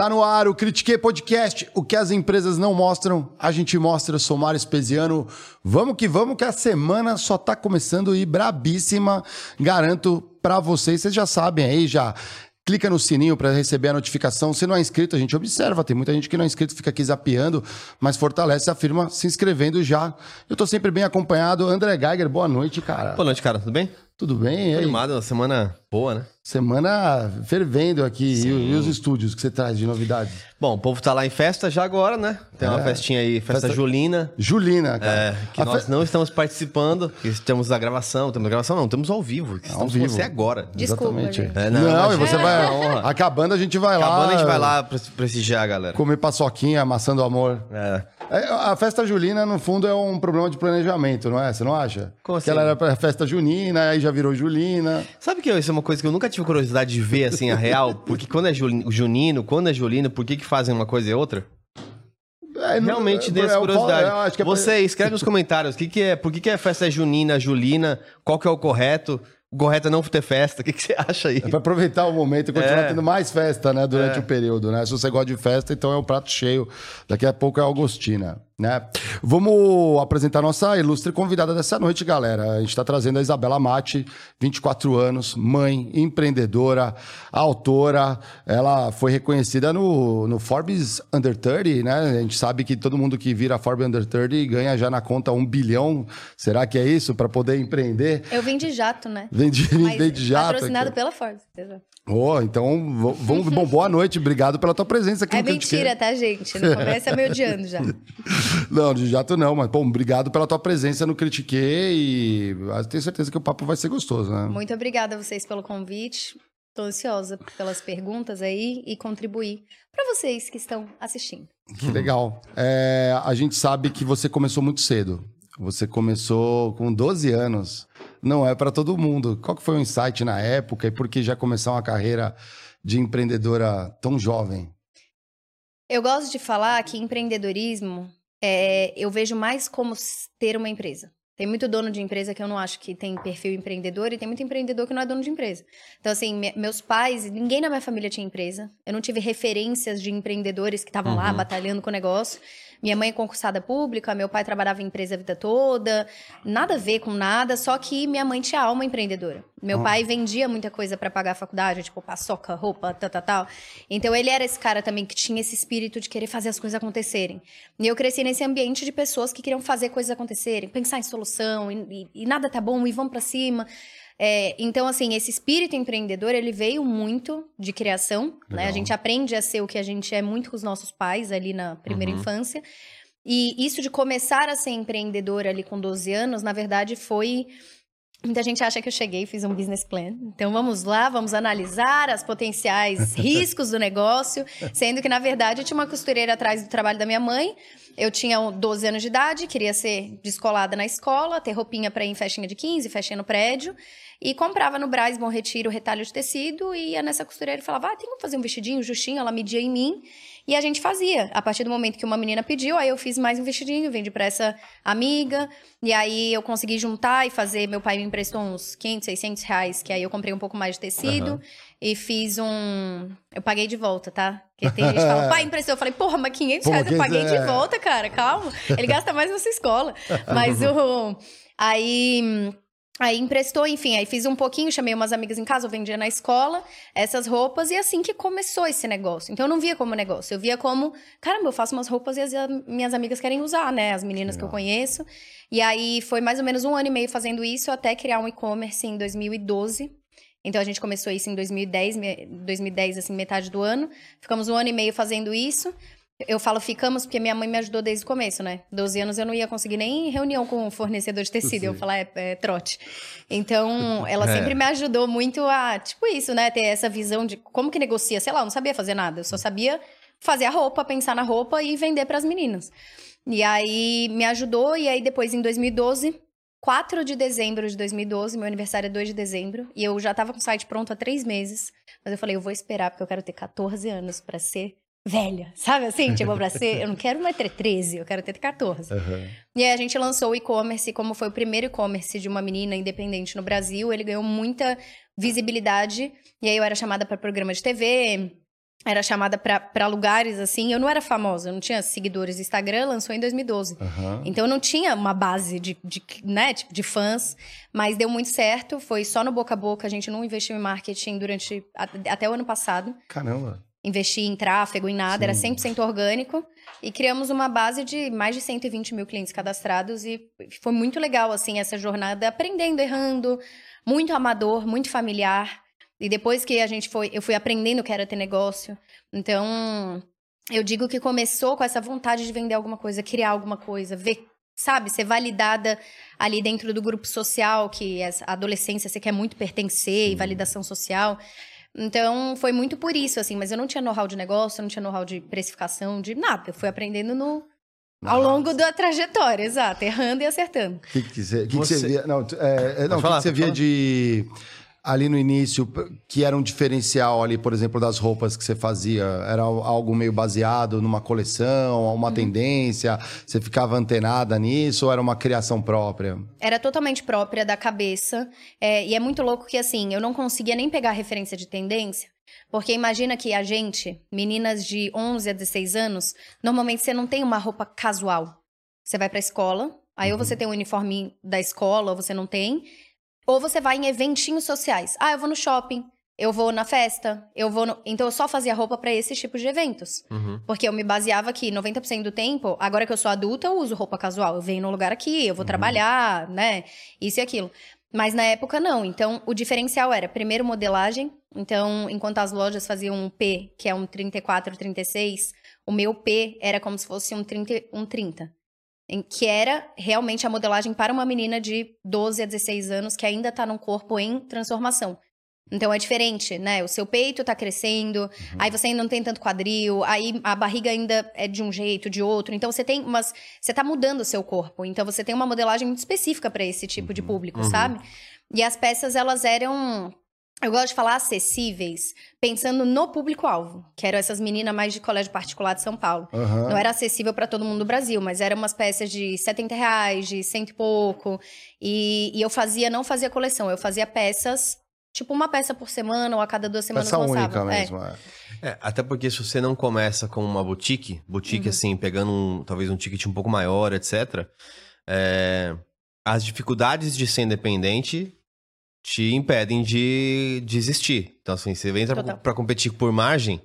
Tá no ar o Critique Podcast. O que as empresas não mostram, a gente mostra. Eu sou Mário Espesiano. Vamos que vamos, que a semana só tá começando e brabíssima. Garanto para vocês, vocês já sabem aí, já clica no sininho para receber a notificação. Se não é inscrito, a gente observa. Tem muita gente que não é inscrito, fica aqui zapeando, mas fortalece a firma se inscrevendo já. Eu tô sempre bem acompanhado. André Geiger, boa noite, cara. Boa noite, cara. Tudo bem? Tudo bem? Tô animado, uma semana boa, né? Semana fervendo aqui. E, e, os estúdios que você traz de novidades? Bom, o povo tá lá em festa já agora, né? Tem é. uma festinha aí, festa, festa, Julina. Julina, cara. É, que a nós fe... não estamos participando, estamos na gravação. Temos gravação, não, estamos ao vivo. Estamos ao vivo. com você agora. Desculpa, Exatamente. É, não, não e você vai. Acabando, a gente vai lá. Acabando, a gente vai lá prestigiar, galera. Comer paçoquinha, maçã do amor. É. é. A festa julina, no fundo, é um problema de planejamento, não é? Você não acha? Como assim? Que ela era festa junina, aí já virou julina. Sabe que isso é uma coisa que eu nunca tive curiosidade de ver, assim, a real? Porque quando é junino, quando é julino, por que que fazem uma coisa e outra? É, Realmente dê essa curiosidade. É, Você escreve nos comentários o que, que é, por que, que é festa junina, julina, qual que é o correto. O correto é não ter festa. O que, que você acha aí? É pra aproveitar o momento e continuar é. tendo mais festa, né? Durante é. o período, né? Se você gosta de festa, então é um prato cheio. Daqui a pouco é Augustina. Né? Vamos apresentar nossa ilustre convidada dessa noite, galera. A gente está trazendo a Isabela Mate, 24 anos, mãe, empreendedora, autora. Ela foi reconhecida no, no Forbes Under 30, né? A gente sabe que todo mundo que vira Forbes Under 30 ganha já na conta um bilhão. Será que é isso para poder empreender? Eu vim de jato, né? Vem de, vem de jato. Patrocinado aqui. pela Forbes, exato. Oh, então, vamos, bom, boa noite, obrigado pela tua presença aqui é mentira, tá, gente? No começo é me odiando já. Não, de jato não, mas, bom, obrigado pela tua presença no Critiquei e tenho certeza que o papo vai ser gostoso, né? Muito obrigada a vocês pelo convite. Estou ansiosa pelas perguntas aí e contribuir para vocês que estão assistindo. Que legal. É, a gente sabe que você começou muito cedo. Você começou com 12 anos. Não é para todo mundo. Qual que foi o insight na época e por que já começar uma carreira de empreendedora tão jovem? Eu gosto de falar que empreendedorismo é, eu vejo mais como ter uma empresa. Tem muito dono de empresa que eu não acho que tem perfil empreendedor e tem muito empreendedor que não é dono de empresa. Então, assim, me, meus pais, ninguém na minha família tinha empresa. Eu não tive referências de empreendedores que estavam uhum. lá batalhando com o negócio. Minha mãe é concursada pública, meu pai trabalhava em empresa a vida toda, nada a ver com nada, só que minha mãe tinha alma empreendedora. Meu pai vendia muita coisa para pagar a faculdade, tipo paçoca, roupa, tal, tal, tal. Então ele era esse cara também que tinha esse espírito de querer fazer as coisas acontecerem. E eu cresci nesse ambiente de pessoas que queriam fazer coisas acontecerem, pensar em solução, e, e, e nada tá bom, e vamos para cima. É, então, assim, esse espírito empreendedor, ele veio muito de criação, né? A gente aprende a ser o que a gente é muito com os nossos pais ali na primeira uhum. infância. E isso de começar a ser empreendedor ali com 12 anos, na verdade, foi... Muita gente acha que eu cheguei e fiz um business plan. Então vamos lá, vamos analisar as potenciais riscos do negócio, sendo que na verdade eu tinha uma costureira atrás do trabalho da minha mãe. Eu tinha 12 anos de idade, queria ser descolada na escola, ter roupinha para ir em festinha de 15, festinha no prédio. E comprava no Braz Bom Retiro retalho de tecido e ia nessa costureira e falava: ah, tem como fazer um vestidinho justinho? Ela media em mim. E a gente fazia. A partir do momento que uma menina pediu, aí eu fiz mais um vestidinho, vendi para essa amiga. E aí eu consegui juntar e fazer. Meu pai me emprestou uns 500, 600 reais, que aí eu comprei um pouco mais de tecido. Uhum. E fiz um. Eu paguei de volta, tá? Porque tem gente que fala, pai, emprestou. Eu falei, porra, mas 500 Pô, reais eu paguei de volta, cara, calma. Ele gasta mais na sua escola. Mas o. Aí Aí emprestou, enfim, aí fiz um pouquinho, chamei umas amigas em casa, eu vendia na escola essas roupas, e assim que começou esse negócio. Então eu não via como negócio, eu via como, caramba, eu faço umas roupas e as minhas amigas querem usar, né? As meninas Legal. que eu conheço. E aí foi mais ou menos um ano e meio fazendo isso, até criar um e-commerce em 2012. Então a gente começou isso em 2010, 2010, assim, metade do ano. Ficamos um ano e meio fazendo isso. Eu falo ficamos porque minha mãe me ajudou desde o começo, né? 12 anos eu não ia conseguir nem reunião com um fornecedor de tecido. Sim. Eu falar, é, é, trote. Então, ela é. sempre me ajudou muito a, tipo isso, né? Ter essa visão de como que negocia. Sei lá, eu não sabia fazer nada. Eu só sabia fazer a roupa, pensar na roupa e vender para as meninas. E aí me ajudou. E aí depois, em 2012, 4 de dezembro de 2012, meu aniversário é 2 de dezembro. E eu já tava com o site pronto há três meses. Mas eu falei, eu vou esperar porque eu quero ter 14 anos para ser velha, sabe assim? Tipo, pra ser, eu não quero mais ter 13, eu quero ter 14. Uhum. E aí a gente lançou o e-commerce, como foi o primeiro e-commerce de uma menina independente no Brasil, ele ganhou muita visibilidade. E aí eu era chamada para programa de TV, era chamada para lugares assim. Eu não era famosa, eu não tinha seguidores. Instagram lançou em 2012. Uhum. Então eu não tinha uma base de, de, né, tipo, de fãs, mas deu muito certo. Foi só no boca a boca. A gente não investiu em marketing durante até o ano passado. Caramba. Investi em tráfego, em nada, Sim. era 100% orgânico. E criamos uma base de mais de 120 mil clientes cadastrados. E foi muito legal, assim, essa jornada, aprendendo, errando, muito amador, muito familiar. E depois que a gente foi, eu fui aprendendo que era ter negócio. Então, eu digo que começou com essa vontade de vender alguma coisa, criar alguma coisa, ver, sabe, ser validada ali dentro do grupo social, que a adolescência você quer muito pertencer Sim. e validação social. Então, foi muito por isso, assim, mas eu não tinha know-how de negócio, eu não tinha know-how de precificação, de nada. Eu fui aprendendo no, ao longo da trajetória, exato, errando e acertando. O que, que, você, que, você... que você via? Não, é, é não, que, que você via de ali no início que era um diferencial ali, por exemplo, das roupas que você fazia? Era algo meio baseado numa coleção, uma uhum. tendência? Você ficava antenada nisso ou era uma criação própria? Era totalmente própria da cabeça. É, e é muito louco que, assim, eu não conseguia nem pegar referência de tendência. Porque imagina que a gente, meninas de 11 a 16 anos, normalmente você não tem uma roupa casual. Você vai pra escola, aí uhum. ou você tem um uniforme da escola, ou você não tem. Ou você vai em eventinhos sociais. Ah, eu vou no shopping, eu vou na festa, eu vou no... Então eu só fazia roupa para esses tipos de eventos. Uhum. Porque eu me baseava que 90% do tempo, agora que eu sou adulta, eu uso roupa casual. Eu venho no lugar aqui, eu vou uhum. trabalhar, né? Isso e aquilo. Mas na época não. Então o diferencial era primeiro modelagem. Então, enquanto as lojas faziam um P, que é um 34, 36, o meu P era como se fosse um 30, um 30 em que era realmente a modelagem para uma menina de 12 a 16 anos que ainda está num corpo em transformação. Então é diferente, né? O seu peito tá crescendo, uhum. aí você ainda não tem tanto quadril, aí a barriga ainda é de um jeito, de outro. Então você tem umas. Você tá mudando o seu corpo. Então você tem uma modelagem muito específica para esse tipo de uhum. público, uhum. sabe? E as peças, elas eram eu gosto de falar acessíveis, pensando no público-alvo, que eram essas meninas mais de colégio particular de São Paulo. Uhum. Não era acessível para todo mundo do Brasil, mas eram umas peças de 70 reais, de cento e pouco. E, e, eu fazia, não fazia coleção, eu fazia peças, tipo uma peça por semana ou a cada duas semanas Peça única mesmo, é. é. Até porque se você não começa com uma boutique, boutique uhum. assim, pegando um, talvez um ticket um pouco maior, etc., é, as dificuldades de ser independente te impedem de desistir. Então, assim, você entra para competir por margem,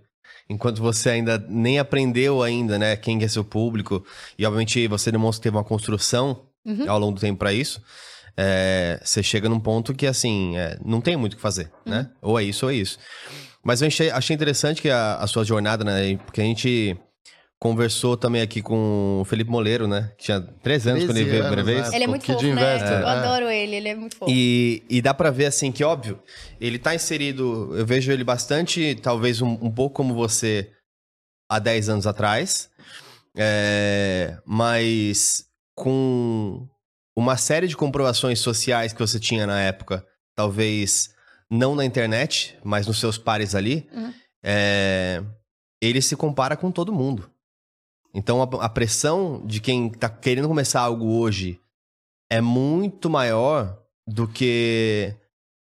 enquanto você ainda nem aprendeu ainda, né, quem é seu público, e obviamente você demonstra que teve uma construção uhum. ao longo do tempo para isso, é, você chega num ponto que, assim, é, não tem muito o que fazer, uhum. né? Ou é isso ou é isso. Mas eu achei, achei interessante que a, a sua jornada, né, porque a gente conversou também aqui com o Felipe Moleiro, né? Que tinha três anos quando ele veio a primeira vez. Ele é muito fofo, né? Eu adoro ele, ele é muito fofo. E, e dá pra ver, assim, que óbvio, ele tá inserido... Eu vejo ele bastante, talvez um, um pouco como você há 10 anos atrás, é, mas com uma série de comprovações sociais que você tinha na época, talvez não na internet, mas nos seus pares ali, uhum. é, ele se compara com todo mundo. Então a, a pressão de quem está querendo começar algo hoje é muito maior do que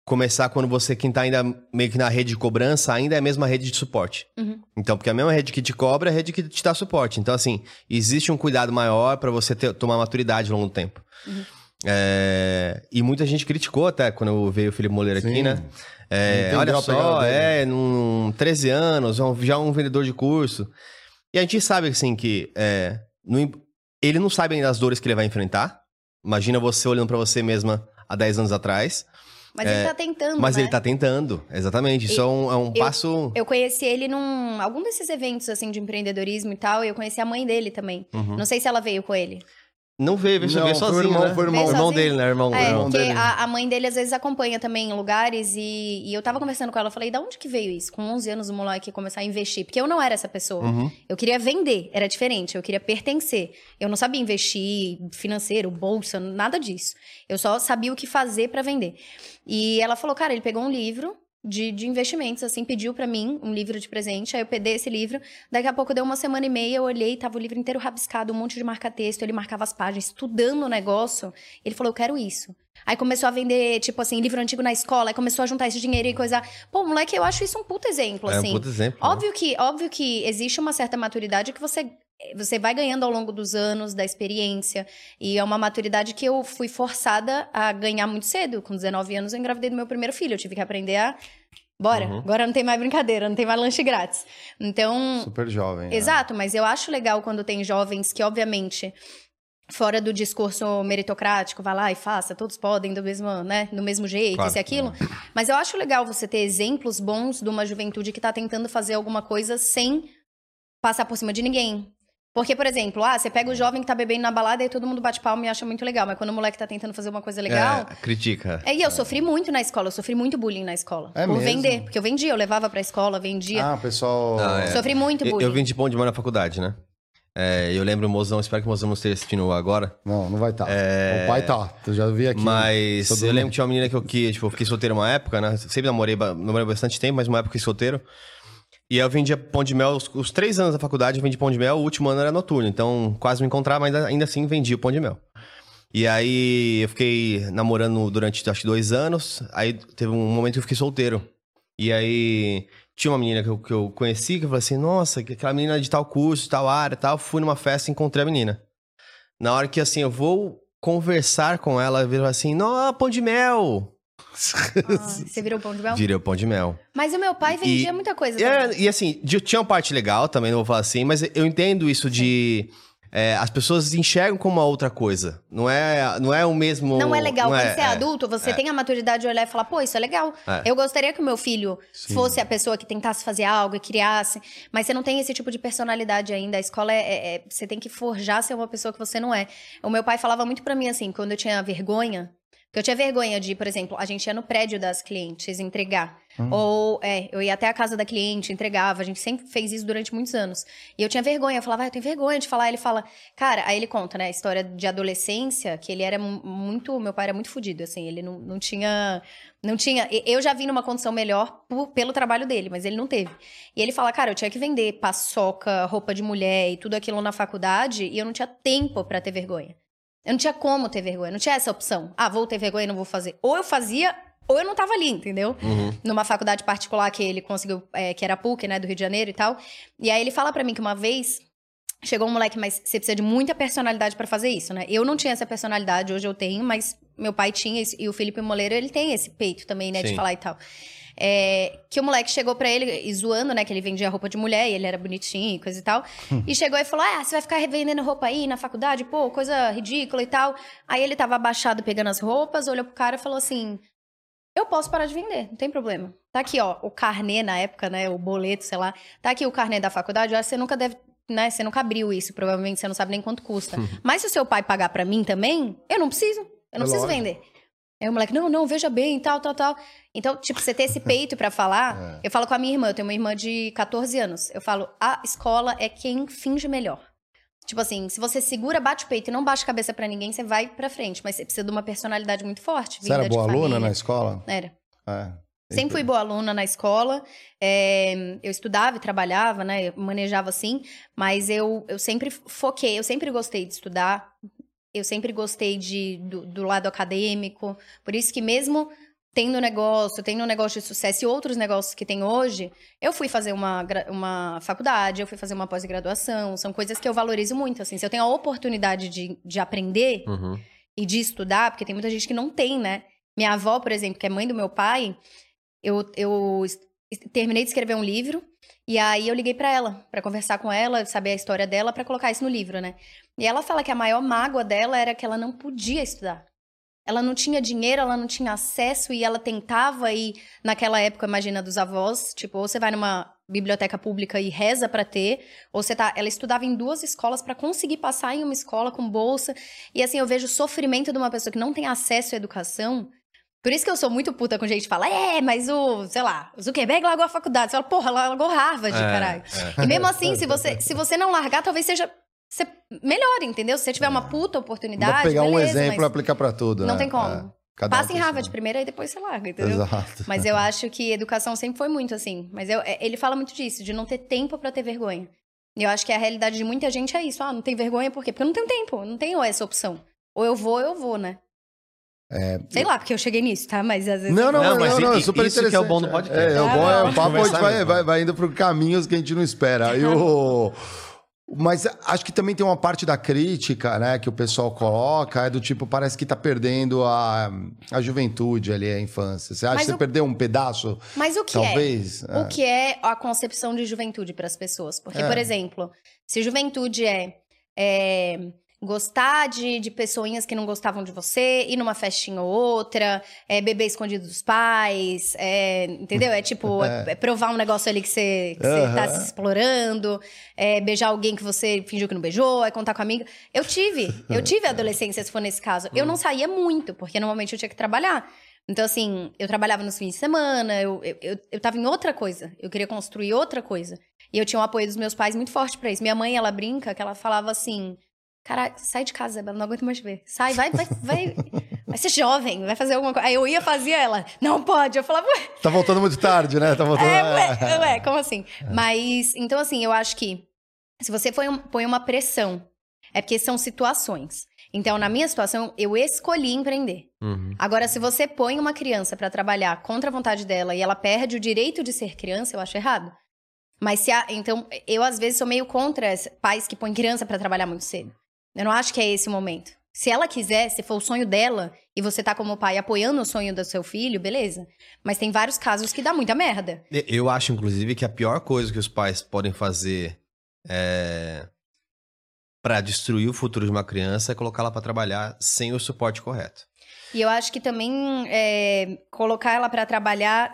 começar quando você, quem tá ainda meio que na rede de cobrança, ainda é a mesma rede de suporte. Uhum. Então, porque a mesma rede que te cobra é a rede que te dá suporte. Então, assim, existe um cuidado maior para você ter, tomar maturidade ao longo do tempo. Uhum. É... E muita gente criticou até quando veio o Felipe Moleiro aqui, né? É, olha só, é, num 13 anos, já um vendedor de curso. E a gente sabe, assim, que é, não, ele não sabe ainda as dores que ele vai enfrentar. Imagina você olhando para você mesma há 10 anos atrás. Mas é, ele tá tentando, Mas né? ele tá tentando, exatamente. Isso é um, é um eu, passo... Eu conheci ele num... Algum desses eventos, assim, de empreendedorismo e tal. E eu conheci a mãe dele também. Uhum. Não sei se ela veio com ele. Não veio, veio, não, veio sozinho, irmão, né? Foi o irmão, irmão dele, né? Irmão, é, irmão dele. A, a, mãe dele às vezes acompanha também em lugares e, e, eu tava conversando com ela, eu falei, da onde que veio isso? Com 11 anos o moleque começar a investir, porque eu não era essa pessoa. Uhum. Eu queria vender, era diferente, eu queria pertencer. Eu não sabia investir financeiro, bolsa, nada disso. Eu só sabia o que fazer para vender. E ela falou, cara, ele pegou um livro de, de investimentos, assim, pediu para mim um livro de presente, aí eu peguei esse livro, daqui a pouco deu uma semana e meia, eu olhei, tava o livro inteiro rabiscado, um monte de marca-texto, ele marcava as páginas, estudando o negócio, ele falou, eu quero isso. Aí começou a vender, tipo assim, livro antigo na escola, aí começou a juntar esse dinheiro e coisa. Pô, moleque, eu acho isso um puto exemplo, assim. É um puto exemplo. Né? Óbvio, né? que, óbvio que existe uma certa maturidade que você você vai ganhando ao longo dos anos, da experiência. E é uma maturidade que eu fui forçada a ganhar muito cedo. Com 19 anos, eu engravidei do meu primeiro filho. Eu tive que aprender a. Bora, uhum. agora não tem mais brincadeira, não tem mais lanche grátis. Então. Super jovem. Né? Exato, né? mas eu acho legal quando tem jovens que, obviamente, fora do discurso meritocrático, vai lá e faça, todos podem do mesmo, né, do mesmo jeito, claro, isso e aquilo. É. Mas eu acho legal você ter exemplos bons de uma juventude que está tentando fazer alguma coisa sem passar por cima de ninguém, porque, por exemplo, ah, você pega o jovem que tá bebendo na balada e todo mundo bate palma e acha muito legal. Mas quando o moleque tá tentando fazer uma coisa legal. É, critica. É, e eu sofri muito na escola, eu sofri muito bullying na escola. É por mesmo? vender. Porque eu vendia, eu levava pra escola, vendia. Ah, pessoal. Ah, é. Sofri muito bullying. Eu, eu vendi pão de mão na faculdade, né? É, eu lembro o mozão, espero que o mozão não esteja assistindo agora. Não, não vai estar. Tá. É... O pai tá, eu já vi aqui. Mas eu lembro que tinha uma menina que eu que, tipo, eu fiquei solteiro uma época, né? Sempre namorei, namorei bastante tempo, mas uma época eu fiquei solteiro. E eu vendia pão de mel, os, os, três anos da faculdade eu vendi pão de mel, o último ano era noturno, então quase me encontrava, mas ainda assim vendia o pão de mel. E aí eu fiquei namorando durante acho que dois anos, aí teve um momento que eu fiquei solteiro. E aí tinha uma menina que eu, que eu conheci que eu falei assim, nossa, aquela menina de tal curso, tal área tal, fui numa festa e encontrei a menina. Na hora que assim, eu vou conversar com ela, eu assim, não, pão de mel. Ah, você virou pão de mel? Virei o pão de mel. Mas o meu pai vendia e, muita coisa. É, e assim, tinha uma parte legal também, não vou falar assim, mas eu entendo isso Sim. de. É, as pessoas enxergam como uma outra coisa. Não é, não é o mesmo. Não é legal. Não Quando é, você é, é adulto, você é. tem a maturidade de olhar e falar, pô, isso é legal. É. Eu gostaria que o meu filho Sim. fosse a pessoa que tentasse fazer algo e criasse. Mas você não tem esse tipo de personalidade ainda. A escola é. é você tem que forjar ser uma pessoa que você não é. O meu pai falava muito para mim assim, quando eu tinha vergonha porque eu tinha vergonha de, por exemplo, a gente ia no prédio das clientes entregar. Hum. Ou, é, eu ia até a casa da cliente, entregava. A gente sempre fez isso durante muitos anos. E eu tinha vergonha. Eu falava, ah, eu tenho vergonha de falar. Ele fala, cara, aí ele conta, né, a história de adolescência, que ele era muito. Meu pai era muito fodido, assim. Ele não, não tinha. Não tinha. Eu já vim numa condição melhor por, pelo trabalho dele, mas ele não teve. E ele fala, cara, eu tinha que vender paçoca, roupa de mulher e tudo aquilo na faculdade, e eu não tinha tempo para ter vergonha. Eu não tinha como ter vergonha, não tinha essa opção. Ah, vou ter vergonha e não vou fazer. Ou eu fazia, ou eu não tava ali, entendeu? Uhum. Numa faculdade particular que ele conseguiu, é, que era a PUC, né, do Rio de Janeiro e tal. E aí ele fala para mim que uma vez chegou um moleque, mas você precisa de muita personalidade para fazer isso, né? Eu não tinha essa personalidade, hoje eu tenho, mas meu pai tinha, e o Felipe Moleiro, ele tem esse peito também, né, Sim. de falar e tal. É, que o moleque chegou para ele e zoando, né? Que ele vendia roupa de mulher e ele era bonitinho e coisa e tal. E chegou e falou: Ah, você vai ficar revendendo roupa aí na faculdade? Pô, coisa ridícula e tal. Aí ele tava abaixado pegando as roupas, olhou pro cara e falou assim: Eu posso parar de vender, não tem problema. Tá aqui, ó, o carnê na época, né? O boleto, sei lá. Tá aqui o carnê da faculdade. Você nunca deve né? Você nunca abriu isso, provavelmente você não sabe nem quanto custa. Mas se o seu pai pagar para mim também, eu não preciso. Eu não é preciso lógico. vender. Aí o moleque, não, não, veja bem, tal, tal, tal. Então, tipo, você ter esse peito para falar. é. Eu falo com a minha irmã, eu tenho uma irmã de 14 anos. Eu falo, a escola é quem finge melhor. Tipo assim, se você segura, bate o peito e não baixa a cabeça para ninguém, você vai pra frente. Mas você precisa de uma personalidade muito forte. Você era boa aluna na escola? Era. É. Sempre fui boa aluna na escola. É, eu estudava e trabalhava, né? Eu manejava assim. Mas eu, eu sempre foquei, eu sempre gostei de estudar eu sempre gostei de, do, do, lado acadêmico. Por isso que mesmo tendo negócio, tendo um negócio de sucesso e outros negócios que tem hoje, eu fui fazer uma, uma faculdade, eu fui fazer uma pós-graduação. São coisas que eu valorizo muito. Assim, se eu tenho a oportunidade de, de aprender uhum. e de estudar, porque tem muita gente que não tem, né? Minha avó, por exemplo, que é mãe do meu pai, eu, eu terminei de escrever um livro e aí eu liguei para ela, para conversar com ela, saber a história dela, para colocar isso no livro, né? E ela fala que a maior mágoa dela era que ela não podia estudar. Ela não tinha dinheiro, ela não tinha acesso e ela tentava ir naquela época, imagina dos avós, tipo, ou você vai numa biblioteca pública e reza para ter, ou você tá, ela estudava em duas escolas para conseguir passar em uma escola com bolsa. E assim, eu vejo o sofrimento de uma pessoa que não tem acesso à educação por isso que eu sou muito puta com gente que fala, é, mas o, sei lá, o Zuckerberg largou a faculdade. Você fala, porra, largou Harvard, é, caralho. É. E mesmo assim, se você, se você não largar, talvez seja você melhor, entendeu? Se você tiver uma puta oportunidade. Vou pegar beleza, um exemplo e aplicar para tudo. Não né? tem como. É. Cada Passa em Harvard primeiro e depois você larga, entendeu? Exato. Mas eu acho que educação sempre foi muito assim. Mas eu, é, ele fala muito disso, de não ter tempo para ter vergonha. E eu acho que a realidade de muita gente é isso. Ah, não tem vergonha por quê? Porque eu não tenho tempo, não tenho essa opção. Ou eu vou, ou eu vou, né? É... Sei lá, porque eu cheguei nisso, tá? Mas às vezes. Não, não, não, mas não, não, super isso interessante. que é o bom do podcast. É, é o bom é o papo, a gente vai, vai, vai indo por caminhos que a gente não espera. E o. Mas acho que também tem uma parte da crítica, né, que o pessoal coloca, é do tipo, parece que tá perdendo a, a juventude ali, a infância. Você acha Mas que o... você perdeu um pedaço? Mas o que é? talvez? é? O que é a concepção de juventude para as pessoas? Porque, é. por exemplo, se juventude é, é gostar de, de pessoinhas que não gostavam de você, ir numa festinha ou outra, é, beber escondido dos pais, é, entendeu? É tipo, é. é. provar um negócio ali que você, que uhum. tá se explorando, é, beijar alguém que você fingiu que não beijou, é contar com a amiga. Eu tive, eu tive adolescência, se for nesse caso. Eu não saía muito, porque normalmente eu tinha que trabalhar. Então, assim, eu trabalhava nos fins de semana, eu, eu, eu, eu tava em outra coisa, eu queria construir outra coisa. E eu tinha o um apoio dos meus pais muito forte para isso. Minha mãe, ela brinca que ela falava assim: Cara, sai de casa, Isabela, não aguento mais ver. Sai, vai, vai, vai. Vai ser jovem, vai fazer alguma coisa. Aí eu ia fazer ela, não pode. Eu falava, ué. Tá voltando muito tarde, né? Tá voltando. É, ué, ué como assim? É. Mas, então, assim, eu acho que se você põe, um, põe uma pressão, é porque são situações. Então, na minha situação, eu escolhi empreender. Uhum. Agora, se você põe uma criança para trabalhar contra a vontade dela e ela perde o direito de ser criança, eu acho errado. Mas se a, então, eu às vezes sou meio contra pais que põem criança para trabalhar muito cedo. Eu não acho que é esse o momento. Se ela quiser, se for o sonho dela e você tá como pai apoiando o sonho do seu filho, beleza. Mas tem vários casos que dá muita merda. Eu acho, inclusive, que a pior coisa que os pais podem fazer é... para destruir o futuro de uma criança é colocá-la para trabalhar sem o suporte correto. E eu acho que também é... colocar ela para trabalhar.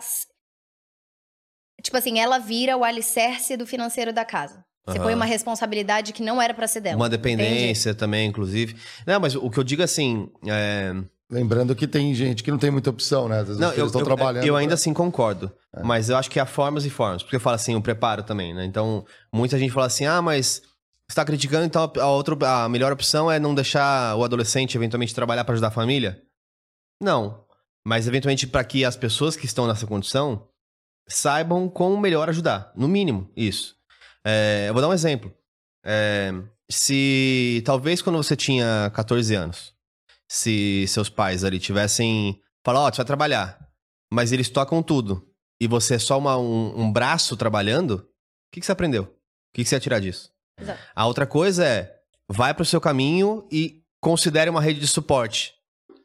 Tipo assim, ela vira o alicerce do financeiro da casa. Você uhum. põe uma responsabilidade que não era para ser dela. Uma dependência entende? também, inclusive. Não, mas o que eu digo assim. É... Lembrando que tem gente que não tem muita opção, né? Às vezes não, eu, estão eu, trabalhando. Eu ainda assim concordo. É. Mas eu acho que há formas e formas. Porque eu falo assim, o preparo também, né? Então, muita gente fala assim: ah, mas você está criticando, então a, outra, a melhor opção é não deixar o adolescente eventualmente trabalhar para ajudar a família? Não. Mas eventualmente para que as pessoas que estão nessa condição saibam como melhor ajudar. No mínimo, isso. É, eu vou dar um exemplo. É, se talvez quando você tinha 14 anos, se seus pais ali tivessem falado, ó, oh, você vai trabalhar, mas eles tocam tudo e você é só uma, um, um braço trabalhando, o que, que você aprendeu? O que, que você ia tirar disso? Exato. A outra coisa é, vai pro seu caminho e considere uma rede de suporte.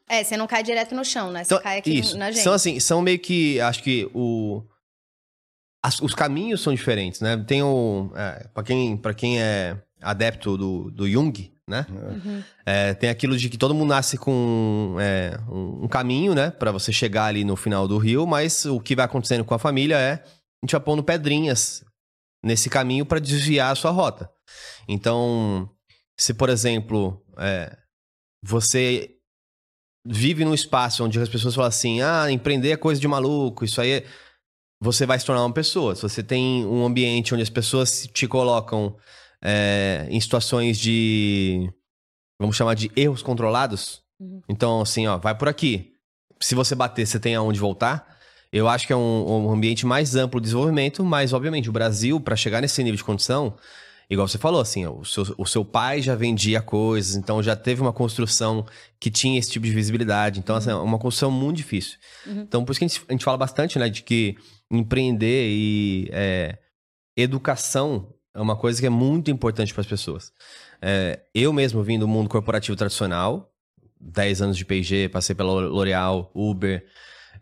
É, você não cai direto no chão, né? Você então, cai aqui isso. na gente. São assim, são meio que, acho que o, as, os caminhos são diferentes, né? Tem o. É, para quem, pra quem é adepto do, do Jung, né? Uhum. É, tem aquilo de que todo mundo nasce com é, um, um, caminho, né? para você chegar ali no final do rio, mas o que vai acontecendo com a família é a gente vai pondo pedrinhas nesse caminho para desviar a sua rota. Então, se por exemplo, é, você vive num espaço onde as pessoas falam assim: ah, empreender é coisa de maluco, isso aí é você vai se tornar uma pessoa. Se você tem um ambiente onde as pessoas te colocam é, em situações de. Vamos chamar de erros controlados. Uhum. Então, assim, ó, vai por aqui. Se você bater, você tem aonde voltar. Eu acho que é um, um ambiente mais amplo de desenvolvimento, mas, obviamente, o Brasil, para chegar nesse nível de condição, igual você falou, assim, o seu, o seu pai já vendia coisas, então já teve uma construção que tinha esse tipo de visibilidade. Então, assim, é uma construção muito difícil. Uhum. Então, por isso que a gente, a gente fala bastante, né, de que empreender e é, educação é uma coisa que é muito importante para as pessoas. É, eu mesmo vim do mundo corporativo tradicional, 10 anos de P&G, passei pela L'Oréal, Uber,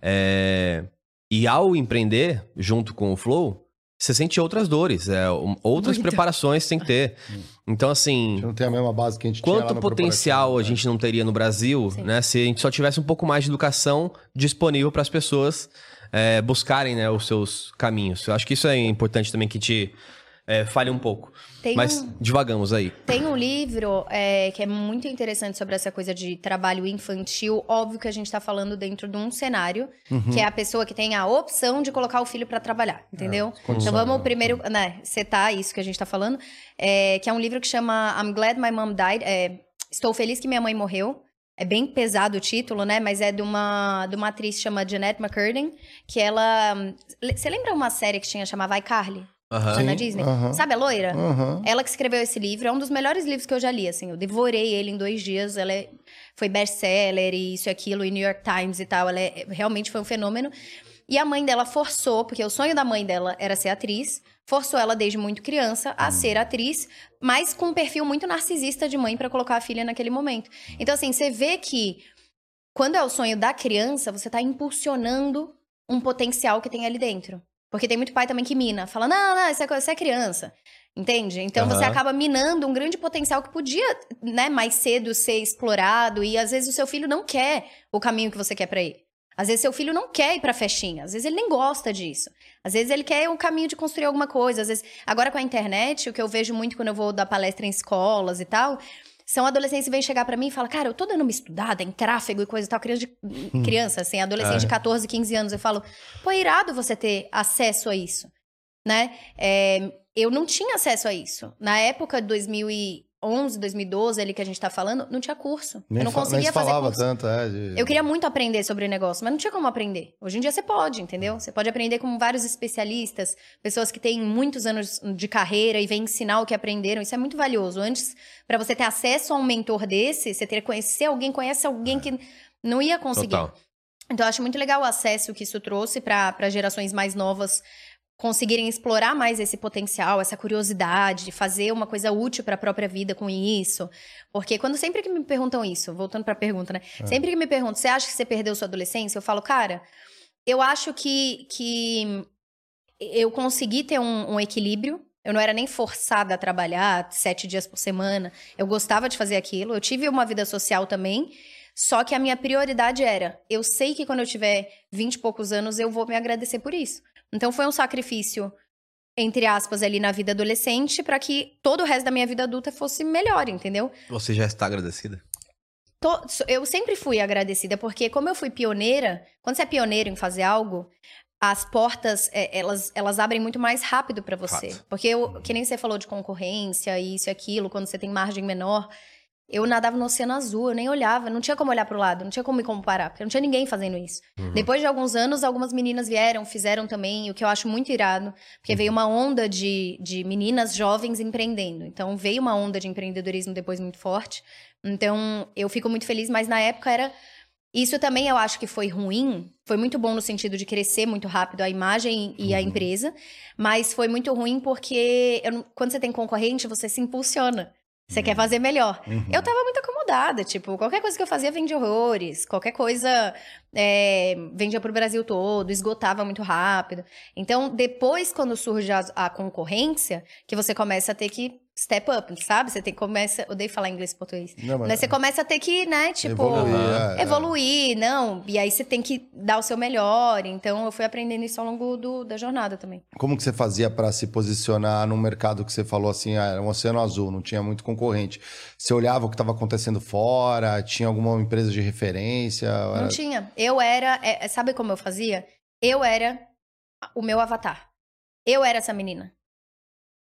é, e ao empreender junto com o Flow, você sente outras dores, é, outras Muito. preparações tem que ter. Então, assim. não tem a mesma base que a gente Quanto potencial a né? gente não teria no Brasil, Sim. né? Se a gente só tivesse um pouco mais de educação disponível para as pessoas é, buscarem né, os seus caminhos. Eu acho que isso é importante também que te é, fale um pouco. Tem Mas um, divagamos aí. Tem um livro é, que é muito interessante sobre essa coisa de trabalho infantil. Óbvio que a gente está falando dentro de um cenário, uhum. que é a pessoa que tem a opção de colocar o filho para trabalhar, entendeu? É, então vamos primeiro né, setar isso que a gente está falando, é, que é um livro que chama I'm Glad My Mom Died. É, Estou feliz que minha mãe morreu. É bem pesado o título, né? Mas é de uma, de uma atriz chamada Jeanette McCurdy, que ela... Você lembra uma série que tinha chamada iCarly? Uhum. Na Disney. Uhum. Sabe a loira? Uhum. Ela que escreveu esse livro. É um dos melhores livros que eu já li, assim. Eu devorei ele em dois dias. Ela é, foi best-seller e isso e aquilo, e New York Times e tal. Ela é, realmente foi um fenômeno. E a mãe dela forçou, porque o sonho da mãe dela era ser atriz, forçou ela desde muito criança a hum. ser atriz, mas com um perfil muito narcisista de mãe para colocar a filha naquele momento. Então, assim, você vê que quando é o sonho da criança, você tá impulsionando um potencial que tem ali dentro. Porque tem muito pai também que mina, fala: não, não, isso é, isso é criança. Entende? Então uhum. você acaba minando um grande potencial que podia, né, mais cedo ser explorado e às vezes o seu filho não quer o caminho que você quer para ele. Às vezes seu filho não quer ir pra festinha, às vezes ele nem gosta disso. Às vezes ele quer o caminho de construir alguma coisa, às vezes agora com a internet, o que eu vejo muito quando eu vou dar palestra em escolas e tal, são adolescentes que vêm chegar para mim e falam, cara, eu tô dando uma estudada em tráfego e coisa e tal, criança, de, hum. criança assim, adolescente é. de 14, 15 anos. Eu falo, pô, é irado você ter acesso a isso, né? É, eu não tinha acesso a isso. Na época de 2000 e 2011, 2012, ali que a gente tá falando, não tinha curso. Nem eu não conseguia nem fazer falava curso. tanto, é. De... Eu queria muito aprender sobre o negócio, mas não tinha como aprender. Hoje em dia você pode, entendeu? Você pode aprender com vários especialistas, pessoas que têm muitos anos de carreira e vêm ensinar o que aprenderam. Isso é muito valioso. Antes, para você ter acesso a um mentor desse, você teria que conhecer alguém, conhece alguém que não ia conseguir. Total. Então, eu acho muito legal o acesso que isso trouxe para gerações mais novas conseguirem explorar mais esse potencial, essa curiosidade, de fazer uma coisa útil para a própria vida com isso. Porque quando sempre que me perguntam isso, voltando para a pergunta, né? É. Sempre que me perguntam, você acha que você perdeu sua adolescência? Eu falo, cara, eu acho que, que eu consegui ter um, um equilíbrio. Eu não era nem forçada a trabalhar sete dias por semana. Eu gostava de fazer aquilo. Eu tive uma vida social também. Só que a minha prioridade era: eu sei que quando eu tiver vinte e poucos anos, eu vou me agradecer por isso. Então foi um sacrifício, entre aspas, ali na vida adolescente, para que todo o resto da minha vida adulta fosse melhor, entendeu? Você já está agradecida? Eu sempre fui agradecida, porque como eu fui pioneira, quando você é pioneiro em fazer algo, as portas, é, elas, elas abrem muito mais rápido para você. Fato. Porque, eu, que nem você falou de concorrência, isso e aquilo, quando você tem margem menor, eu nadava no oceano azul, eu nem olhava, não tinha como olhar para o lado, não tinha como me comparar, porque não tinha ninguém fazendo isso. Uhum. Depois de alguns anos, algumas meninas vieram, fizeram também, o que eu acho muito irado, porque uhum. veio uma onda de, de meninas jovens empreendendo. Então, veio uma onda de empreendedorismo depois muito forte. Então, eu fico muito feliz, mas na época era. Isso também eu acho que foi ruim. Foi muito bom no sentido de crescer muito rápido a imagem e uhum. a empresa, mas foi muito ruim porque eu, quando você tem concorrente, você se impulsiona. Você quer fazer melhor. Uhum. Eu tava muito acomodada, tipo, qualquer coisa que eu fazia vendia horrores, qualquer coisa é, vendia pro Brasil todo, esgotava muito rápido. Então, depois, quando surge a, a concorrência, que você começa a ter que step up, sabe? Você tem, começa. Odeio falar inglês e português. Não, mas... Você começa a ter que, né, tipo. Evoluir, é, é. evoluir é. não. E aí você tem que dar o seu melhor. Então eu fui aprendendo isso ao longo do, da jornada também. Como que você fazia para se posicionar no mercado que você falou assim, ah, era um oceano azul, não tinha muito concorrente? Você olhava o que estava acontecendo fora? Tinha alguma empresa de referência? Não era... tinha. Eu era. É, sabe como eu fazia? Eu era o meu avatar. Eu era essa menina.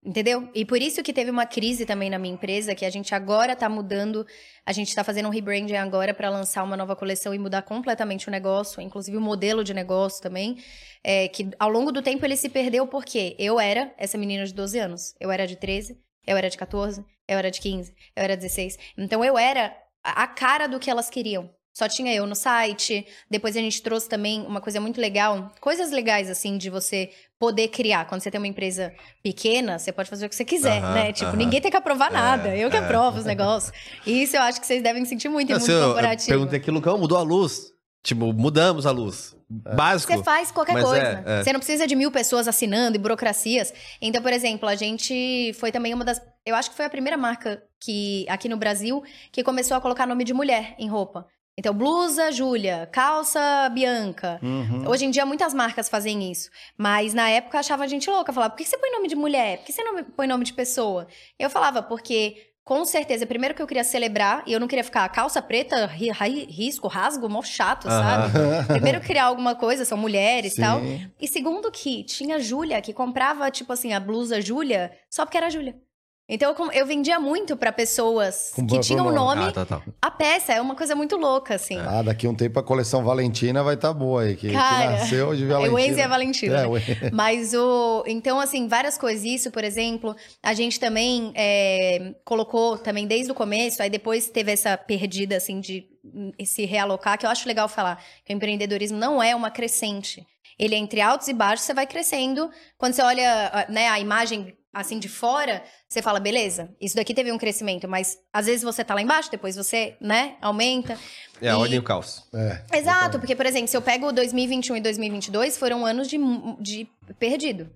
Entendeu? E por isso que teve uma crise também na minha empresa, que a gente agora tá mudando, a gente tá fazendo um rebranding agora para lançar uma nova coleção e mudar completamente o negócio, inclusive o modelo de negócio também, é, que ao longo do tempo ele se perdeu porque eu era essa menina de 12 anos, eu era de 13, eu era de 14, eu era de 15, eu era de 16. Então eu era a cara do que elas queriam. Só tinha eu no site. Depois a gente trouxe também uma coisa muito legal, coisas legais assim de você poder criar. Quando você tem uma empresa pequena, você pode fazer o que você quiser, né? Tipo, ninguém tem que aprovar nada. É, eu que é. aprovo os negócios. E isso eu acho que vocês devem sentir muito em mundo corporativo. Eu perguntei aqui, Lucão, mudou a luz. Tipo, mudamos a luz. É. Básico. Você faz qualquer coisa. É, é. Você não precisa de mil pessoas assinando e burocracias. Então, por exemplo, a gente foi também uma das. Eu acho que foi a primeira marca que aqui no Brasil que começou a colocar nome de mulher em roupa. Então, blusa, Júlia, calça, Bianca. Uhum. Hoje em dia, muitas marcas fazem isso. Mas na época, eu achava a gente louca. Falava, por que você põe nome de mulher? Por que você não põe nome de pessoa? Eu falava, porque com certeza, primeiro que eu queria celebrar, e eu não queria ficar calça preta, ri, risco, rasgo, mó chato, uhum. sabe? Primeiro criar alguma coisa, são mulheres e tal. E segundo que tinha Júlia, que comprava, tipo assim, a blusa Júlia, só porque era Júlia. Então eu, eu vendia muito para pessoas Com que tinham um nome. Ah, tá, tá. A peça é uma coisa muito louca, assim. Ah, daqui um tempo a coleção Valentina vai estar tá boa aí. Que, Cara, que nasceu de Valentina. O Enzo e a Valentina. É, né? Mas o. Então, assim, várias coisas. Isso, por exemplo, a gente também é, colocou também desde o começo, aí depois teve essa perdida, assim, de se realocar, que eu acho legal falar. Que o empreendedorismo não é uma crescente. Ele é entre altos e baixos, você vai crescendo. Quando você olha né, a imagem assim de fora, você fala, beleza, isso daqui teve um crescimento, mas às vezes você tá lá embaixo, depois você, né, aumenta. É a ordem e o caos. É, Exato, porque, por exemplo, se eu pego 2021 e 2022, foram anos de, de perdido.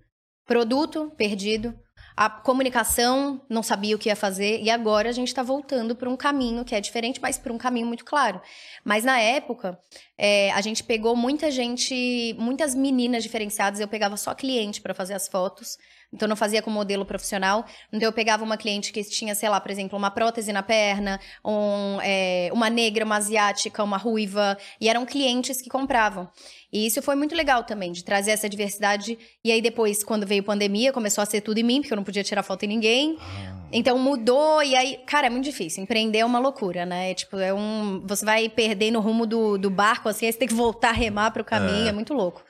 Produto perdido, a comunicação não sabia o que ia fazer e agora a gente está voltando para um caminho que é diferente, mas para um caminho muito claro. Mas na época é, a gente pegou muita gente, muitas meninas diferenciadas. Eu pegava só cliente para fazer as fotos. Então, não fazia com modelo profissional. Então, eu pegava uma cliente que tinha, sei lá, por exemplo, uma prótese na perna, um, é, uma negra, uma asiática, uma ruiva. E eram clientes que compravam. E isso foi muito legal também, de trazer essa diversidade. E aí, depois, quando veio pandemia, começou a ser tudo em mim, porque eu não podia tirar foto em ninguém. Ah. Então, mudou. E aí, cara, é muito difícil. Empreender é uma loucura, né? É, tipo, é um. Você vai perder no rumo do, do barco, assim, aí você tem que voltar a remar para o caminho. É. é muito louco.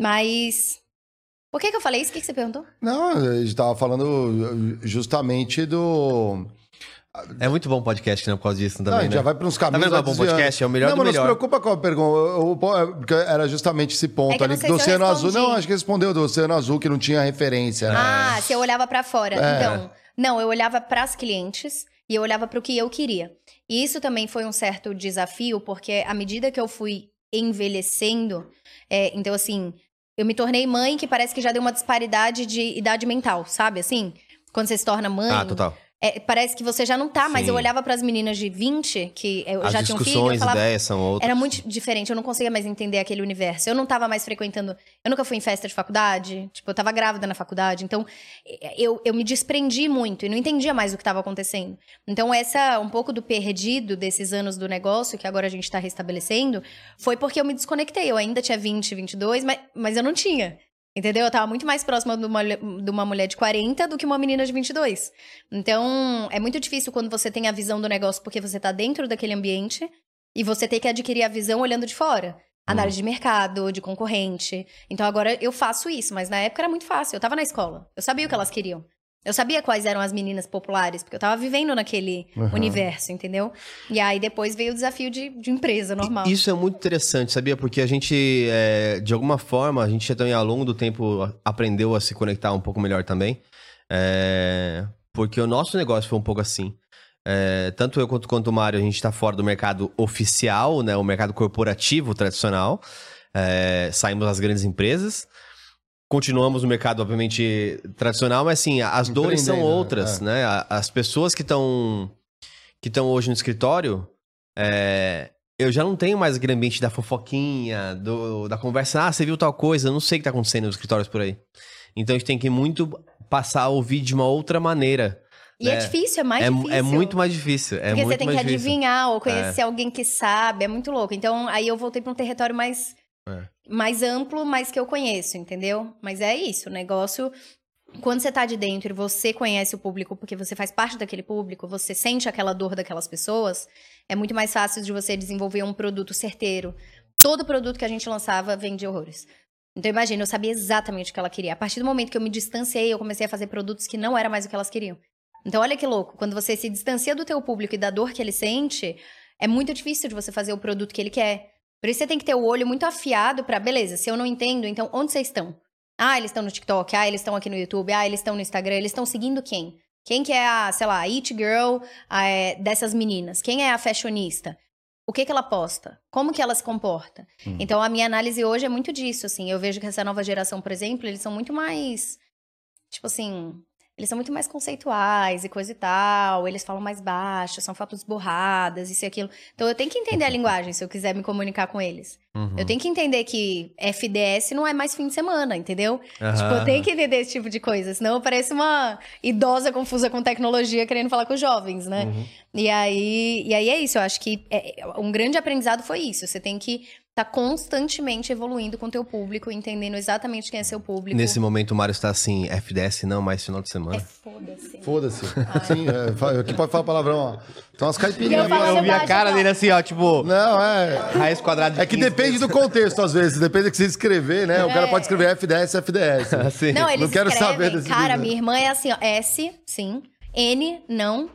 Mas por que, que eu falei isso? O que, que você perguntou? Não, a gente estava falando justamente do. É muito bom podcast, né? Por causa disso também, não, né? já vai para uns caminhos... Tá vendo é bom podcast? É o melhor não, do melhor. Não, mas não se preocupa com a pergunta. Porque era justamente esse ponto é ali do Oceano Azul. Não, acho que respondeu do Oceano Azul, que não tinha referência. Né? Ah, se eu olhava para fora. É. Então, não, eu olhava para as clientes e eu olhava para o que eu queria. E isso também foi um certo desafio, porque à medida que eu fui envelhecendo, é, então assim, eu me tornei mãe que parece que já deu uma disparidade de idade mental, sabe? Assim, quando você se torna mãe. Ah, total. É, parece que você já não tá, mas Sim. eu olhava para as meninas de 20, que eu As já tinha um filho, eu falava, ideias são outras. Era muito diferente, eu não conseguia mais entender aquele universo. Eu não tava mais frequentando, eu nunca fui em festa de faculdade, tipo, eu tava grávida na faculdade, então eu, eu me desprendi muito e não entendia mais o que estava acontecendo. Então essa um pouco do perdido desses anos do negócio que agora a gente tá restabelecendo, foi porque eu me desconectei. Eu ainda tinha 20, 22, mas, mas eu não tinha. Entendeu? Eu tava muito mais próxima de uma, de uma mulher de 40 do que uma menina de 22. Então, é muito difícil quando você tem a visão do negócio porque você tá dentro daquele ambiente e você tem que adquirir a visão olhando de fora. Análise uhum. de mercado, de concorrente. Então, agora eu faço isso, mas na época era muito fácil. Eu tava na escola. Eu sabia o que elas queriam. Eu sabia quais eram as meninas populares, porque eu tava vivendo naquele uhum. universo, entendeu? E aí depois veio o desafio de, de empresa normal. Isso é muito interessante, sabia? Porque a gente, é, de alguma forma, a gente também ao longo do tempo aprendeu a se conectar um pouco melhor também. É, porque o nosso negócio foi um pouco assim. É, tanto eu quanto, quanto o Mário, a gente está fora do mercado oficial, né? O mercado corporativo tradicional. É, saímos das grandes empresas continuamos no mercado, obviamente, tradicional, mas assim, as dores são outras, é. né? As pessoas que estão que estão hoje no escritório, é, eu já não tenho mais aquele ambiente da fofoquinha, do, da conversa, ah, você viu tal coisa, eu não sei o que tá acontecendo nos escritórios por aí. Então a gente tem que muito passar a ouvir de uma outra maneira. E é né? é difícil, é mais é, difícil. É muito mais difícil. É Porque você tem que adivinhar ou conhecer é. alguém que sabe, é muito louco. Então aí eu voltei para um território mais é. Mais amplo, mas que eu conheço, entendeu? Mas é isso, o negócio. Quando você tá de dentro e você conhece o público, porque você faz parte daquele público, você sente aquela dor daquelas pessoas, é muito mais fácil de você desenvolver um produto certeiro. Todo produto que a gente lançava vendia horrores. Então imagina, eu sabia exatamente o que ela queria. A partir do momento que eu me distanciei, eu comecei a fazer produtos que não era mais o que elas queriam. Então olha que louco, quando você se distancia do teu público e da dor que ele sente, é muito difícil de você fazer o produto que ele quer. Por isso você tem que ter o olho muito afiado para, beleza, se eu não entendo, então onde vocês estão? Ah, eles estão no TikTok, ah, eles estão aqui no YouTube, ah, eles estão no Instagram, eles estão seguindo quem? Quem que é a, sei lá, a It Girl a, é, dessas meninas? Quem é a fashionista? O que que ela posta? Como que ela se comporta? Hum. Então, a minha análise hoje é muito disso, assim. Eu vejo que essa nova geração, por exemplo, eles são muito mais, tipo assim, eles são muito mais conceituais e coisa e tal, eles falam mais baixo, são fotos borradas, isso e aquilo. Então eu tenho que entender a linguagem se eu quiser me comunicar com eles. Uhum. Eu tenho que entender que FDS não é mais fim de semana, entendeu? Uhum. Tipo, eu tenho que entender esse tipo de coisa, senão eu pareço uma idosa confusa com tecnologia querendo falar com os jovens, né? Uhum. E, aí, e aí é isso, eu acho que é, um grande aprendizado foi isso. Você tem que tá constantemente evoluindo com o teu público, entendendo exatamente quem é seu público. Nesse momento o Mário está assim, FDS não, mais final de semana. É foda-se. Foda-se. Ah. Sim, é, aqui pode falar palavrão, ó. Então as caipirinhas. Eu, eu vi a cara dele assim, ó, tipo... Não, é... Raiz quadrada de É que depende do contexto, às vezes. Depende do que você escrever, né? O cara é. pode escrever FDS, FDS. Sim. Não, eles não quero escrevem, saber desse Cara, minha irmã é assim, ó. S, sim. N, não.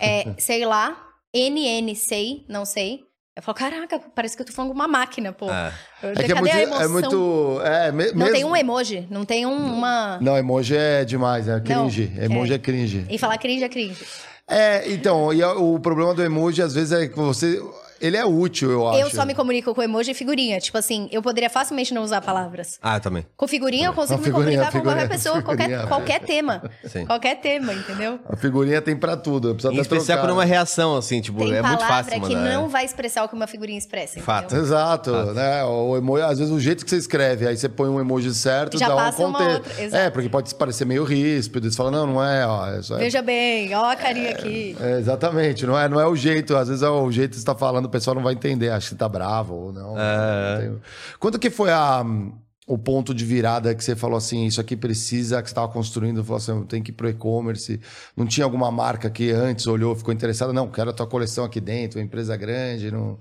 É, sei lá. NN, sei, não sei. Eu falo, caraca, parece que eu tô falando uma máquina, pô. É, é que é muito, é muito. É, me, não mesmo... tem um emoji, não tem um, uma. Não, emoji é demais, é cringe. Não, emoji é. é cringe. E falar cringe é cringe. É, então, e o problema do emoji, às vezes, é que você ele é útil, eu acho. Eu só me comunico com emoji e figurinha. Tipo assim, eu poderia facilmente não usar palavras. Ah, eu também. Com figurinha, eu consigo me comunicar com qualquer pessoa, qualquer, qualquer tema. Sim. Qualquer tema, entendeu? A figurinha tem pra tudo. Eu em especial quando uma reação, assim, tipo, tem é muito fácil mandar. que não é. vai expressar o que uma figurinha expressa. Fato. Exato, Fato. né? O emoji, às vezes o jeito que você escreve, aí você põe um emoji certo, Já dá passa um contexto. É, porque pode parecer meio ríspido. Você fala, não, não é, ó. É só... Veja bem, ó a carinha aqui. É, exatamente, não é, não é o jeito. Às vezes é o jeito que você tá falando, o pessoal não vai entender acha que tá bravo ou não. É. não Quando que foi a, o ponto de virada que você falou assim, isso aqui precisa, que você estava construindo, falou assim, tem que ir pro e-commerce. Não tinha alguma marca que antes olhou, ficou interessada? Não, quero a tua coleção aqui dentro, uma empresa grande, não...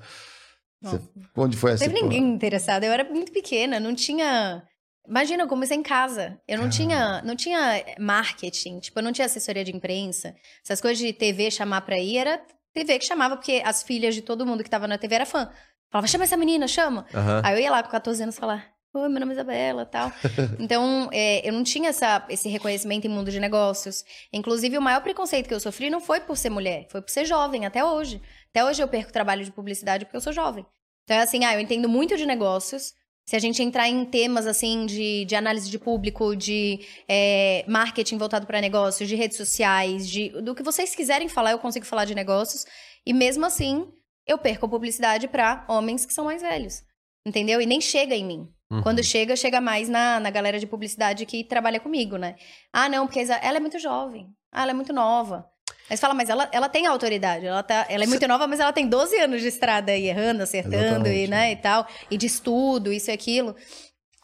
Você, onde foi essa? Não teve ninguém interessado. Eu era muito pequena, não tinha... Imagina, eu comecei em casa. Eu não tinha, não tinha marketing, tipo, eu não tinha assessoria de imprensa. Essas coisas de TV chamar pra ir era TV que chamava, porque as filhas de todo mundo que tava na TV era fã. Falava, chama essa menina, chama. Uhum. Aí eu ia lá com 14 anos falar, oi, meu nome é Isabela tal. então, é, eu não tinha essa, esse reconhecimento em mundo de negócios. Inclusive, o maior preconceito que eu sofri não foi por ser mulher, foi por ser jovem, até hoje. Até hoje eu perco trabalho de publicidade porque eu sou jovem. Então, é assim, ah, eu entendo muito de negócios, se a gente entrar em temas assim de, de análise de público, de é, marketing voltado para negócios, de redes sociais, de, do que vocês quiserem falar, eu consigo falar de negócios. E mesmo assim, eu perco a publicidade para homens que são mais velhos. Entendeu? E nem chega em mim. Uhum. Quando chega, chega mais na, na galera de publicidade que trabalha comigo, né? Ah, não, porque ela é muito jovem. Ah, ela é muito nova. Aí você fala, mas ela, ela tem autoridade, ela, tá, ela é muito nova, mas ela tem 12 anos de estrada aí, errando, acertando e, né, e tal, e de estudo, isso e aquilo.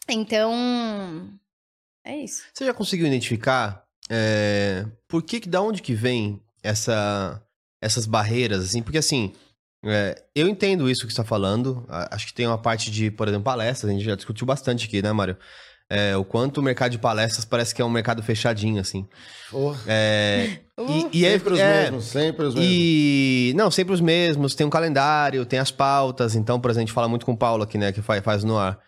Então, é isso. Você já conseguiu identificar é, por que, da onde que vem essa, essas barreiras, assim? Porque, assim, é, eu entendo isso que você está falando, acho que tem uma parte de, por exemplo, palestras, a gente já discutiu bastante aqui, né, Mário? É, o quanto o mercado de palestras parece que é um mercado fechadinho, assim. Oh. É, uh, e, e sempre os é, mesmos, sempre os mesmos. E, não, sempre os mesmos. Tem um calendário, tem as pautas. Então, por exemplo, a gente fala muito com o Paulo aqui, né, que faz, faz no ar.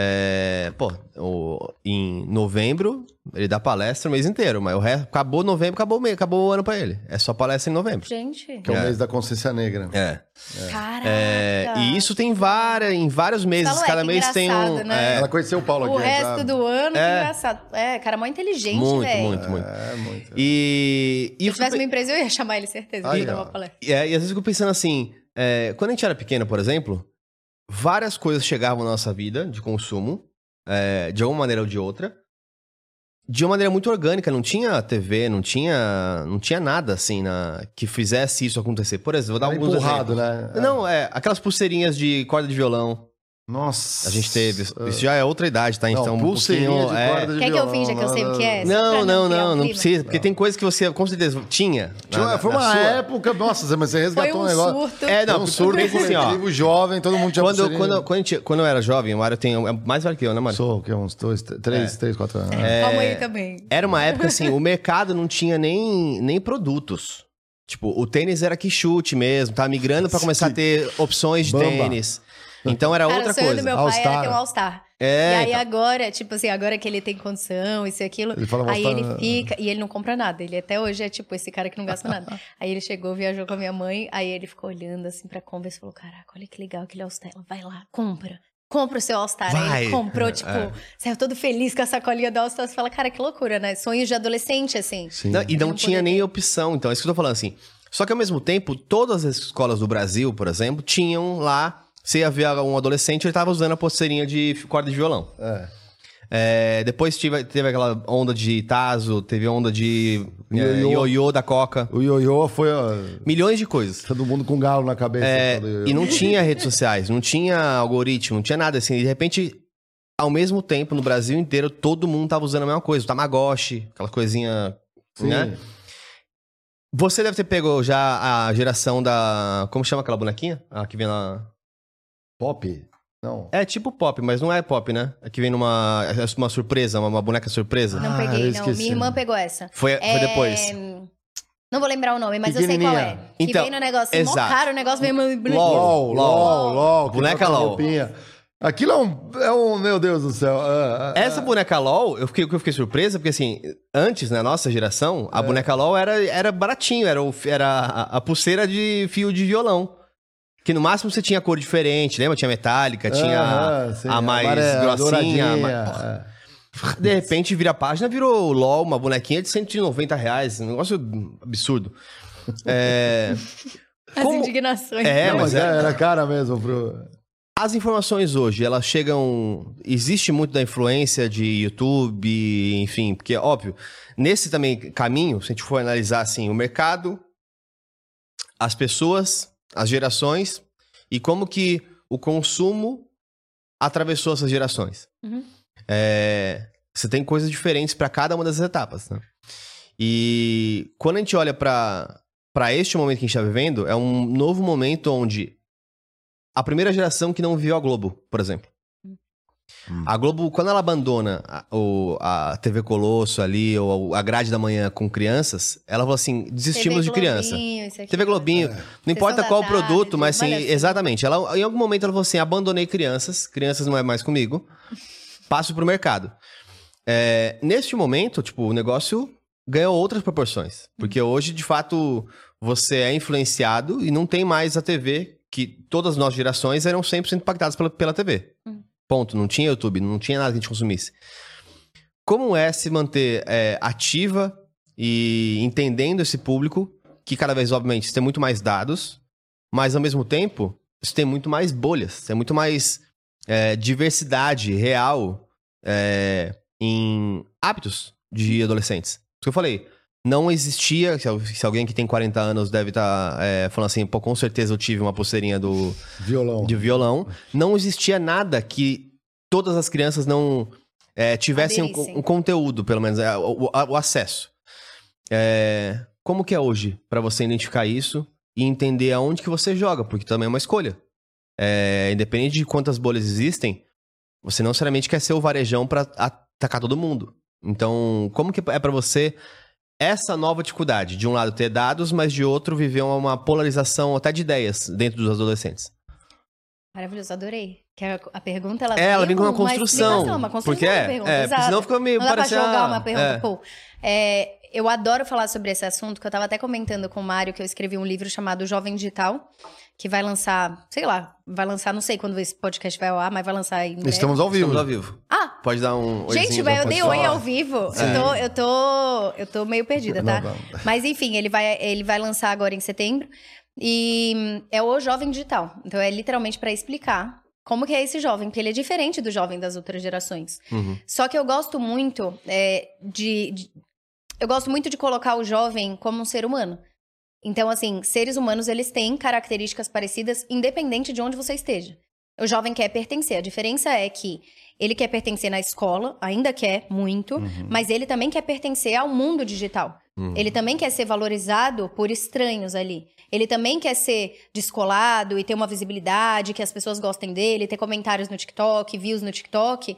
É, pô, o, em novembro ele dá palestra o mês inteiro, mas o resto acabou novembro, acabou o mês, acabou o ano para ele. É só palestra em novembro. Gente. Que é o é. mês da consciência negra. É. é. Caraca. É, e isso tem várias, em vários meses, Fala, cada mês tem um. Né? É. Ela conheceu o Paulo aqui. O resto sabe? do ano, que engraçado. É, cara, mó inteligente, muito, velho. Muito, muito, É, muito. E, e Se eu tivesse uma empresa, eu ia chamar ele, certeza. Uma palestra. E, e às vezes eu fico pensando assim, quando a gente era pequeno, por exemplo, várias coisas chegavam na nossa vida de consumo é, de uma maneira ou de outra. De uma maneira muito orgânica, não tinha TV, não tinha, não tinha nada assim na, que fizesse isso acontecer. Por exemplo, vou dar Era alguns empurrado, exemplos. né? Não, é, aquelas pulseirinhas de corda de violão. Nossa. A gente teve. Isso já é outra idade, tá? Então, não, um pouquinho. De é... Quer violão, que eu finja que eu sei o que é? Não, não, não, não, precisa. Porque não. tem coisas que você, com certeza, tinha. tinha na, foi uma época, nossa, mas você resgatou um, um negócio. Surto. É, não, um surto assim, ó. jovem, todo mundo tinha quando, quando, quando, quando eu era jovem, o Mário tem. É mais velho que eu, né, Mário? Sou, que uns dois, três, é. três, quatro anos. É, Calma aí também. Era uma época assim, o mercado não tinha nem, nem produtos. Tipo, o tênis era que chute mesmo, tá migrando para começar a ter opções de tênis. Então era outra coisa. O sonho do meu pai era ter um All-Star. É, e aí então... agora, tipo assim, agora que ele tem condição, isso e aquilo, ele aí ele fica, e ele não compra nada. Ele até hoje é tipo esse cara que não gasta nada. aí ele chegou, viajou com a minha mãe, aí ele ficou olhando assim pra Converse e falou: Caraca, olha que legal aquele All-Star. Vai lá, compra. Compra o seu All-Star. Aí ele comprou, tipo, é. saiu todo feliz com a sacolinha do All-Star. Você fala, cara, que loucura, né? Sonhos de adolescente, assim. Não, e não tinha nem opção. Então, é isso que eu tô falando assim. Só que ao mesmo tempo, todas as escolas do Brasil, por exemplo, tinham lá você ia ver um adolescente, ele tava usando a pulseirinha de corda de violão. É. É, depois tive, teve aquela onda de Tazo, teve onda de é, ioiô da Coca. O ioiô foi. Milhões de coisas. Todo mundo com galo na cabeça. É, e não tinha redes sociais, não tinha algoritmo, não tinha nada assim. De repente, ao mesmo tempo, no Brasil inteiro, todo mundo tava usando a mesma coisa. O Tamagotchi, aquela coisinha. Sim. Né? Você deve ter pego já a geração da. Como chama aquela bonequinha? A que vem lá. Pop? Não. É tipo pop, mas não é pop, né? É que vem numa é uma surpresa, uma, uma boneca surpresa. Não peguei, ah, não. Minha irmã pegou essa. Foi, é... foi depois. Não vou lembrar o nome, mas eu sei qual é. Que então, vem no negócio, exato. mó caro, o negócio vem muito LOL, LOL, LOL, LOL. Boneca LOL. Aquilo é um, é um. Meu Deus do céu. Ah, ah, Essa boneca LOL, eu fiquei, eu fiquei surpresa, porque assim, antes, na nossa geração, a é. boneca LOL era, era baratinho, era, o, era a, a, pulseira de fio de violão. Que no máximo você tinha cor diferente, lembra? Tinha metálica, tinha ah, sim, a mais amarela, grossinha. A... De repente vira a página, virou LOL, uma bonequinha de 190 reais. Um negócio absurdo. É. As Como... indignações. É, mas é, era cara mesmo pro. As informações hoje, elas chegam. Existe muito da influência de YouTube, enfim, porque, óbvio, nesse também caminho, se a gente for analisar assim, o mercado, as pessoas, as gerações e como que o consumo atravessou essas gerações. Uhum. É, você tem coisas diferentes para cada uma das etapas. Né? E quando a gente olha para este momento que a gente está vivendo, é um novo momento onde a primeira geração que não viu a Globo, por exemplo. Hum. A Globo, quando ela abandona a, o, a TV Colosso ali, ou a grade da manhã com crianças, ela falou assim: desistimos de criança. TV Globinho, é. não importa qual tarde, produto, mas assim, exatamente. Ela, em algum momento ela falou assim: abandonei crianças, crianças não é mais comigo, passo pro mercado. É, neste momento, tipo, o negócio ganhou outras proporções. Porque hoje, de fato, você é influenciado e não tem mais a TV que todas as nossas gerações eram 100% impactadas pela, pela TV. Uhum. Ponto. Não tinha YouTube, não tinha nada que a gente consumisse. Como é se manter é, ativa e entendendo esse público, que cada vez, obviamente, tem muito mais dados, mas ao mesmo tempo, isso tem muito mais bolhas, tem muito mais é, diversidade real é, em hábitos de adolescentes. Isso que eu falei não existia. Se alguém que tem 40 anos deve estar tá, é, falando assim, pô, com certeza eu tive uma pulseirinha do violão. de violão. Não existia nada que todas as crianças não é, tivessem um, um, conteúdo, pelo menos, é, o, o, acesso. É, como que é hoje para você identificar isso e entender aonde que você joga? Porque também é uma escolha. É, independente de quantas bolhas existem, você não necessariamente quer ser o varejão para atacar todo mundo. Então, como que é para você essa nova dificuldade. De um lado, ter dados, mas de outro, viver uma polarização até de ideias dentro dos adolescentes. Maravilhoso, adorei. Que a, a pergunta, ela, é, ela vem com uma construção. Uma, construção porque é, pergunta, é, porque senão fica meio Não parecendo... jogar uma pergunta, é. pô. É, eu adoro falar sobre esse assunto, que eu tava até comentando com o Mário, que eu escrevi um livro chamado Jovem Digital, que vai lançar, sei lá, vai lançar, não sei quando esse podcast vai ao ar, mas vai lançar em breve. Estamos ao vivo. Estamos ao vivo. Ah! Pode dar um Gente, mas eu dei oi ao vivo. Eu, tô, eu, tô, eu tô meio perdida, tá? Não, não. Mas enfim, ele vai, ele vai lançar agora em setembro. E é o Jovem Digital. Então é literalmente para explicar como que é esse jovem, porque ele é diferente do jovem das outras gerações. Uhum. Só que eu gosto muito é, de, de, Eu gosto muito de colocar o jovem como um ser humano. Então, assim, seres humanos, eles têm características parecidas, independente de onde você esteja. O jovem quer pertencer. A diferença é que ele quer pertencer na escola, ainda quer muito, uhum. mas ele também quer pertencer ao mundo digital. Uhum. Ele também quer ser valorizado por estranhos ali. Ele também quer ser descolado e ter uma visibilidade, que as pessoas gostem dele, ter comentários no TikTok, views no TikTok.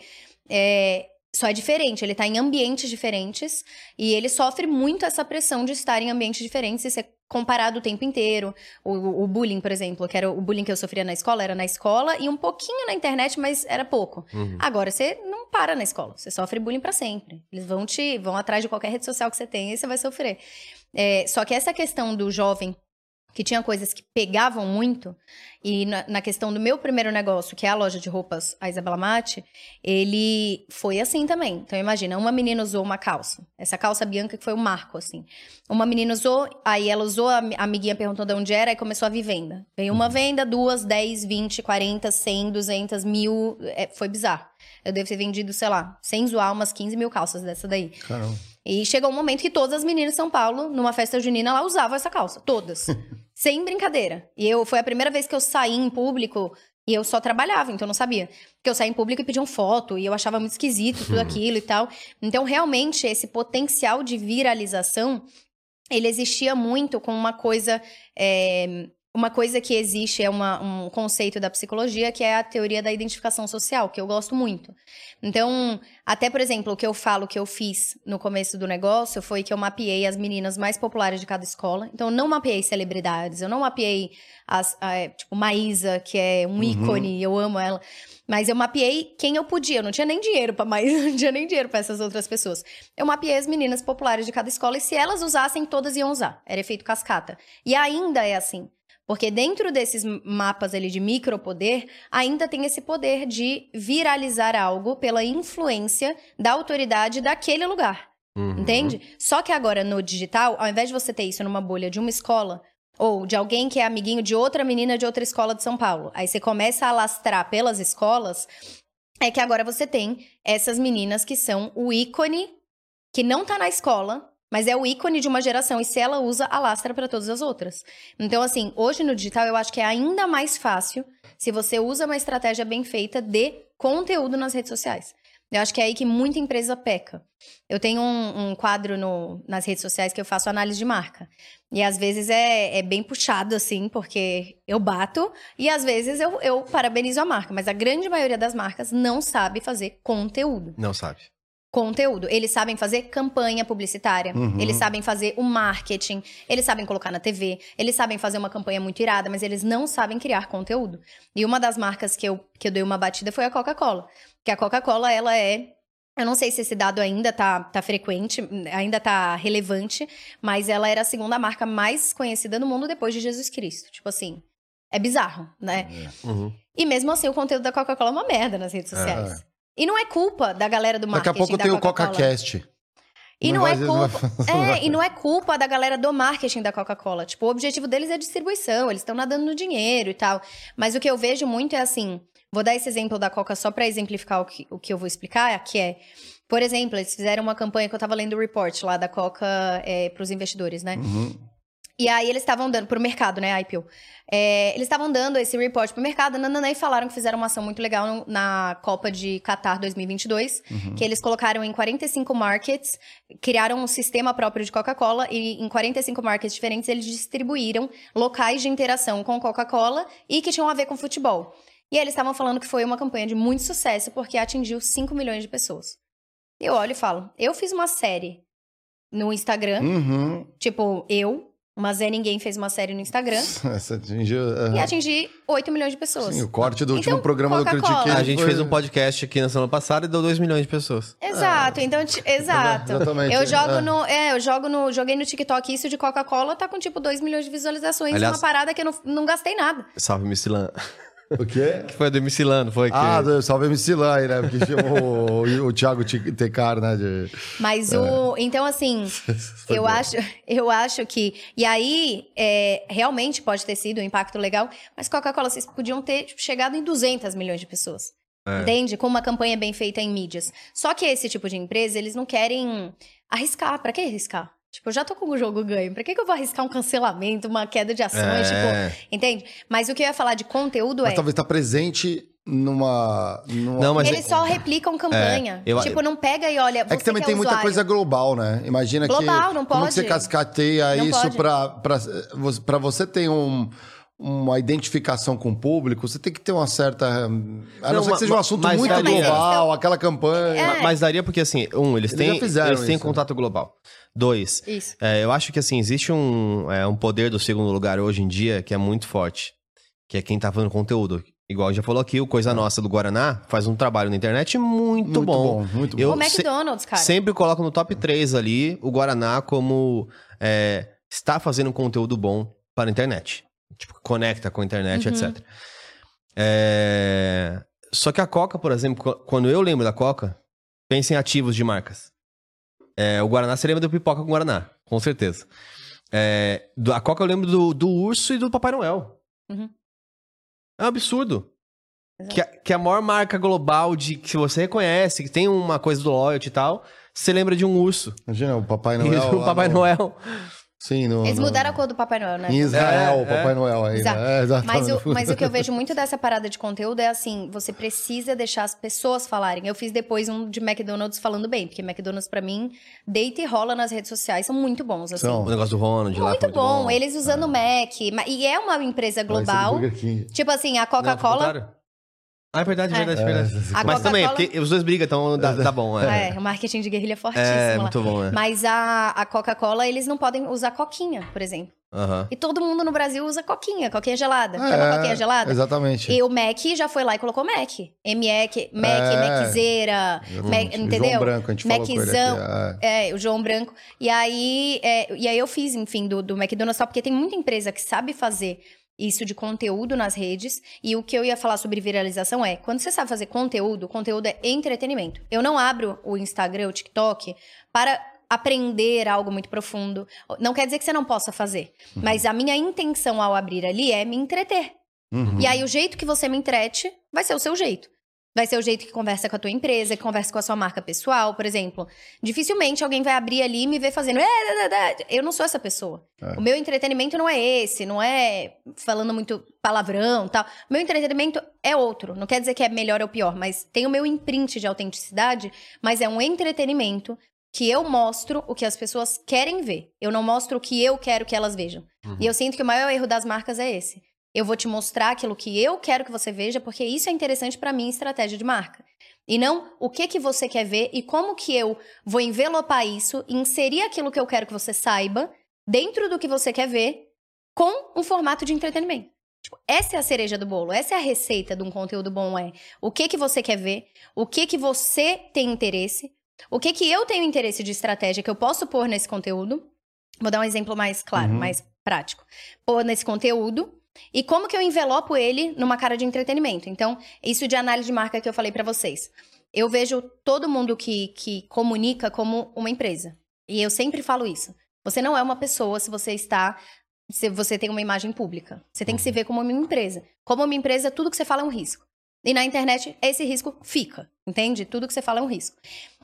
É, só é diferente, ele está em ambientes diferentes e ele sofre muito essa pressão de estar em ambientes diferentes e ser comparado o tempo inteiro. O, o, bullying, por exemplo, que era o bullying que eu sofria na escola, era na escola e um pouquinho na internet, mas era pouco. Uhum. Agora, você não para na escola, você sofre bullying para sempre. Eles vão te vão atrás de qualquer rede social que você tenha e você vai sofrer. É, só que essa questão do jovem que tinha coisas que pegavam muito. E na, na, questão do meu primeiro negócio, que é a loja de roupas, a Isabela Mate, ele foi assim também. Então imagina, uma menina usou uma calça. Essa calça Bianca que foi o um marco, assim. Uma menina usou, aí ela usou, a amiguinha perguntou de onde era, e começou a vir venda. Veio uma venda, duas, dez, vinte, quarenta, cem, duzentas, mil. É, foi bizarro. Eu devo ter vendido, sei lá, sem zoar, umas 15 mil calças dessa daí. Caramba. E chegou um momento que todas as meninas de São Paulo, numa festa junina, ela usava essa calça. Todas. Sem brincadeira. E eu foi a primeira vez que eu saí em público e eu só trabalhava, então eu não sabia. Porque eu saí em público e pediam foto, e eu achava muito esquisito tudo aquilo e tal. Então, realmente, esse potencial de viralização, ele existia muito com uma coisa é, uma coisa que existe é uma, um conceito da psicologia que é a teoria da identificação social, que eu gosto muito. Então, até por exemplo, o que eu falo que eu fiz no começo do negócio foi que eu mapeei as meninas mais populares de cada escola. Então, eu não mapeei celebridades, eu não mapeei as, a, tipo Maísa, que é um uhum. ícone, eu amo ela. Mas eu mapeei quem eu podia. Eu não tinha nem dinheiro para mais, não tinha nem dinheiro para essas outras pessoas. Eu mapeei as meninas populares de cada escola e se elas usassem, todas iam usar. Era efeito cascata. E ainda é assim. Porque dentro desses mapas ali de micropoder, ainda tem esse poder de viralizar algo pela influência da autoridade daquele lugar. Uhum. Entende? Só que agora no digital, ao invés de você ter isso numa bolha de uma escola, ou de alguém que é amiguinho de outra menina de outra escola de São Paulo, aí você começa a alastrar pelas escolas, é que agora você tem essas meninas que são o ícone que não tá na escola, mas é o ícone de uma geração e se ela usa, alastra para todas as outras. Então, assim, hoje no digital eu acho que é ainda mais fácil se você usa uma estratégia bem feita de conteúdo nas redes sociais. Eu acho que é aí que muita empresa peca. Eu tenho um, um quadro no, nas redes sociais que eu faço análise de marca. E às vezes é, é, bem puxado, assim, porque eu bato e às vezes eu, eu parabenizo a marca. Mas a grande maioria das marcas não sabe fazer conteúdo. Não sabe conteúdo. Eles sabem fazer campanha publicitária, uhum. eles sabem fazer o marketing, eles sabem colocar na TV, eles sabem fazer uma campanha muito irada, mas eles não sabem criar conteúdo. E uma das marcas que eu, que eu dei uma batida foi a Coca-Cola. Que a Coca-Cola, ela é eu não sei se esse dado ainda tá, tá frequente, ainda tá relevante, mas ela era a segunda marca mais conhecida no mundo depois de Jesus Cristo. Tipo assim, é bizarro, né? É. Uhum. E mesmo assim, o conteúdo da Coca-Cola é uma merda nas redes sociais. É. E não é culpa da galera do marketing. Daqui a pouco tem o CocaCast. E não, não é culpa. É, e não é culpa da galera do marketing da Coca-Cola. Tipo, o objetivo deles é distribuição, eles estão nadando no dinheiro e tal. Mas o que eu vejo muito é assim. Vou dar esse exemplo da Coca só para exemplificar o que, o que eu vou explicar, que é. Por exemplo, eles fizeram uma campanha que eu tava lendo o report lá da Coca é, para os investidores, né? Uhum. E aí eles estavam dando pro mercado, né, IPO. É, eles estavam dando esse report pro mercado, nananã, e falaram que fizeram uma ação muito legal na Copa de Qatar 2022, uhum. que eles colocaram em 45 markets, criaram um sistema próprio de Coca-Cola e em 45 markets diferentes eles distribuíram locais de interação com Coca-Cola e que tinham a ver com futebol. E eles estavam falando que foi uma campanha de muito sucesso porque atingiu 5 milhões de pessoas. Eu olho e falo, eu fiz uma série no Instagram, uhum. tipo, eu, mas é Ninguém fez uma série no Instagram. Essa atingiu. Uh... E atingir 8 milhões de pessoas. Sim, o corte do então, último programa do Critiquei. A gente foi... fez um podcast aqui na semana passada e deu 2 milhões de pessoas. Exato, é. então, exato. Exatamente. Eu jogo é. no. É, eu jogo no. Joguei no TikTok isso de Coca-Cola, tá com tipo 2 milhões de visualizações. Aliás, uma parada que eu não, não gastei nada. Salve, Missilã. O quê? Que foi do MC Lano, foi? Ah, que... salve MC Lan aí, né? Porque chamou o, o Thiago Tecar, né? De... Mas o... É. Então, assim, eu acho, eu acho que... E aí, é, realmente pode ter sido um impacto legal, mas Coca-Cola, vocês podiam ter tipo, chegado em 200 milhões de pessoas. É. Entende? Com uma campanha bem feita em mídias. Só que esse tipo de empresa, eles não querem arriscar. Para que arriscar? Tipo, eu já tô com o jogo ganho. Pra que, que eu vou arriscar um cancelamento, uma queda de ações? É. Tipo, entende? Mas o que eu ia falar de conteúdo mas é. talvez tá presente numa. numa... Não, mas Eles é... só replicam campanha. É, eu... Tipo, não pega e olha. É que também que é tem usuário. muita coisa global, né? Imagina global, que. Global, não pode. Como você cascateia não isso pra, pra, pra você ter um uma identificação com o público, você tem que ter uma certa. A não, não ser que seja um assunto muito daria, global, aquela campanha. É. Mas daria porque, assim, um, eles, eles têm, eles têm contato global. Dois, é, eu acho que assim, existe um, é, um poder do segundo lugar hoje em dia que é muito forte. Que é quem tá fazendo conteúdo. Igual já falou aqui, o Coisa Nossa do Guaraná faz um trabalho na internet muito, muito bom. bom. Muito bom, eu O McDonald's, cara. Sempre coloco no top 3 ali o Guaraná como é, está fazendo conteúdo bom para a internet. Tipo, conecta com a internet, uhum. etc. É... Só que a Coca, por exemplo, quando eu lembro da Coca, pensa em ativos de marcas. É, o Guaraná, você lembra do Pipoca com Guaraná, com certeza. É, a Coca eu lembro do, do Urso e do Papai Noel. Uhum. É um absurdo. Que a, que a maior marca global de que você reconhece, que tem uma coisa do loyalty e tal, você lembra de um urso. Imagina, o Papai Noel. o Papai Noel. Sim, no, Eles mudaram a cor do Papai Noel, né? Em Israel, é, o Papai é. Noel aí. Exato. Né? É, mas, o, mas o que eu vejo muito dessa parada de conteúdo é assim: você precisa deixar as pessoas falarem. Eu fiz depois um de McDonald's falando bem, porque McDonald's, para mim, deita e rola nas redes sociais, são muito bons. Assim. São. O negócio do Ronald lá. Muito, muito bom. bom. Eles usando o é. Mac. E é uma empresa global. Tipo assim, a Coca-Cola. Ah, é verdade, é. verdade, é. verdade. A Mas também, porque os dois brigam, então dá, dá bom. É. é, o marketing de guerrilha é fortíssimo. É, muito bom, é. Mas a, a Coca-Cola, eles não podem usar coquinha, por exemplo. Uhum. E todo mundo no Brasil usa coquinha, coquinha gelada. É, Chama coquinha gelada? Exatamente. E o Mac já foi lá e colocou Mac. MEC, Mac, é, Maczeira, Mac, entendeu? O João Branco, a gente Maczão, falou é. é. o João Branco. E aí, é, e aí eu fiz, enfim, do, do McDonald's só porque tem muita empresa que sabe fazer isso de conteúdo nas redes. E o que eu ia falar sobre viralização é: quando você sabe fazer conteúdo, conteúdo é entretenimento. Eu não abro o Instagram, o TikTok para aprender algo muito profundo. Não quer dizer que você não possa fazer, uhum. mas a minha intenção ao abrir ali é me entreter. Uhum. E aí o jeito que você me entrete vai ser o seu jeito. Vai ser o jeito que conversa com a tua empresa, que conversa com a sua marca pessoal, por exemplo. Dificilmente alguém vai abrir ali e me ver fazendo. Eu não sou essa pessoa. É. O meu entretenimento não é esse, não é falando muito palavrão tal. O meu entretenimento é outro. Não quer dizer que é melhor ou pior, mas tem o meu imprint de autenticidade, mas é um entretenimento que eu mostro o que as pessoas querem ver. Eu não mostro o que eu quero que elas vejam. Uhum. E eu sinto que o maior erro das marcas é esse. Eu vou te mostrar aquilo que eu quero que você veja, porque isso é interessante para mim, estratégia de marca. E não o que que você quer ver e como que eu vou envelopar isso, inserir aquilo que eu quero que você saiba dentro do que você quer ver com um formato de entretenimento. Tipo, essa é a cereja do bolo, essa é a receita de um conteúdo bom é o que que você quer ver, o que que você tem interesse, o que que eu tenho interesse de estratégia que eu posso pôr nesse conteúdo. Vou dar um exemplo mais claro, uhum. mais prático. Pôr nesse conteúdo e como que eu envelopo ele numa cara de entretenimento? Então, isso de análise de marca que eu falei para vocês. Eu vejo todo mundo que, que comunica como uma empresa. E eu sempre falo isso. Você não é uma pessoa se você está. Se você tem uma imagem pública. Você tem que se uhum. ver como uma empresa. Como uma empresa, tudo que você fala é um risco. E na internet, esse risco fica, entende? Tudo que você fala é um risco.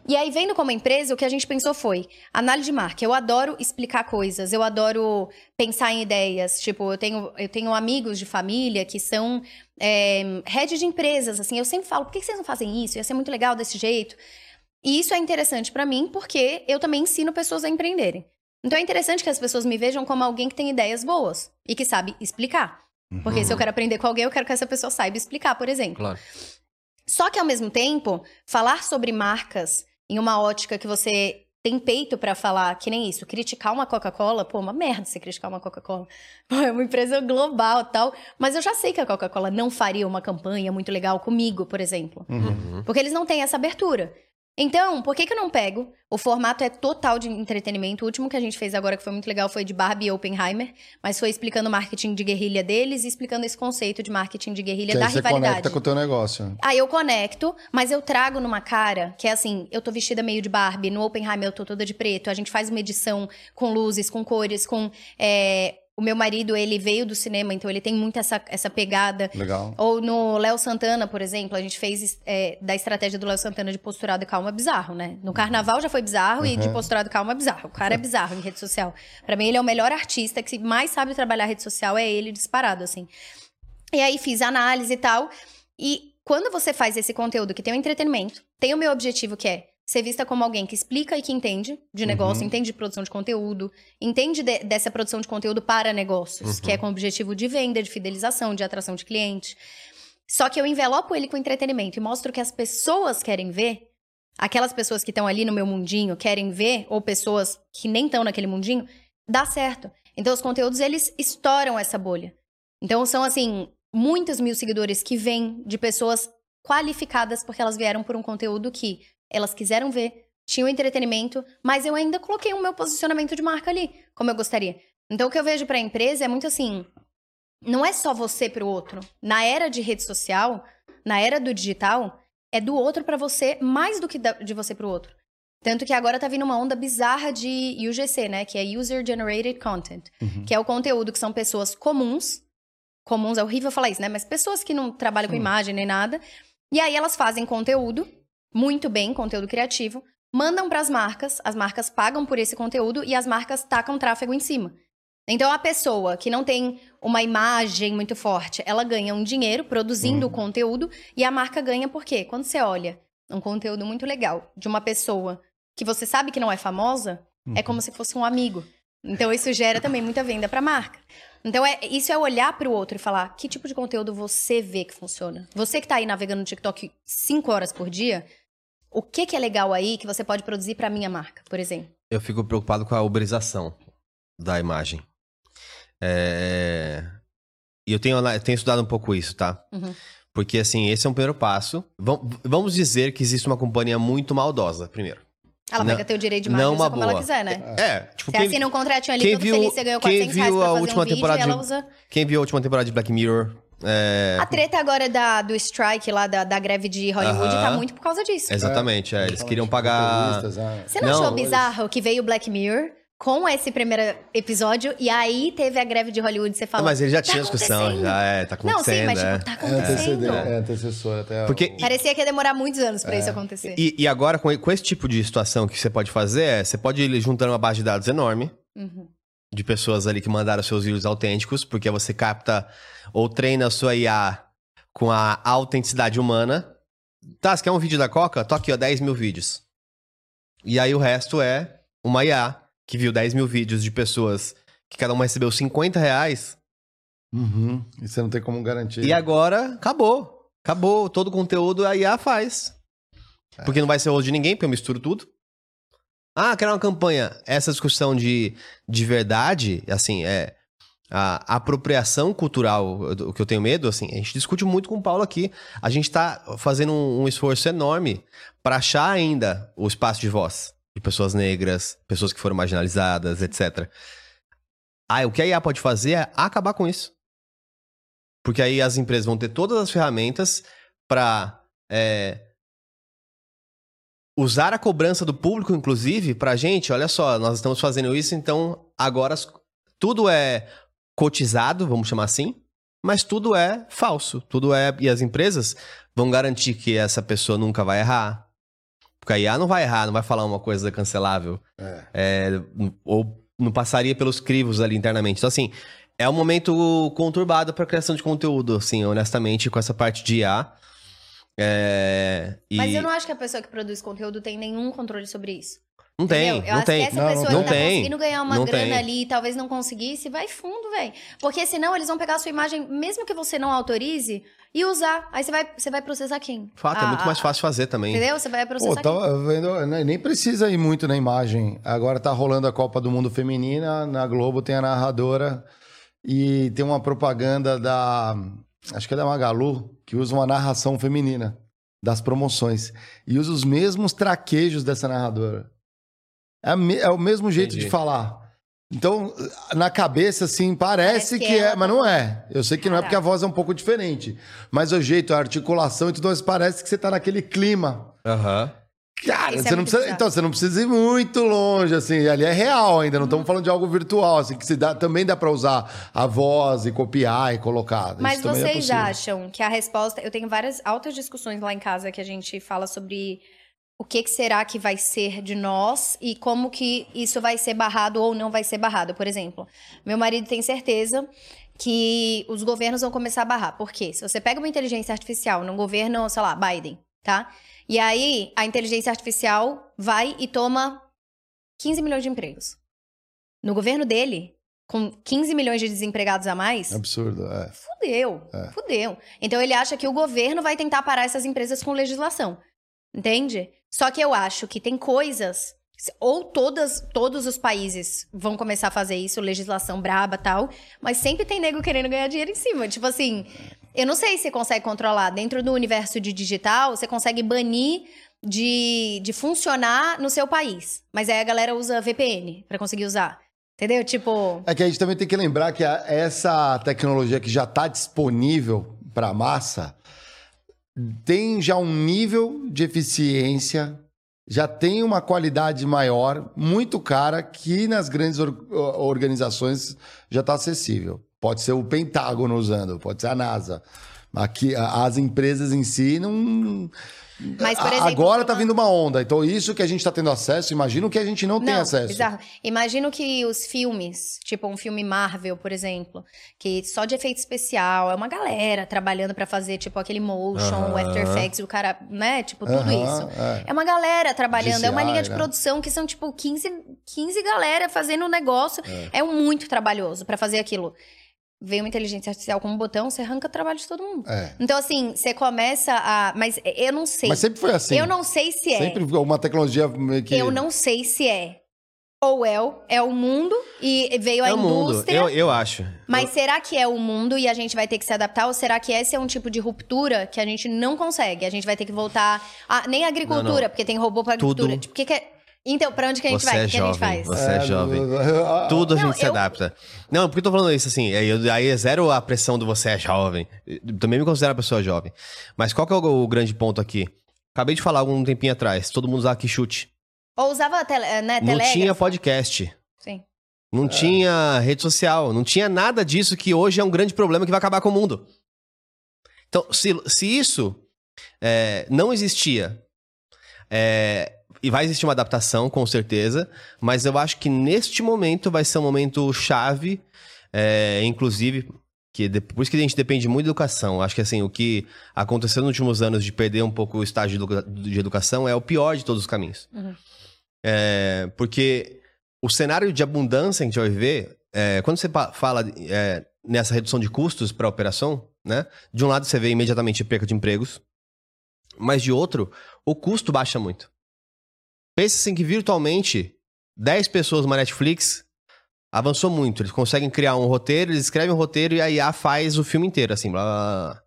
E aí, vendo como empresa, o que a gente pensou foi análise de marca. Eu adoro explicar coisas, eu adoro pensar em ideias. Tipo, eu tenho, eu tenho amigos de família que são é, head de empresas, assim. Eu sempre falo, por que vocês não fazem isso? Ia ser muito legal desse jeito. E isso é interessante para mim, porque eu também ensino pessoas a empreenderem. Então é interessante que as pessoas me vejam como alguém que tem ideias boas e que sabe explicar. Porque uhum. se eu uhum. quero aprender com alguém, eu quero que essa pessoa saiba explicar, por exemplo. Claro. Só que ao mesmo tempo, falar sobre marcas em uma ótica que você tem peito para falar, que nem isso, criticar uma Coca-Cola, pô, uma merda você criticar uma Coca-Cola. É uma empresa global tal. Mas eu já sei que a Coca-Cola não faria uma campanha muito legal comigo, por exemplo. Uhum. Porque eles não têm essa abertura. Então, por que, que eu não pego? O formato é total de entretenimento. O último que a gente fez agora, que foi muito legal, foi de Barbie e Oppenheimer. Mas foi explicando o marketing de guerrilha deles e explicando esse conceito de marketing de guerrilha que da aí você rivalidade. conecta com o teu negócio. Aí eu conecto, mas eu trago numa cara que é assim: eu tô vestida meio de Barbie, no Oppenheimer eu tô toda de preto. A gente faz uma edição com luzes, com cores, com. É, o meu marido, ele veio do cinema, então ele tem muito essa, essa pegada. Legal. Ou no Léo Santana, por exemplo, a gente fez é, da estratégia do Léo Santana de posturado e calma bizarro, né? No carnaval já foi bizarro uhum. e de uhum. posturado e calma bizarro. O cara é bizarro em rede social. Para mim, ele é o melhor artista, que mais sabe trabalhar rede social é ele disparado, assim. E aí fiz análise e tal. E quando você faz esse conteúdo que tem o entretenimento, tem o meu objetivo que é ser vista como alguém que explica e que entende de uhum. negócio, uhum. entende de produção de conteúdo, entende de, dessa produção de conteúdo para negócios, uhum. que é uhum. com o objetivo de venda, de fidelização, de atração de cliente. Só que eu envelopo ele com entretenimento e mostro que as pessoas querem ver, aquelas pessoas que estão ali no meu mundinho querem ver, ou pessoas que nem estão naquele mundinho, dá certo. Então os conteúdos eles estouram essa bolha. Então são assim, muitos mil seguidores que vêm de pessoas qualificadas porque elas vieram por um conteúdo que elas quiseram ver, tinha o entretenimento, mas eu ainda coloquei o meu posicionamento de marca ali, como eu gostaria. Então, o que eu vejo para a empresa é muito assim: não é só você para o outro. Na era de rede social, na era do digital, é do outro para você mais do que de você para o outro. Tanto que agora tá vindo uma onda bizarra de UGC, né? Que é User Generated Content. Uhum. Que é o conteúdo que são pessoas comuns. Comuns, é horrível falar isso, né? Mas pessoas que não trabalham com uhum. imagem nem nada. E aí elas fazem conteúdo, muito bem, conteúdo criativo, mandam para as marcas, as marcas pagam por esse conteúdo e as marcas tacam tráfego em cima. Então a pessoa que não tem uma imagem muito forte, ela ganha um dinheiro produzindo o uhum. conteúdo e a marca ganha por quê? Quando você olha um conteúdo muito legal de uma pessoa que você sabe que não é famosa, uhum. é como se fosse um amigo. Então isso gera também muita venda para a marca. Então é, isso é olhar para o outro e falar que tipo de conteúdo você vê que funciona. Você que está aí navegando no TikTok cinco horas por dia, o que, que é legal aí que você pode produzir para minha marca, por exemplo? Eu fico preocupado com a uberização da imagem. É... E eu tenho, eu tenho estudado um pouco isso, tá? Uhum. Porque, assim, esse é um primeiro passo. Vamos dizer que existe uma companhia muito maldosa, primeiro. Ela não, pega ter o direito de marcar como ela quiser, né? É, tipo, você quem, assina um contratinho ali, todo viu, feliz, você ganhou 400 quem viu reais a última um temporada de, usa... Quem viu a última temporada de Black Mirror... É... A treta agora da, do strike lá, da, da greve de Hollywood, uh -huh. tá muito por causa disso. Exatamente, é. Eles queriam pagar... É. Você não, não achou bizarro que veio o Black Mirror com esse primeiro episódio e aí teve a greve de Hollywood, você falou. mas ele já tá tinha discussão, já é, tá acontecendo. Não, sim, mas é. tipo, tá acontecendo. É, é antecessor até. Porque, Parecia que ia demorar muitos anos pra é. isso acontecer. E, e agora, com, com, esse tipo de situação que você pode fazer, é, você pode ir juntando uma base de dados enorme. Uhum. De pessoas ali que mandaram seus vídeos autênticos, porque você capta ou treina a sua IA com a autenticidade humana. Tá, você quer um vídeo da Coca? Tô aqui, ó, 10 mil vídeos. E aí o resto é uma IA que viu 10 mil vídeos de pessoas que cada uma recebeu 50 reais. Uhum. E você não tem como garantir. E agora, acabou. Acabou. Todo o conteúdo a IA faz. É. Porque não vai ser hoje de ninguém, porque eu misturo tudo. Ah, quero uma campanha. Essa discussão de, de verdade, assim, é. A apropriação cultural, o que eu tenho medo, assim, a gente discute muito com o Paulo aqui. A gente está fazendo um, um esforço enorme para achar ainda o espaço de voz de pessoas negras, pessoas que foram marginalizadas, etc. Aí o que a IA pode fazer é acabar com isso. Porque aí as empresas vão ter todas as ferramentas para é, usar a cobrança do público, inclusive, para gente, olha só, nós estamos fazendo isso, então agora tudo é cotizado, vamos chamar assim, mas tudo é falso, tudo é e as empresas vão garantir que essa pessoa nunca vai errar, porque a IA não vai errar, não vai falar uma coisa cancelável. É. É, ou não passaria pelos crivos ali internamente. Então, assim, é um momento conturbado para criação de conteúdo, assim, honestamente, com essa parte de IA. É, e... Mas eu não acho que a pessoa que produz conteúdo tem nenhum controle sobre isso. Não tem, eu não tem. essa não, pessoa não, que tá tem. conseguindo ganhar uma não grana tem. ali e talvez não conseguisse, vai fundo, velho. Porque senão eles vão pegar a sua imagem, mesmo que você não autorize, e usar. Aí você vai, você vai processar quem? Fato, é ah, é muito mais fácil fazer também. Entendeu? Você vai processar Pô, tá vendo, né, nem precisa ir muito na imagem. Agora tá rolando a Copa do Mundo Feminina, na Globo tem a narradora e tem uma propaganda da. Acho que é da Magalu, que usa uma narração feminina das promoções. E usa os mesmos traquejos dessa narradora. É, é o mesmo jeito Entendi. de falar. Então, na cabeça, assim, parece, que, que, é, mas não é. Eu sei que não é porque a voz é um pouco diferente. Mas o jeito, a articulação e tudo mais, parece que você tá naquele clima. Aham. Uhum. Cara, é você é não precisa, então você não precisa ir muito longe, assim, ali é real ainda, não estamos falando de algo virtual, assim, que se dá, também dá para usar a voz e copiar e colocar. Mas é vocês é acham que a resposta, eu tenho várias altas discussões lá em casa que a gente fala sobre o que, que, será que vai ser de nós e como que isso vai ser barrado ou não vai ser barrado. Por exemplo, meu marido tem certeza que os governos vão começar a barrar. Por quê? Se você pega uma inteligência artificial num governo, sei lá, Biden, tá? E aí a inteligência artificial vai e toma 15 milhões de empregos. No governo dele, com 15 milhões de desempregados a mais. Absurdo, é. Fudeu, é. fudeu. Então ele acha que o governo vai tentar parar essas empresas com legislação. Entende? Só que eu acho que tem coisas ou todas, todos os países vão começar a fazer isso, legislação braba tal, mas sempre tem nego querendo ganhar dinheiro em cima. Tipo assim, eu não sei se consegue controlar. Dentro do universo de digital, você consegue banir de, de funcionar no seu país. Mas aí a galera usa VPN para conseguir usar. Entendeu? Tipo. É que a gente também tem que lembrar que a, essa tecnologia que já está disponível para a massa tem já um nível de eficiência, já tem uma qualidade maior, muito cara, que nas grandes or organizações já está acessível. Pode ser o Pentágono usando, pode ser a NASA. Aqui, as empresas em si não mas, por exemplo, Agora está vindo uma onda. Então, isso que a gente está tendo acesso, imagino que a gente não, não tem acesso. Bizarro. Imagino que os filmes, tipo um filme Marvel, por exemplo, que só de efeito especial, é uma galera trabalhando para fazer, tipo, aquele motion, uh -huh. o After Effects, o cara, né? Tipo, tudo uh -huh, isso. É. é. uma galera trabalhando, DCI, é uma linha de né? produção que são, tipo, 15, 15 galera fazendo um negócio. É, é muito trabalhoso para fazer aquilo veio uma inteligência artificial com um botão, você arranca o trabalho de todo mundo. É. Então, assim, você começa a. Mas eu não sei. Mas sempre foi assim. Eu não sei se é. Sempre uma tecnologia que. Eu não sei se é. Ou é, é o mundo e veio a é indústria. Mundo. Eu, eu acho. Mas eu... será que é o mundo e a gente vai ter que se adaptar? Ou será que esse é um tipo de ruptura que a gente não consegue? A gente vai ter que voltar. A, nem a agricultura, não, não. porque tem robô para agricultura. Tudo... Tipo, que, que é então, pra onde que a gente você vai? É o que, jovem, a gente faz? Você é, é jovem. Tudo a gente não, se eu... adapta. Não, por que eu tô falando isso assim? Aí, aí é zero a pressão do você é jovem. Eu também me considero uma pessoa jovem. Mas qual que é o, o, grande ponto aqui? Acabei de falar algum tempinho atrás. Todo mundo usava chute. Ou usava tele, né, Não tinha podcast. Sim. Não é. tinha rede social. Não tinha nada disso que hoje é um grande problema que vai acabar com o mundo. Então, se, se isso é, não existia, é, e vai existir uma adaptação, com certeza, mas eu acho que neste momento vai ser um momento chave, é, inclusive, que por isso que a gente depende muito de educação. Acho que assim, o que aconteceu nos últimos anos de perder um pouco o estágio de educação é o pior de todos os caminhos. Uhum. É, porque o cenário de abundância que a gente vai viver, é, quando você fala é, nessa redução de custos para a operação, né? De um lado você vê imediatamente perca de empregos, mas de outro, o custo baixa muito. Pensa assim que virtualmente 10 pessoas numa Netflix avançou muito. Eles conseguem criar um roteiro, eles escrevem um roteiro e a IA faz o filme inteiro, assim, blá, blá, blá.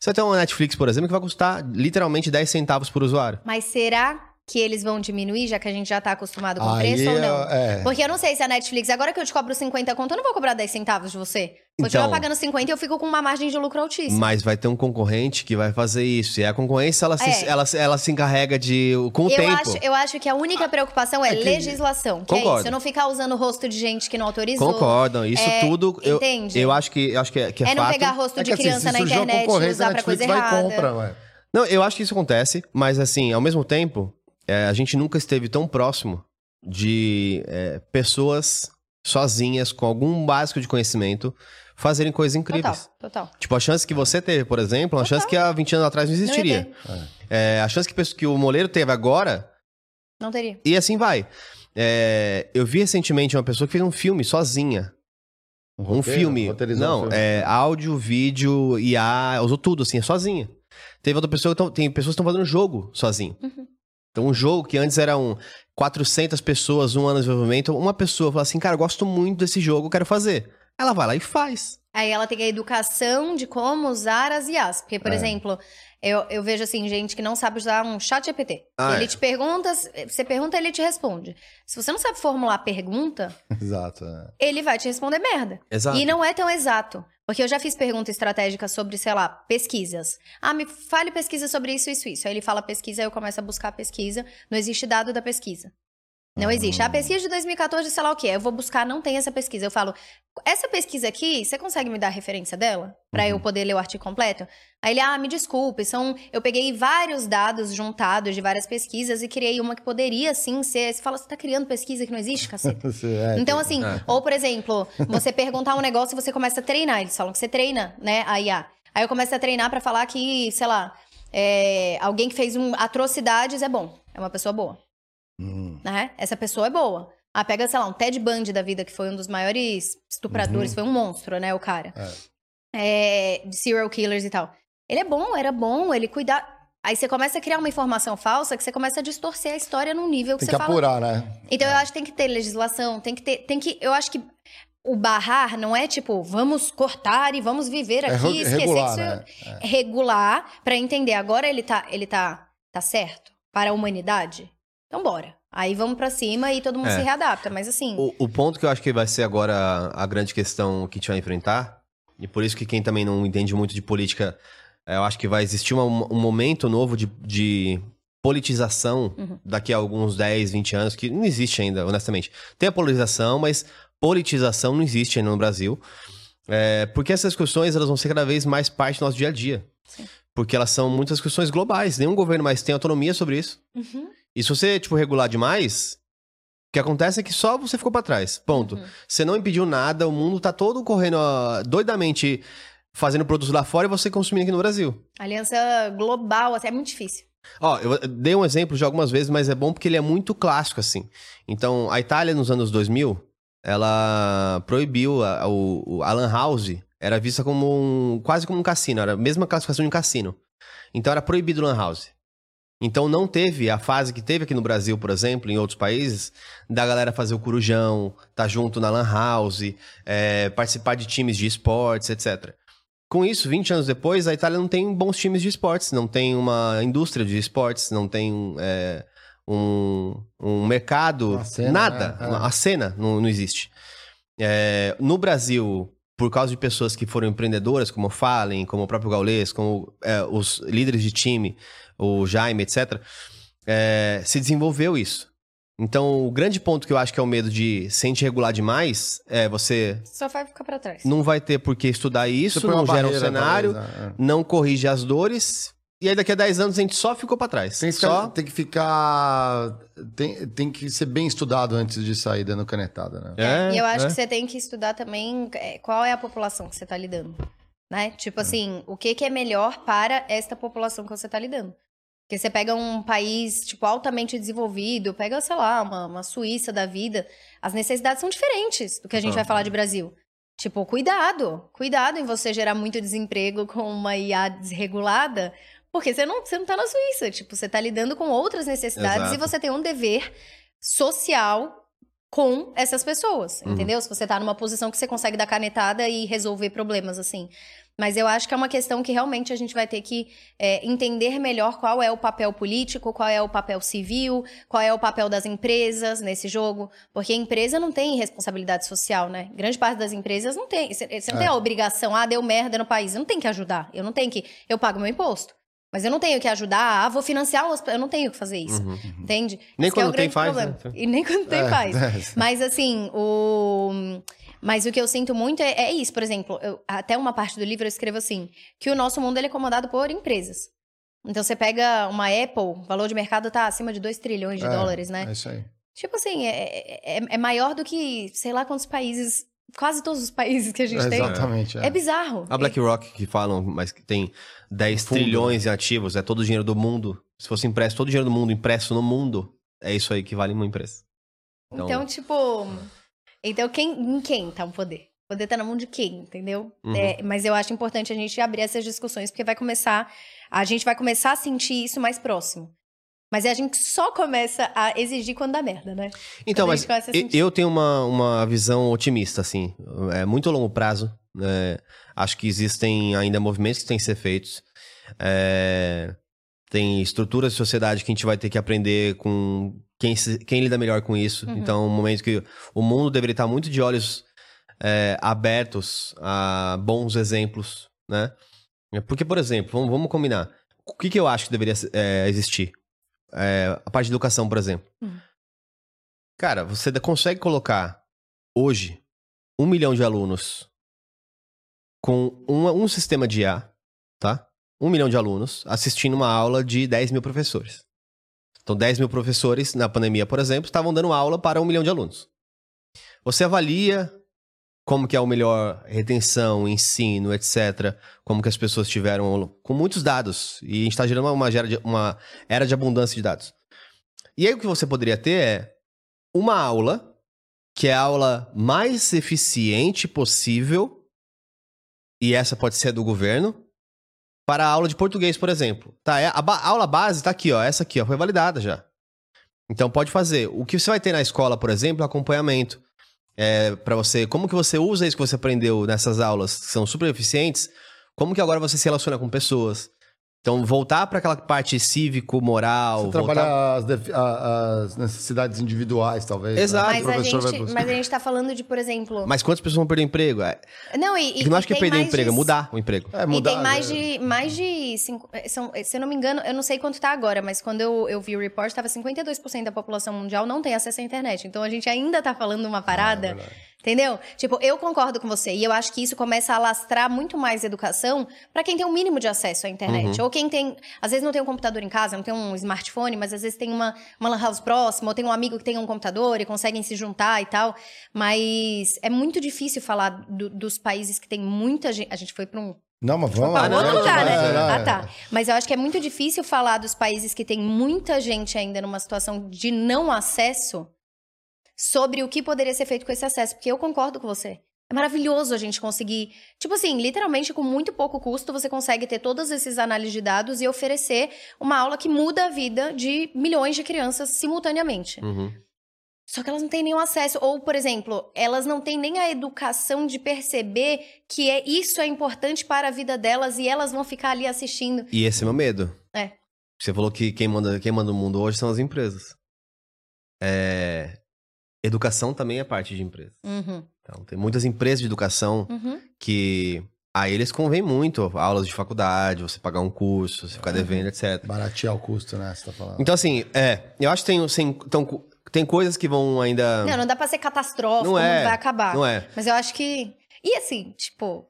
Você ter uma Netflix, por exemplo, que vai custar literalmente 10 centavos por usuário. Mas será que eles vão diminuir, já que a gente já tá acostumado com o preço ou não? É... Porque eu não sei se a Netflix, agora que eu te cobro 50 conto, eu não vou cobrar 10 centavos de você. Continua então, pagando 50 e eu fico com uma margem de lucro altíssima. Mas vai ter um concorrente que vai fazer isso. E a concorrência, ela, é. se, ela, ela se encarrega de. com o eu tempo. Acho, eu acho que a única preocupação é, é que... legislação. Que Concordo. é isso. Eu não ficar usando o rosto de gente que não autorizou. Concordam. Isso é, tudo. Eu, entende? Eu acho que, eu acho que é, que é, é não fato. pegar rosto de é criança assim, na internet e usar pra coisa errada. Compra. Não, eu acho que isso acontece, mas assim, ao mesmo tempo, é, a gente nunca esteve tão próximo de é, pessoas sozinhas, com algum básico de conhecimento, fazerem coisas incríveis. Total, total. Tipo, a chance que você teve, por exemplo, é uma chance que há 20 anos atrás não existiria. Não é, a chance que, que o Moleiro teve agora. Não teria. E assim vai. É, eu vi recentemente uma pessoa que fez um filme sozinha. Um, um filme. Não, um filme. é áudio, vídeo, IA, usou tudo, assim, sozinha. Teve outra pessoa, tem pessoas que estão fazendo jogo sozinho. Uhum. Então, um jogo que antes era um 400 pessoas, um ano de desenvolvimento, uma pessoa fala assim, cara, eu gosto muito desse jogo, quero fazer. Ela vai lá e faz. Aí ela tem a educação de como usar as IAs. Porque, por é. exemplo, eu, eu vejo assim, gente que não sabe usar um chat GPT. Ah, ele é. te pergunta, você pergunta, ele te responde. Se você não sabe formular a pergunta, exato, é. ele vai te responder merda. Exato. E não é tão exato. Porque eu já fiz pergunta estratégica sobre, sei lá, pesquisas. Ah, me fale pesquisa sobre isso, isso, isso. Aí ele fala pesquisa, eu começo a buscar a pesquisa. Não existe dado da pesquisa. Não existe. A pesquisa de 2014, sei lá o que Eu vou buscar, não tem essa pesquisa. Eu falo, essa pesquisa aqui, você consegue me dar a referência dela? para uhum. eu poder ler o artigo completo? Aí ele, ah, me desculpe, são... Eu peguei vários dados juntados de várias pesquisas e criei uma que poderia, sim, ser... Você fala, você tá criando pesquisa que não existe, cacete? é, então, assim, é. ou, por exemplo, você perguntar um negócio e você começa a treinar. Eles falam que você treina, né, a IA. Aí eu começo a treinar para falar que, sei lá, é, alguém que fez um, atrocidades é bom. É uma pessoa boa. Hum. Né? Essa pessoa é boa. Ah, pega, sei lá, um Ted Bundy da vida, que foi um dos maiores estupradores, uhum. foi um monstro, né, o cara. É. É, serial killers e tal. Ele é bom, era bom, ele cuida. Aí você começa a criar uma informação falsa que você começa a distorcer a história num nível que tem você que fala. apurar, né? Então é. eu acho que tem que ter legislação, tem que ter. Tem que. Eu acho que o barrar não é tipo, vamos cortar e vamos viver é aqui, é esquecer regular, que isso né? é. regular para entender agora ele tá, ele tá, tá certo para a humanidade. Então bora. Aí vamos para cima e todo mundo é. se readapta, mas assim... O, o, ponto que eu acho que vai ser agora a grande questão que a gente vai enfrentar, e por isso que quem também não entende muito de política, é, eu acho que vai existir uma, um momento novo de, de politização uhum. daqui a alguns 10, 20 anos, que não existe ainda, honestamente. Tem a polarização, mas politização não existe ainda no Brasil. É, porque essas questões elas vão ser cada vez mais parte do nosso dia a dia. Sim. Porque elas são muitas questões globais. Nenhum governo mais tem autonomia sobre isso. Uhum. E se você, tipo, regular demais, o que acontece é que só você ficou para trás. Ponto. Uhum. Você não impediu nada, o mundo tá todo correndo ó, doidamente fazendo produtos lá fora e você consumindo aqui no Brasil. Aliança global, até é muito difícil. Ó, eu dei um exemplo de algumas vezes, mas é bom porque ele é muito clássico, assim. Então, a Itália, nos anos 2000, ela proibiu a, o, a Lan House, era vista como um, quase como um cassino, era a mesma classificação de um cassino. Então, era proibido Lan House. Então não teve a fase que teve aqui no Brasil, por exemplo, em outros países, da galera fazer o corujão, tá junto na lan house, é, participar de times de esportes, etc. Com isso, 20 anos depois, a Itália não tem bons times de esportes, não tem uma indústria de esportes, não tem é, um, um mercado, cena, nada. Né? É. A cena não, não existe. É, no Brasil, por causa de pessoas que foram empreendedoras, como o Fallen, como o próprio Gaulês, como é, os líderes de time, o Jaime, etc., é, se desenvolveu isso. Então, o grande ponto que eu acho que é o medo de se a gente regular demais é você. Só vai ficar para trás. Não vai ter por que estudar isso, não gera um cenário, é. não corrige as dores. E aí, daqui a 10 anos, a gente só ficou para trás. Tem que, ficar, só... tem que ficar. Tem, tem que ser bem estudado antes de sair dando canetada, né? É, e eu acho é. que você tem que estudar também é, qual é a população que você está lidando. Né? Tipo é. assim, o que, que é melhor para esta população que você está lidando. Porque você pega um país, tipo, altamente desenvolvido, pega, sei lá, uma, uma Suíça da vida, as necessidades são diferentes do que a gente uhum. vai falar de Brasil. Tipo, cuidado, cuidado em você gerar muito desemprego com uma IA desregulada, porque você não, você não tá na Suíça, tipo, você tá lidando com outras necessidades Exato. e você tem um dever social com essas pessoas, uhum. entendeu? Se você tá numa posição que você consegue dar canetada e resolver problemas, assim. Mas eu acho que é uma questão que realmente a gente vai ter que é, entender melhor qual é o papel político, qual é o papel civil, qual é o papel das empresas nesse jogo. Porque a empresa não tem responsabilidade social, né? Grande parte das empresas não tem. Você não é. tem a obrigação, ah, deu merda no país. Eu não tenho que ajudar. Eu não tenho que. Eu pago meu imposto. Mas eu não tenho que ajudar, ah, vou financiar o hospital. Eu não tenho que fazer isso. Uhum. Entende? Nem Esse é quando é tem faz. Né? E nem quando tem é, faz. É. Mas assim, o. Mas o que eu sinto muito é, é isso, por exemplo, eu, até uma parte do livro eu escrevo assim, que o nosso mundo ele é comandado por empresas. Então você pega uma Apple, o valor de mercado tá acima de 2 trilhões de é, dólares, né? É isso aí. Tipo assim, é, é, é, maior do que sei lá quantos países quase todos os países que a gente tem. Exatamente. É. é bizarro. A BlackRock, que falam, mas que tem 10 trilhões em ativos, é todo o dinheiro do mundo. Se fosse impresso, todo o dinheiro do mundo impresso no mundo, é isso aí que vale uma empresa. Então, então tipo. Então, quem, em quem tá o poder? O poder tá na mão de quem, entendeu? Uhum. É, mas eu acho importante a gente abrir essas discussões, porque vai começar. A gente vai começar a sentir isso mais próximo. Mas a gente só começa a exigir quando dá merda, né? Então, mas eu tenho uma, uma visão otimista, assim. É muito longo prazo. Né? Acho que existem ainda movimentos que têm que ser feitos. É... Tem estruturas de sociedade que a gente vai ter que aprender com quem, quem lida melhor com isso. Uhum. Então, um momento que o mundo deveria estar muito de olhos é, abertos a bons exemplos, né? Porque, por exemplo, vamos, vamos combinar. O que, que eu acho que deveria é, existir? É, a parte de educação, por exemplo. Uhum. Cara, você consegue colocar hoje um milhão de alunos com um, um sistema de IA, tá? Um milhão de alunos assistindo uma aula de 10 mil professores. Então, 10 mil professores, na pandemia, por exemplo, estavam dando aula para um milhão de alunos. Você avalia como que é o melhor retenção, ensino, etc. Como que as pessoas tiveram com muitos dados. E a gente está gerando uma, uma, uma era de abundância de dados. E aí o que você poderia ter é uma aula, que é a aula mais eficiente possível, e essa pode ser do governo, para a aula de português, por exemplo. Tá, é, a, aula base está aqui, ó, essa aqui, ó, foi validada já. Então pode fazer. O que você vai ter na escola, por exemplo, é acompanhamento. É, para você, como que você usa isso que você aprendeu nessas aulas, que são super eficientes, como que agora você se relaciona com pessoas, Então, voltar para aquela parte cívico-moral. Você voltar... trabalhar as, as, necessidades individuais, talvez. Né? Exato. Né? Mas, a gente, mas a gente está falando de, por exemplo. Mas quantas pessoas vão perder emprego? É... Não, e. Eu não acho que é perder o emprego, de... é mudar o emprego. É, mudar, e tem mais é. de. Mais de cinco... São, se eu não me engano, eu não sei quanto está agora, mas quando eu, eu vi o report, estava 52% da população mundial não tem acesso à internet. Então a gente ainda está falando uma parada. Ah, Entendeu? Tipo, eu concordo com você. E eu acho que isso começa a alastrar muito mais educação para quem tem um mínimo de acesso à internet. Uhum. Ou quem tem. Às vezes não tem um computador em casa, não tem um smartphone, mas às vezes tem uma, uma lan house próxima, ou tem um amigo que tem um computador e conseguem se juntar e tal. Mas é muito difícil falar do, dos países que tem muita gente. A gente foi para um não, mas vamos lá. Outro lugar, né? Ah, tá. Mas eu acho que é muito difícil falar dos países que tem muita gente ainda numa situação de não acesso sobre o que poderia ser feito com esse acesso, porque eu concordo com você. É maravilhoso a gente conseguir, tipo assim, literalmente com muito pouco custo, você consegue ter todos esses análises de dados e oferecer uma aula que muda a vida de milhões de crianças simultaneamente. Uhum. Só que elas não têm nenhum acesso. Ou, por exemplo, elas não têm nem a educação de perceber que é, isso é importante para a vida delas e elas vão ficar ali assistindo. E esse é meu medo. É. Você falou que quem manda, quem manda o mundo hoje são as empresas. É, Educação também é parte de empresa. Uhum. Então, tem muitas empresas de educação uhum. que a eles convém muito aulas de faculdade, você pagar um curso, você ficar devendo, etc. Baratear o custo, né? Você tá falando. Então, assim, é. Eu acho que tem, assim, então, tem coisas que vão ainda. Não, não dá pra ser catastrófico, não, é, não vai acabar. Não é. Mas eu acho que. E assim, tipo,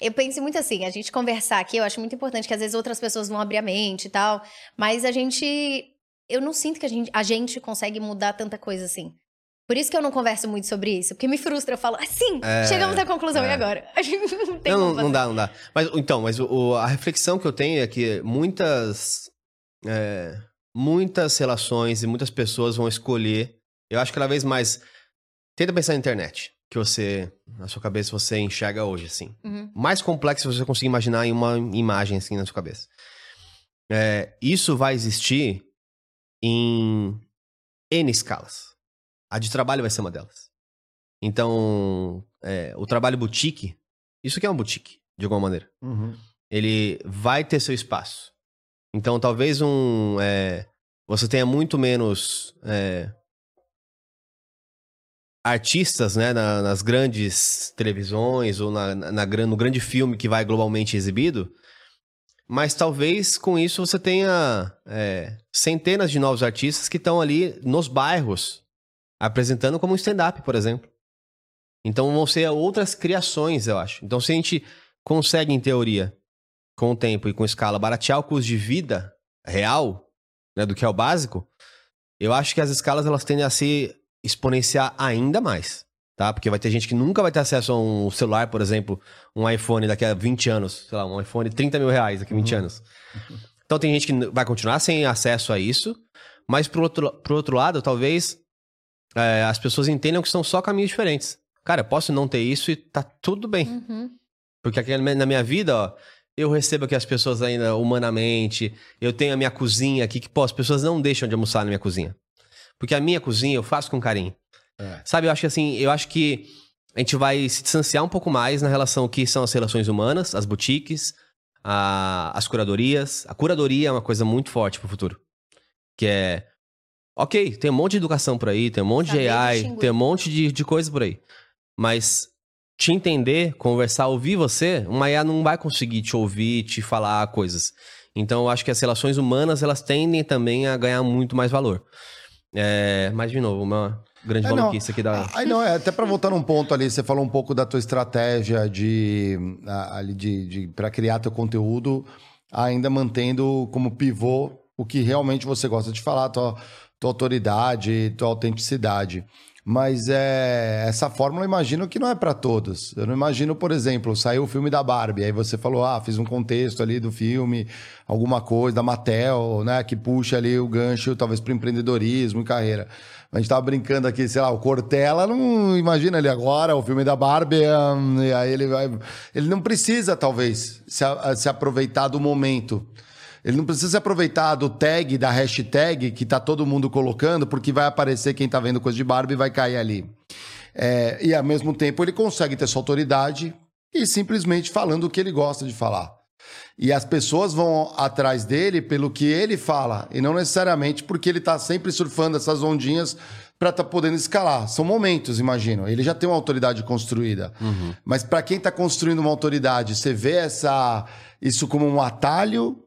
eu penso muito assim, a gente conversar aqui, eu acho muito importante que às vezes outras pessoas vão abrir a mente e tal, mas a gente. Eu não sinto que a gente, a gente consegue mudar tanta coisa assim. Por isso que eu não converso muito sobre isso, porque me frustra. Eu falo, assim, é, chegamos à conclusão, é. e agora? A gente não tem Não, não dá, não dá. Mas, então, mas o, a reflexão que eu tenho é que muitas, é, muitas relações e muitas pessoas vão escolher. Eu acho que cada vez mais. Tenta pensar na internet, que você, na sua cabeça, você enxerga hoje, assim. Uhum. Mais complexo você conseguir imaginar em uma imagem, assim, na sua cabeça. É, isso vai existir em N escalas. A de trabalho vai ser uma delas. Então, é, o trabalho boutique, isso aqui é uma boutique, de alguma maneira. Uhum. Ele vai ter seu espaço. Então, talvez um. É, você tenha muito menos é, artistas né, na, nas grandes televisões ou na, na, na, no grande filme que vai globalmente exibido. Mas talvez com isso você tenha é, centenas de novos artistas que estão ali nos bairros apresentando como um stand-up, por exemplo. Então vão ser outras criações, eu acho. Então se a gente consegue, em teoria, com o tempo e com escala, baratear o custo de vida real, né, do que é o básico, eu acho que as escalas elas tendem a se exponenciar ainda mais, tá? Porque vai ter gente que nunca vai ter acesso a um celular, por exemplo, um iPhone daqui a 20 anos, sei lá, um iPhone 30 mil reais daqui a 20 uhum. anos. Então tem gente que vai continuar sem acesso a isso, mas pro outro, pro outro lado, talvez é, as pessoas entendam que são só caminhos diferentes. Cara, eu posso não ter isso e tá tudo bem. Uhum. Porque aqui na minha vida, ó, eu recebo aqui as pessoas ainda humanamente. Eu tenho a minha cozinha aqui que, pô, as pessoas não deixam de almoçar na minha cozinha. Porque a minha cozinha eu faço com carinho. É. Sabe, eu acho que assim, eu acho que a gente vai se distanciar um pouco mais na relação que são as relações humanas, as boutiques, a, as curadorias. A curadoria é uma coisa muito forte pro futuro. Que é Ok, tem um monte de educação por aí, tem um monte Saber de AI, tem um monte de, de coisa por aí. Mas te entender, conversar, ouvir você, uma IA não vai conseguir te ouvir, te falar coisas. Então, eu acho que as relações humanas, elas tendem também a ganhar muito mais valor. É, mas, de novo, uma grande é, maluquice aqui da... Aí não, é, até para voltar num ponto ali, você falou um pouco da tua estratégia de, ali de, de para criar teu conteúdo, ainda mantendo como pivô o que realmente você gosta de falar, tua, tua autoridade, tua autenticidade. Mas é, essa fórmula imagino que não é para todos. Eu não imagino, por exemplo, saiu o filme da Barbie, aí você falou, ah, fiz um contexto ali do filme, alguma coisa da Mattel, né, que puxa ali o gancho talvez para empreendedorismo e carreira. A gente tava brincando aqui, sei lá, o Cortella não imagina ele agora, o filme da Barbie, um, e aí ele vai. Ele não precisa, talvez, se, se aproveitar do momento. Ele não precisa se aproveitar do tag, da hashtag que tá todo mundo colocando, porque vai aparecer quem tá vendo coisa de Barbie e vai cair ali. É, e ao mesmo tempo ele consegue ter sua autoridade e simplesmente falando o que ele gosta de falar. E as pessoas vão atrás dele pelo que ele fala, e não necessariamente porque ele está sempre surfando essas ondinhas para estar tá podendo escalar. São momentos, imagino. Ele já tem uma autoridade construída. Uhum. Mas para quem está construindo uma autoridade, você vê essa isso como um atalho,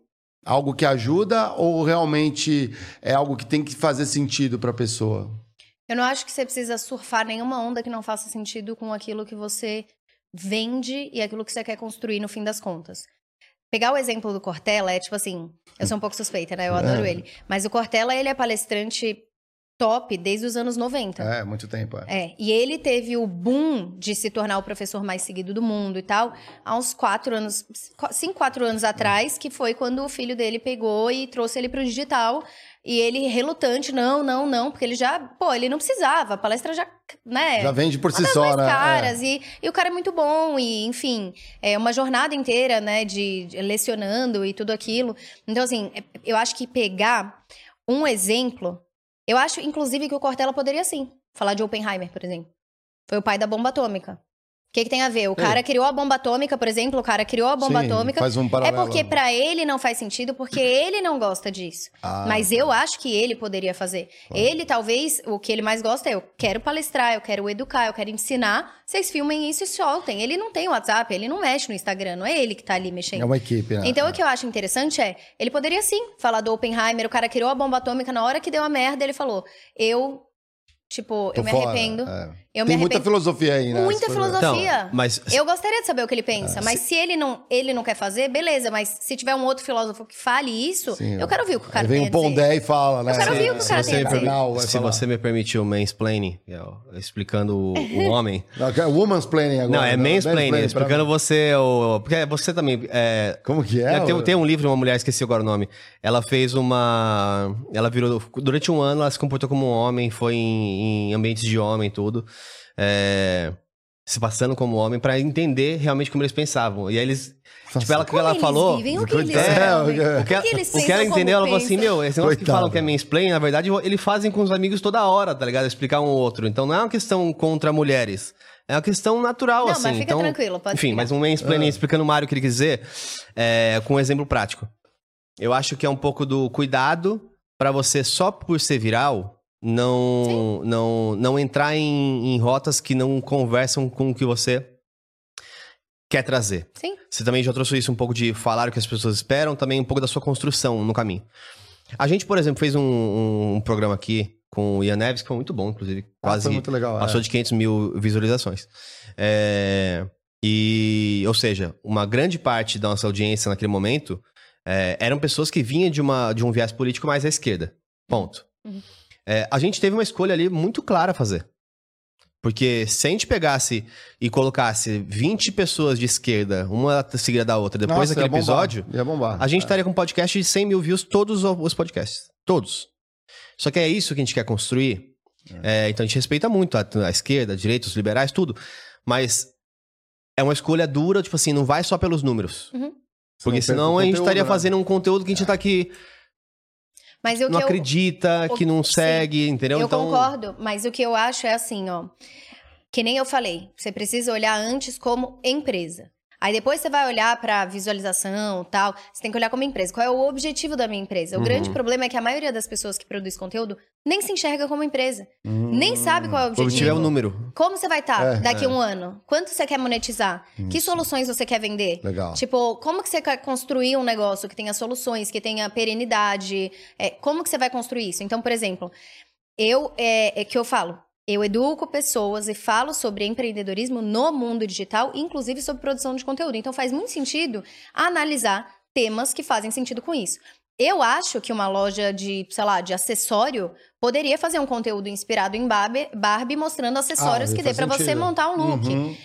algo que ajuda, ou realmente é algo que tem que fazer sentido para a pessoa? Eu não acho que você precisa surfar nenhuma onda que não faça sentido com aquilo que você vende e aquilo que você quer construir no fim das contas. Pegar o exemplo do Cortella é tipo assim, eu sou um pouco suspeita, né? Eu adoro é. ele. Mas o Cortella, ele é palestrante top desde os anos 90. É, muito tempo. É. é. E ele teve o boom de se tornar o professor mais seguido do mundo e tal, há uns quatro anos, cinco, quatro anos atrás, que foi quando o filho dele pegou e trouxe ele pro digital. E ele relutante, não, não, não, porque ele já, pô, ele não precisava, a palestra já, né? Já vende por si só, né? caras, é. e, e o cara é muito bom, e enfim, é uma jornada inteira, né, de, de lecionando e tudo aquilo. Então, assim, é, eu acho que pegar um exemplo eu acho, inclusive, que o Cortella poderia sim falar de Oppenheimer, por exemplo. Foi o pai da bomba atômica. O que, que, tem a ver? O cara criou a bomba atômica, por exemplo, o cara criou a bomba Sim, atômica. Faz um paralelo. É porque para ele não faz sentido, porque ele não gosta disso. Ah, Mas eu acho que ele poderia fazer. Claro. Ele, talvez, o que ele mais gosta é: eu quero palestrar, eu quero educar, eu quero ensinar. Vocês filmem isso e soltem. Ele não tem WhatsApp, ele não mexe no Instagram, não é ele que tá ali mexendo. É uma equipe, né? Então, o que eu acho interessante é: ele poderia sim falar do Oppenheimer, o cara criou a bomba atômica, na hora que deu a merda, ele falou: eu Tipo, Tô eu me fora, arrependo. É. Eu Tem me muita filosofia aí, né? Muita filosofia. Então, mas... Eu gostaria de saber o que ele pensa, é. mas se... se ele não, ele não quer fazer, beleza. Mas se tiver um outro filósofo que fale isso, Sim, eu quero ouvir o que o cara tem Vem o Pondé e fala, né? Eu quero ouvir o que o cara tem a Se você me permitiu mansplaining, explicando o, o homem... Não, é woman's planning agora. Não, é né? mansplaining, explicando você... O, porque você também... É, Como que é? Tem, tem um livro de uma mulher, esqueci agora o nome. Ela fez uma... Ela virou... Durante um ano, ela se comportou como um homem, foi em, em ambientes de homem e tudo é, se passando como homem para entender realmente como eles pensavam. E aí eles. Nossa, tipo, ela, que ela falou. Vivem, o que eles é, o que, o que, o que ela entendeu, ela falou assim: Meu, esse negócio que falam que é mansplain, na verdade, eles fazem com os amigos toda hora, tá ligado? Explicar um ou outro. Então não é uma questão contra mulheres. É uma questão natural, não, assim. Mas fica então, tranquilo, pode Enfim, mas um mansplaining é. explicando o Mário o que ele quer dizer, é, com um exemplo prático. Eu acho que é um pouco do cuidado para você, só por ser viral, não, não, não entrar em, em rotas que não conversam com o que você quer trazer. Sim. Você também já trouxe isso um pouco de falar o que as pessoas esperam, também um pouco da sua construção no caminho. A gente, por exemplo, fez um, um, um programa aqui com o Ian Neves, que foi muito bom, inclusive. Ah, quase muito legal, passou é. de 500 mil visualizações. É, e, ou seja, uma grande parte da nossa audiência naquele momento é, eram pessoas que vinham de, uma, de um viés político mais à esquerda. Ponto. Uhum. É, a gente teve uma escolha ali muito clara a fazer. Porque se a gente pegasse e colocasse 20 pessoas de esquerda, uma seguida da outra, depois Nossa, daquele ia episódio, ia bombar. a gente é. estaria com um podcast de 100 mil views, todos os podcasts. Todos. Só que é isso que a gente quer construir. É. É, então a gente respeita muito a, a, esquerda, a direita, os liberais, tudo. Mas é uma escolha dura, tipo assim, não vai só pelos números. Uhum. Porque senão a gente estaria né? fazendo um conteúdo que a gente tá aqui mas o não que acredita, eu, que não segue, sim, entendeu? Eu então... concordo, mas o que eu acho é assim, ó. Que nem eu falei, você precisa olhar antes como empresa. Aí depois você vai olhar para visualização tal. Você tem que olhar como empresa. Qual é o objetivo da minha empresa? O uhum. grande problema é que a maioria das pessoas que produz conteúdo nem se enxerga como empresa. Uhum. Nem sabe qual é o objetivo. O objetivo é o número. Como você vai estar tá é, daqui a é. um ano? Quanto você quer monetizar? Isso. Que soluções você quer vender? Legal. Tipo, como que você quer construir um negócio que tenha soluções, que tenha perenidade? É, como que você vai construir isso? Então, por exemplo, eu é, é que eu falo, eu educo pessoas e falo sobre empreendedorismo no mundo digital, inclusive sobre produção de conteúdo. Então faz muito sentido analisar temas que fazem sentido com isso. Eu acho que uma loja de, sei lá, de acessório poderia fazer um conteúdo inspirado em Barbie, Barbie mostrando acessórios ah, que dê para você montar um look. Uhum.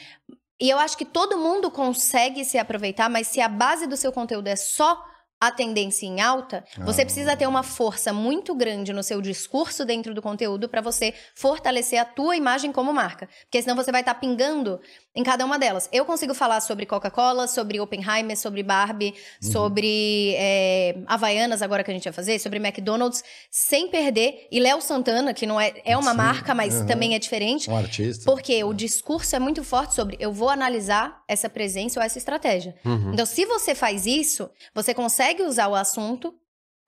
E eu acho que todo mundo consegue se aproveitar, mas se a base do seu conteúdo é só a tendência em alta, você precisa ter uma força muito grande no seu discurso dentro do conteúdo para você fortalecer a tua imagem como marca. Porque senão você vai estar tá pingando em cada uma delas. Eu consigo falar sobre Coca-Cola, sobre Oppenheimer, sobre Barbie, uhum. sobre é, Havaianas, agora que a gente vai fazer, sobre McDonald's, sem perder. E Léo Santana, que não é, é uma Sim. marca, mas uhum. também é diferente. Um artista. Porque o discurso é muito forte sobre eu vou analisar essa presença ou essa estratégia. Uhum. Então, se você faz isso, você consegue usar o assunto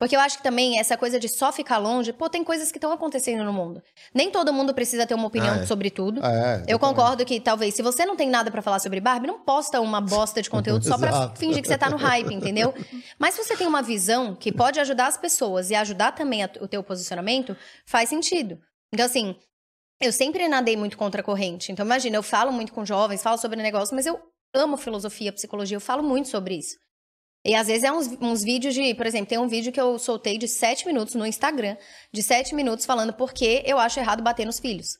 porque eu acho que também essa coisa de só ficar longe, pô, tem coisas que estão acontecendo no mundo. Nem todo mundo precisa ter uma opinião ah, é. sobre tudo. Ah, é, eu concordo que talvez, se você não tem nada para falar sobre Barbie, não posta uma bosta de conteúdo só pra fingir que você tá no hype, entendeu? Mas se você tem uma visão que pode ajudar as pessoas e ajudar também o teu posicionamento, faz sentido. Então, assim, eu sempre nadei muito contra a corrente. Então, imagina, eu falo muito com jovens, falo sobre negócio, mas eu amo filosofia, psicologia, eu falo muito sobre isso. E às vezes é uns, uns vídeos de, por exemplo, tem um vídeo que eu soltei de sete minutos no Instagram, de sete minutos falando por que eu acho errado bater nos filhos.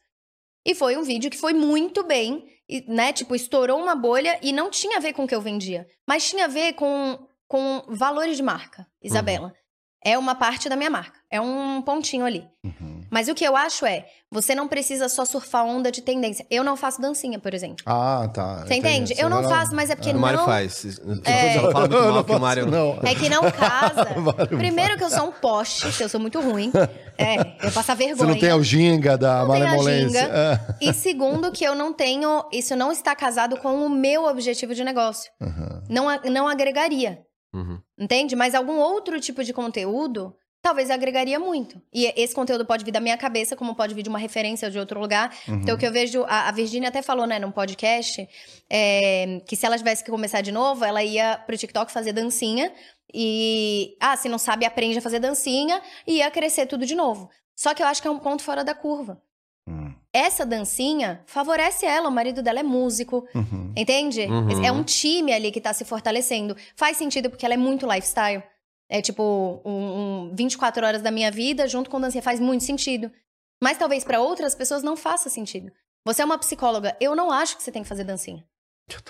E foi um vídeo que foi muito bem, né? Tipo, estourou uma bolha e não tinha a ver com o que eu vendia, mas tinha a ver com, com valores de marca, Isabela. Uhum. É uma parte da minha marca, é um pontinho ali. Uhum. Mas o que eu acho é, você não precisa só surfar onda de tendência. Eu não faço dancinha, por exemplo. Ah, tá. Você entende? Eu não, faço, mas é porque não... O Mário faz. É... Ela fala muito mal que o Mário... Não. É que não casa. Primeiro que eu sou um poste, que eu sou muito ruim. É, eu passo vergonha. Você não tem a ginga da malemolência. É. E segundo que eu não tenho... Isso não está casado com o meu objetivo de negócio. Uhum. Não, não agregaria. Uhum. Entende? Mas algum outro tipo de conteúdo talvez agregaria muito. E esse conteúdo pode vir da minha cabeça, como pode vir de uma referência de outro lugar. Uhum. Então, o que eu vejo... A, a Virginia até falou, né, num podcast, é, que se ela tivesse que começar de novo, ela ia pro TikTok fazer dancinha. E... Ah, se não sabe, aprende a fazer dancinha. E ia crescer tudo de novo. Só que eu acho que é um ponto fora da curva. Hum. Essa dancinha favorece ela, o marido dela é músico, uhum. entende? Uhum. É um time ali que tá se fortalecendo. Faz sentido porque ela é muito lifestyle. É tipo um, um 24 horas da minha vida junto com dança faz muito sentido. Mas talvez para outras pessoas não faça sentido. Você é uma psicóloga, eu não acho que você tem que fazer dancinha.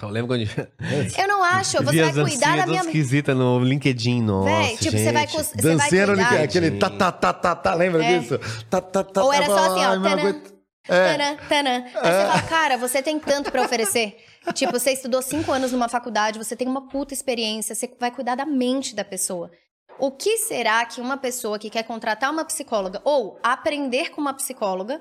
Eu lembro quando. Eu não acho, você vai cuidar da minha. esquisita no LinkedIn, nossa. Véi, tipo, gente. você vai. Você Danceiro vai cuidar. aquele tá, tá, tá, tá, tá, lembra é. disso? Tá, tá, tá, Ou era só assim, ó. Tanã, é. tanã, tanã. Aí é. você fala, cara, você tem tanto para oferecer. tipo, você estudou cinco anos numa faculdade, você tem uma puta experiência, você vai cuidar da mente da pessoa. O que será que uma pessoa que quer contratar uma psicóloga ou aprender com uma psicóloga,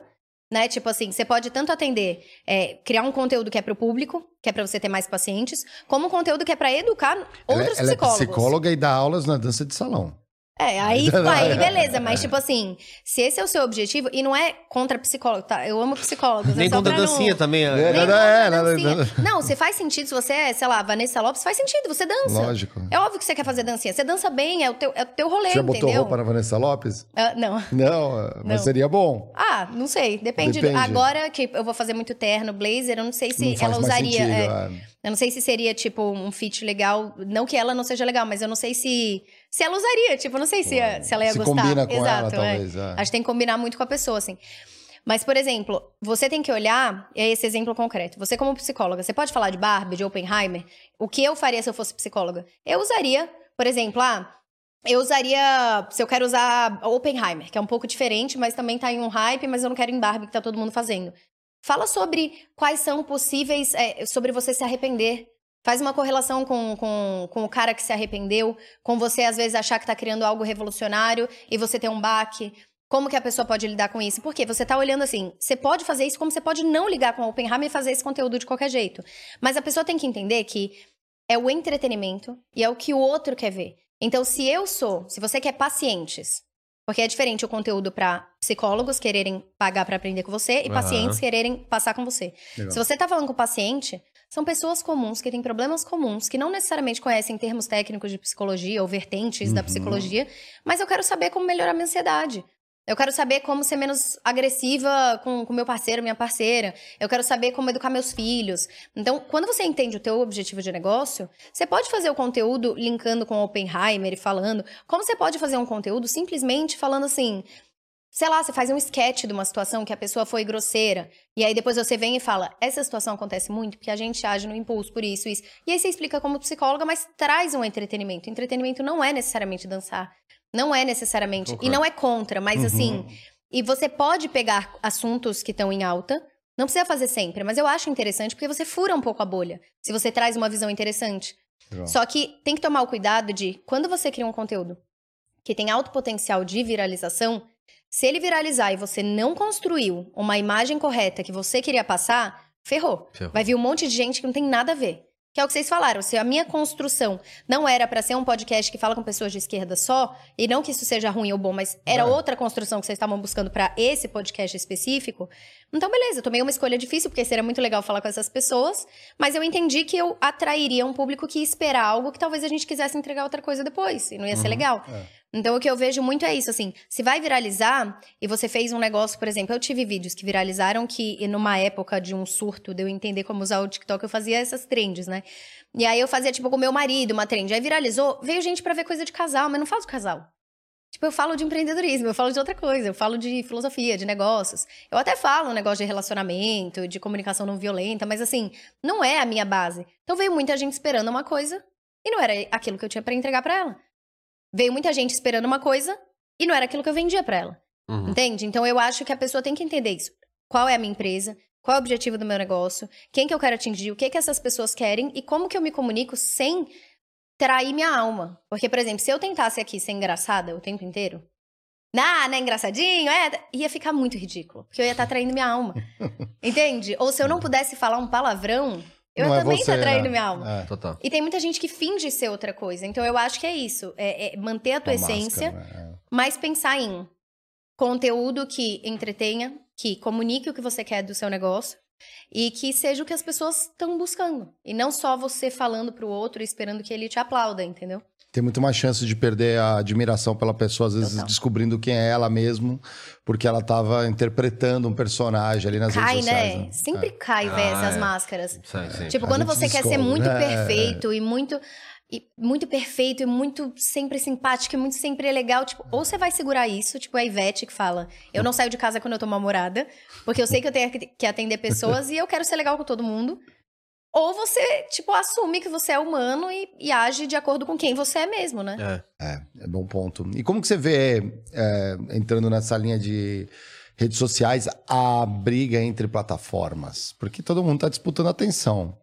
né? Tipo assim, você pode tanto atender, é, criar um conteúdo que é para o público, que é para você ter mais pacientes, como um conteúdo que é para educar outros ela, ela psicólogos. Ela é psicóloga e dá aulas na dança de salão. É, aí, aí beleza, mas tipo assim, se esse é o seu objetivo, e não é contra psicólogo, tá? Eu amo psicólogos. Nem contra dancinha não... também. É, Nem não, é, dancinha. Não, você faz sentido, se você é, sei lá, Vanessa Lopes, faz sentido, você dança. Lógico. É óbvio que você quer fazer dancinha. Você dança bem, é o teu, é o teu rolê, você já botou roupa na Vanessa Lopes? Uh, não. Não, mas não. seria bom. Ah, não sei, depende. depende. Agora que eu vou fazer muito terno, blazer, eu não sei se não ela usaria... Sentido, é, é. Eu não sei se seria, tipo, um fit legal. Não que ela não seja legal, mas eu não sei se se ela usaria. Tipo, não sei se, ia, se ela ia se gostar. combina com Exato, ela, é. talvez. É. Acho que tem que combinar muito com a pessoa, assim. Mas, por exemplo, você tem que olhar, é esse exemplo concreto. Você, como psicóloga, você pode falar de Barbie, de Oppenheimer? O que eu faria se eu fosse psicóloga? Eu usaria, por exemplo, ah, eu usaria. Se eu quero usar Oppenheimer, que é um pouco diferente, mas também tá em um hype, mas eu não quero em Barbie, que tá todo mundo fazendo. Fala sobre quais são possíveis. É, sobre você se arrepender Faz uma correlação com, com, com o cara que se arrependeu, com você às vezes achar que está criando algo revolucionário e você ter um baque. Como que a pessoa pode lidar com isso? Porque você está olhando assim, você pode fazer isso como você pode não ligar com o Oppenheimer e fazer esse conteúdo de qualquer jeito. Mas a pessoa tem que entender que é o entretenimento e é o que o outro quer ver. Então, se eu sou, se você quer pacientes, porque é diferente o conteúdo para psicólogos quererem pagar para aprender com você e uhum. pacientes quererem passar com você. Legal. Se você está falando com o paciente, são pessoas comuns que têm problemas comuns, que não necessariamente conhecem termos técnicos de psicologia ou vertentes uhum. da psicologia, mas eu quero saber como melhorar minha ansiedade. Eu quero saber como ser menos agressiva com o meu parceiro, minha parceira. Eu quero saber como educar meus filhos. Então, quando você entende o teu objetivo de negócio, você pode fazer o conteúdo linkando com o Oppenheimer e falando, como você pode fazer um conteúdo simplesmente falando assim, sei lá, você faz um sketch de uma situação que a pessoa foi grosseira, e aí depois você vem e fala: essa situação acontece muito porque a gente age no impulso por isso, isso. E aí você explica como psicóloga, mas traz um entretenimento. Entretenimento não é necessariamente dançar. Não é necessariamente. Okay. E não é contra, mas assim, uhum. assim. E você pode pegar assuntos que estão em alta, Não precisa fazer sempre, mas eu acho interessante porque você fura um pouco a bolha. Se você traz uma visão interessante. Legal. Só que tem que tomar o cuidado de, quando você cria um conteúdo que tem alto potencial de viralização, se ele viralizar e você não construiu uma imagem correta que você queria passar, ferrou. ferrou. Vai vir um monte de gente que não tem nada a ver. Que é o que vocês falaram. Se a minha construção não era para ser um podcast que fala com pessoas de esquerda só, e não que isso seja ruim ou bom, mas era é. outra construção que vocês estavam buscando para esse podcast específico, então beleza, eu tomei uma escolha difícil, porque seria muito legal falar com essas pessoas, mas eu entendi que eu atrairia um público que ia esperar algo que talvez a gente quisesse entregar outra coisa depois, e não ia uhum. ser legal. É. Então, o que eu vejo muito é isso, assim, se vai viralizar e você fez um negócio, por exemplo, eu tive vídeos que viralizaram que, numa época de um surto, de eu entender como usar o TikTok, eu fazia essas trends, né? E aí eu fazia, tipo, com meu marido, uma trend. Aí viralizou, veio gente para ver coisa de casal, mas não falo de casal. Tipo, eu falo de empreendedorismo, eu falo de outra coisa, eu falo de filosofia, de negócios. Eu até falo um negócio de relacionamento, de comunicação não violenta, mas assim, não é a minha base. Então veio muita gente esperando uma coisa e não era aquilo que eu tinha para entregar para ela. Veio muita gente esperando uma coisa e não era aquilo que eu vendia para ela. Uhum. Entende? Então eu acho que a pessoa tem que entender isso. Qual é a minha empresa? Qual é o objetivo do meu negócio? Quem que eu quero atingir? O que que essas pessoas querem? E como que eu me comunico sem trair minha alma? Porque, por exemplo, se eu tentasse aqui ser engraçada o tempo inteiro, ah, não é engraçadinho? É, ia ficar muito ridículo. Porque eu ia estar tá traindo minha alma. Entende? Ou se eu não pudesse falar um palavrão, eu não é também é você, tá traindo né? minha alma. É. Total. E tem muita gente que finge ser outra coisa. Então eu acho que é isso. É, é manter a tua a essência, máscara, né? mas pensar em conteúdo que entretenha, que comunique o que você quer do seu negócio e que seja o que as pessoas estão buscando. E não só você falando pro outro e esperando que ele te aplauda, entendeu? Tem muito mais chance de perder a admiração pela pessoa, às vezes Total. descobrindo quem é ela mesmo, porque ela estava interpretando um personagem ali nas cai, redes sociais. Né? né? Sempre é. cai, velho, ah, essas é. máscaras. Sim, sim. Tipo, a quando você quer ser muito né? perfeito e muito e muito perfeito e muito sempre simpático e muito sempre legal, tipo, ou você vai segurar isso, tipo a Ivete que fala, eu não saio de casa quando eu tô namorada, porque eu sei que eu tenho que atender pessoas e eu quero ser legal com todo mundo. Ou você, tipo, assume que você é humano e, e age de acordo com quem você é mesmo, né? É, é, é bom ponto. E como que você vê, é, entrando nessa linha de redes sociais, a briga entre plataformas? Porque todo mundo está disputando atenção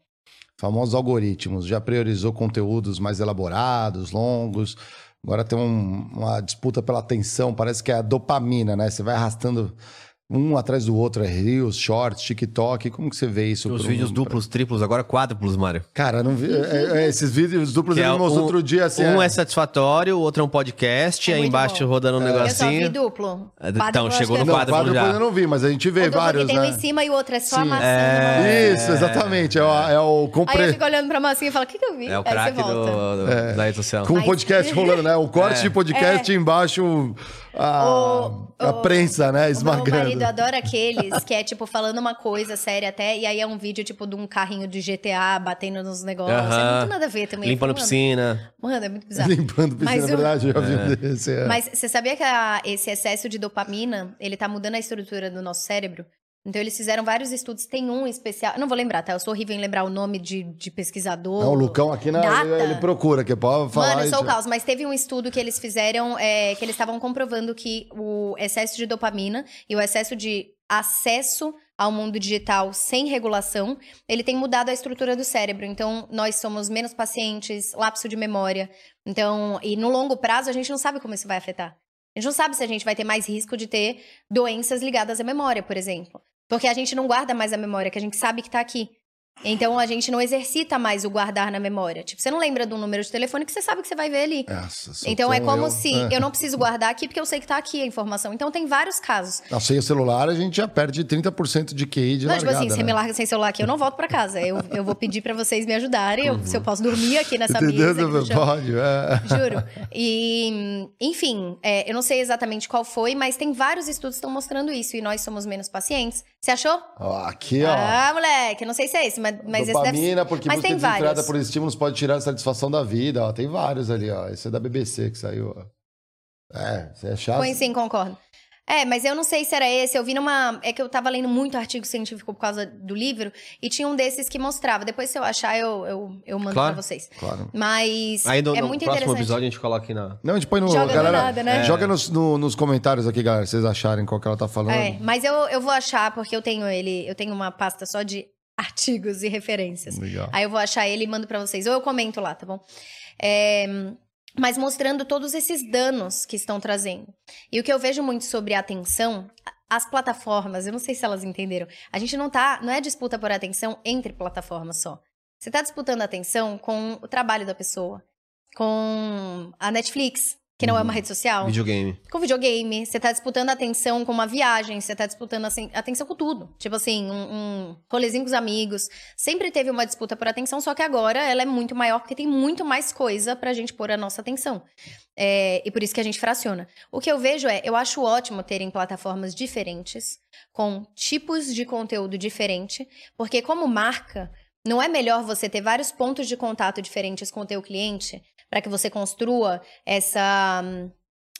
famosos algoritmos, já priorizou conteúdos mais elaborados, longos. Agora tem um, uma disputa pela atenção, parece que é a dopamina, né? Você vai arrastando um atrás do outro, é Reels, Shorts, TikTok. Como que você vê isso? Os vídeos um... duplos, triplos, agora quádruplos, Mário. Cara, não vi. É, é, esses vídeos duplos ele é mostrou um, outro dia assim. Um é... é satisfatório, o outro é um podcast, é aí embaixo bom. rodando um negocinho. Eu só vi duplo. então, chegou no quádruplo. Não, quádruplo eu não vi, mas a gente vê o vários. tem né? um em cima e o outro é só Sim. a massinha. É... Isso, exatamente. É, o, é o compre... Aí eu fico olhando pra massinha e falo, o que, que eu vi? É o craque do, é. da rede social. Com o podcast rolando, né? O corte de podcast embaixo a, o, a prensa, né? Esmagando. Meu marido adora aqueles que é, tipo, falando uma coisa séria até, e aí é um vídeo, tipo, de um carrinho de GTA batendo nos negócios. Uh -huh. É muito nada a ver também. Limpando piscina. Mano, é muito bizarro. Limpando piscina, na verdade, eu já vi é. desse. É. Mas você sabia que a, esse excesso de dopamina, ele tá mudando a estrutura do nosso cérebro? Então, eles fizeram vários estudos. Tem um especial. Eu não vou lembrar, tá? Eu sou horrível em lembrar o nome de, de pesquisador. Não, o Lucão aqui na, ele, ele, procura, que pode falar. Mano, eu sou o caos. Mas teve um estudo que eles fizeram, é, que eles estavam comprovando que o excesso de dopamina e o excesso de acesso ao mundo digital sem regulação, ele tem mudado a estrutura do cérebro. Então, nós somos menos pacientes, lapso de memória. Então, e no longo prazo, a gente não sabe como isso vai afetar. A gente não sabe se a gente vai ter mais risco de ter doenças ligadas à memória, por exemplo. Porque a gente não guarda mais a memória, que a gente sabe que tá aqui. Então a gente não exercita mais o guardar na memória. Tipo, você não lembra um número de telefone que você sabe que você vai ver ali. Nossa, então é como eu. se eu não preciso guardar aqui porque eu sei que tá aqui a informação. Então tem vários casos. Sem o celular a gente já perde 30% de QI de não, largada, tipo assim, né? você me larga sem celular aqui, eu não volto para casa. Eu, eu vou pedir para vocês me ajudarem, uhum. eu, se eu posso dormir aqui nessa mesa. Aqui Pode, é. Juro. E, enfim, é, eu não sei exatamente qual foi, mas tem vários estudos que estão mostrando isso e nós somos menos pacientes. Você achou? aqui, ó. Ah, moleque, não sei se é esse, mas, mas Dopamina, esse deve... porque mas busca desenfreada por estímulos pode tirar a satisfação da vida. Ó. Tem vários ali, ó. Esse é da BBC que saiu, ó. É, você é chato. Põe sim, concordo. É, mas eu não sei se era esse. Eu vi numa. É que eu tava lendo muito artigo científico por causa do livro, e tinha um desses que mostrava. Depois, se eu achar, eu, eu, eu mando claro, pra vocês. Claro. Mas. Aí no, é no muito próximo episódio a gente coloca aqui na. Não, a gente põe no. Joga galera, nada, né? É. Joga nos, no, nos comentários aqui, galera, se vocês acharem qual que ela tá falando. É, mas eu, eu vou achar, porque eu tenho ele. Eu tenho uma pasta só de artigos e referências. Legal. Aí eu vou achar ele e mando pra vocês. Ou eu comento lá, tá bom? É mas mostrando todos esses danos que estão trazendo. E o que eu vejo muito sobre a atenção, as plataformas, eu não sei se elas entenderam. A gente não tá, não é disputa por atenção entre plataformas só. Você está disputando atenção com o trabalho da pessoa, com a Netflix, que não é uma uhum. rede social. Videogame. Com videogame. Você tá disputando atenção com uma viagem, você tá disputando assim, atenção com tudo. Tipo assim, um, um rolezinho com os amigos. Sempre teve uma disputa por atenção, só que agora ela é muito maior porque tem muito mais coisa pra gente pôr a nossa atenção. É, e por isso que a gente fraciona. O que eu vejo é, eu acho ótimo terem plataformas diferentes, com tipos de conteúdo diferente, porque como marca, não é melhor você ter vários pontos de contato diferentes com o teu cliente para que você construa essa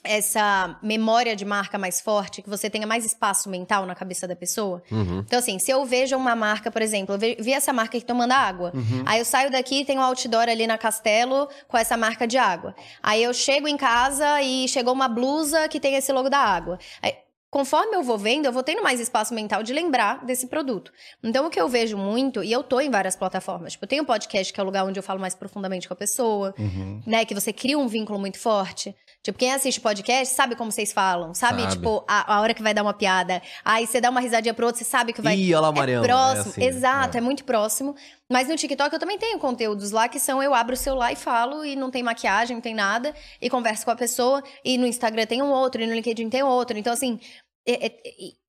essa memória de marca mais forte, que você tenha mais espaço mental na cabeça da pessoa. Uhum. Então, assim, se eu vejo uma marca, por exemplo, eu vi essa marca aqui tomando água. Uhum. Aí eu saio daqui tem um outdoor ali na Castelo com essa marca de água. Aí eu chego em casa e chegou uma blusa que tem esse logo da água. Aí, conforme eu vou vendo, eu vou tendo mais espaço mental de lembrar desse produto. Então, o que eu vejo muito, e eu tô em várias plataformas, tipo, eu tenho um podcast que é o lugar onde eu falo mais profundamente com a pessoa, uhum. né? Que você cria um vínculo muito forte. Tipo, quem assiste podcast sabe como vocês falam, sabe? sabe. Tipo, a, a, hora que vai dar uma piada. Aí você dá uma risadinha pro outro, você sabe que vai. Ih, olha lá, Mariana. É próximo. É assim, Exato, é. é. muito próximo. Mas no TikTok eu também tenho conteúdos lá que são eu abro o celular e falo e não tem maquiagem, não tem nada, e converso com a pessoa. E no Instagram tem um outro, e no LinkedIn tem outro. Então, assim, é, é,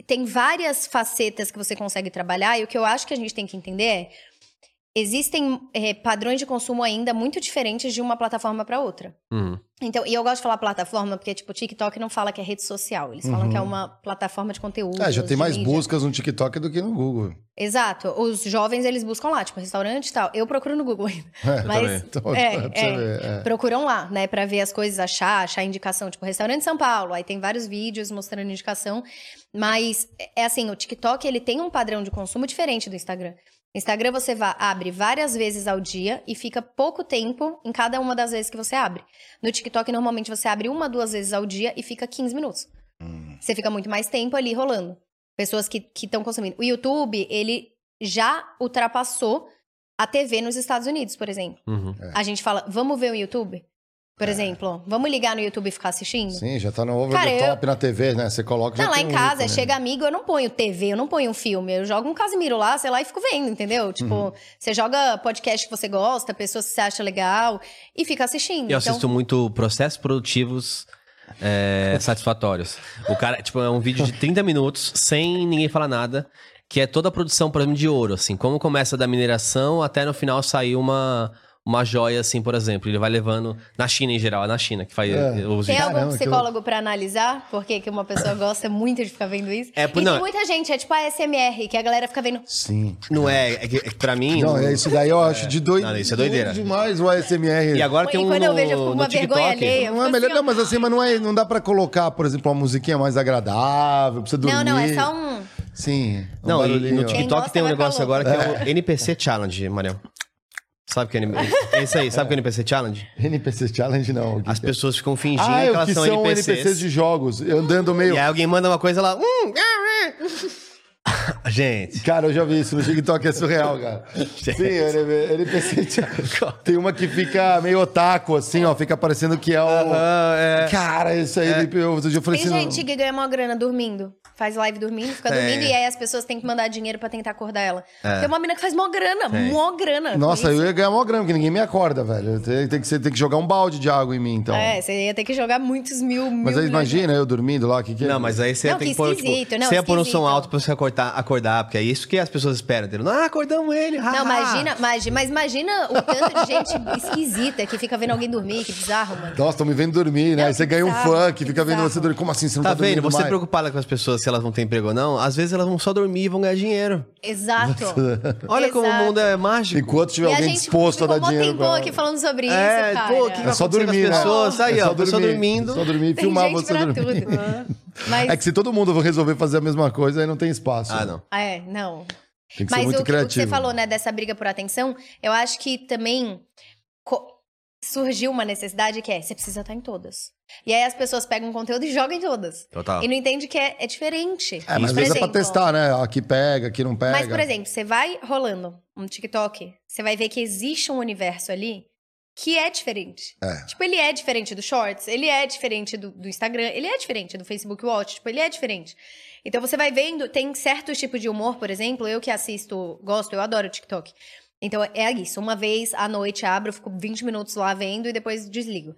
tem várias facetas que você consegue trabalhar, e o que eu acho que a gente tem que entender é. Existem é, padrões de consumo ainda muito diferentes de uma plataforma para outra. Uhum. Então, e eu gosto de falar plataforma porque, tipo, o TikTok não fala que é rede social. Eles uhum. falam que é uma plataforma de conteúdo. É, já tem mais mídia. buscas no TikTok do que no Google. Exato. Os jovens, eles buscam lá, tipo, restaurante e tal. Eu procuro no Google ainda. É, Mas, então, é, é, é, procuram lá, né, pra ver as coisas, achar, achar indicação. Tipo, restaurante São Paulo. Aí tem vários vídeos mostrando indicação. Mas, é assim, o TikTok, ele tem um padrão de consumo diferente do Instagram. Instagram você vai, abre várias vezes ao dia e fica pouco tempo em cada uma das vezes que você abre. No TikTok, normalmente você abre uma, duas vezes ao dia e fica 15 minutos. Hum. Você fica muito mais tempo ali rolando. Pessoas que estão consumindo. O YouTube, ele já ultrapassou a TV nos Estados Unidos, por exemplo. Uhum. É. A gente fala, vamos ver o YouTube? Por é. exemplo, vamos ligar no YouTube e ficar assistindo? Sim, já tá no over Cara, the top eu... na TV, né? Você coloca. Não, lá em casa, um chega amigo, eu não ponho TV, eu não ponho um filme. Eu jogo um Casimiro lá, sei lá, e fico vendo, entendeu? Tipo, uhum. você joga podcast que você gosta, pessoas que você acha legal, e fica assistindo. Eu então... assisto muito processos produtivos. É, satisfatórios. O cara, tipo, é um vídeo de 30 minutos, sem ninguém falar nada, que é toda a produção, por exemplo, de ouro, assim, como começa da mineração até no final sair uma, uma joia, assim, por exemplo. Ele vai levando. Na China, em geral, é na China que faz é. os Tem algum Caramba, psicólogo eu... pra analisar? Porque que uma pessoa gosta muito de ficar vendo isso? É, e não, tem muita gente, é tipo a SMR, que a galera fica vendo. Sim. Não é, é é pra mim. Não, é isso daí eu acho de doido. Não, isso é doideira. demais o ASMR. E agora tem um. E quando no, eu vejo, eu fico uma vergonha alheia. Não é melhor, assim, não, mas assim, mas não, é, não dá pra colocar, por exemplo, uma musiquinha mais agradável, pra você dormir. Não, não, é só um. Sim. Um não, e no TikTok tem um negócio agora que é o NPC Challenge, Mariel. Sabe que é, é isso aí, sabe o que é NPC Challenge? NPC Challenge não. As pessoas ficam fingindo ah, que elas que são, são NPCs. NPCs de jogos, andando meio. E aí alguém manda uma coisa lá. Hum, Gente. Cara, eu já vi isso no TikTok, é surreal, cara. Gente. Sim, NPC. Tem uma que fica meio otaku, assim, ó, fica parecendo que é o. Uh -huh, é. Cara, isso aí, é. eu, outro dia eu falei Tem assim. Tem gente que ganha uma grana dormindo. Faz live dormindo, fica é. dormindo, e aí as pessoas têm que mandar dinheiro pra tentar acordar ela. É. Tem uma mina que faz mó grana, é. mó grana. Nossa, eu ia ganhar mó grana, porque ninguém me acorda, velho. Tem, tem, que, você tem que jogar um balde de água em mim, então. É, você ia ter que jogar muitos mil. Mas aí imagina eu dormindo lá, que que é? Não, mas aí você não, tem que, pôr. Tipo, não, você ia pôr um som alto pra você acordar, acordar, porque é isso que as pessoas esperam. Entendeu? Ah, acordamos ele. não, imagina, imagina, mas imagina o tanto de gente esquisita que fica vendo alguém dormir, que bizarro, mano. Nossa, estão me vendo dormir, né? Não, aí você ganha um fã que fica vendo você dormir. Como assim? Você não tá, tá vendo? Você mais? preocupada com as pessoas se elas vão ter emprego ou não? Às vezes elas vão só dormir e vão ganhar dinheiro. Exato. Olha Exato. como o mundo é mágico. Enquanto tiver e alguém disposto a dar dinheiro. Tem aqui falando sobre isso, é, cara. Pô, que é só dormir, né? pessoas? Aí, é ó, dormir, só dormindo. Só dormir e filmar você dormindo. Mas... É que se todo mundo resolver fazer a mesma coisa, aí não tem espaço. Ah, não. É, não. Tem que Mas ser muito o, criativo. o que você falou, né, dessa briga por atenção, eu acho que também surgiu uma necessidade que é, você precisa estar em todas. E aí as pessoas pegam um conteúdo e jogam em todas. Total. E não entende que é, é diferente. É, mas às vezes é pra testar, né? Aqui pega, aqui não pega. Mas, por exemplo, você vai rolando um TikTok, você vai ver que existe um universo ali que é diferente. É. Tipo, ele é diferente do Shorts, ele é diferente do, do, Instagram, ele é diferente do Facebook Watch, tipo, ele é diferente. Então você vai vendo, tem certos tipos de humor, por exemplo, eu que assisto, gosto, eu adoro TikTok. Então é isso, uma vez à noite abro, fico 20 minutos lá vendo e depois desligo.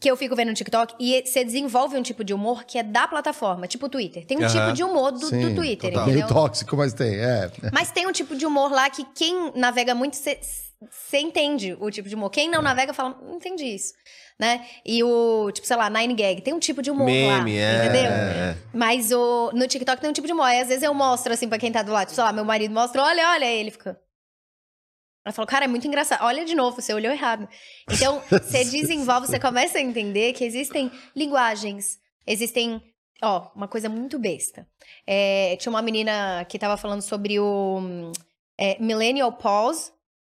Que eu fico vendo no TikTok e você desenvolve um tipo de humor que é da plataforma, tipo o Twitter. Tem um uhum. tipo de humor do, Sim, do Twitter, total. entendeu? Meio tóxico, mas tem, é. Mas tem um tipo de humor lá que quem navega muito, você você entende o tipo de humor. Quem não é. navega fala, não entendi isso. Né? E o, tipo, sei lá, Nine Gag, tem um tipo de humor Meme, lá, é, entendeu? É, Mas o, no TikTok tem um tipo de humor. E às vezes eu mostro, assim, pra quem tá do lado. Tipo, sei lá, meu marido mostra, olha, olha, ele fica... Ela falou, cara, é muito engraçado. Olha de novo, você olhou errado. Então, você desenvolve, você começa a entender que existem linguagens, existem... Ó, uma coisa muito besta. É, tinha uma menina que tava falando sobre o é, Millennial Pause,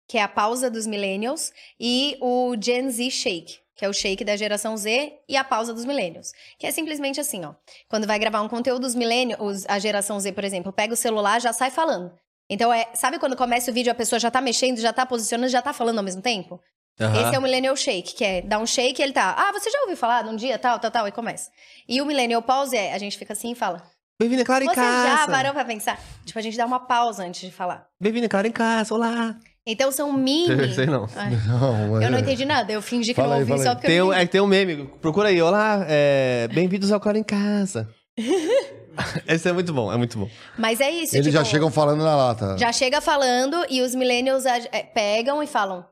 que é a pausa dos millennials, e o Gen Z Shake, que é o shake da geração Z, e a pausa dos millennials. Que é simplesmente assim, ó. Quando vai gravar um conteúdo dos millennials, a geração Z, por exemplo, pega o celular já sai falando. Então, é, sabe quando começa o vídeo, a pessoa já tá mexendo, já tá posicionando, já tá falando ao mesmo tempo? Uhum. Esse é o Millennial Shake, que é dar um shake e ele tá. Ah, você já ouviu falar num dia, tal, tal, tal, e começa. E o Millennial Pause é, a gente fica assim e fala. Bem-vinda, Clara, em você casa. Você já parou pra pensar? Tipo, a gente dá uma pausa antes de falar. Bem-vinda, Clara, em casa, olá. Então são mini. Sei não. não eu não entendi nada, eu fingi que fala não ouvi só porque tem eu um, É que tem um meme, procura aí, olá, é, bem-vindos ao Claro em Casa. Esse é muito bom, é muito bom. Mas é isso. Eles tipo, já chegam falando na lata. Já chega falando e os millennials é, pegam e falam.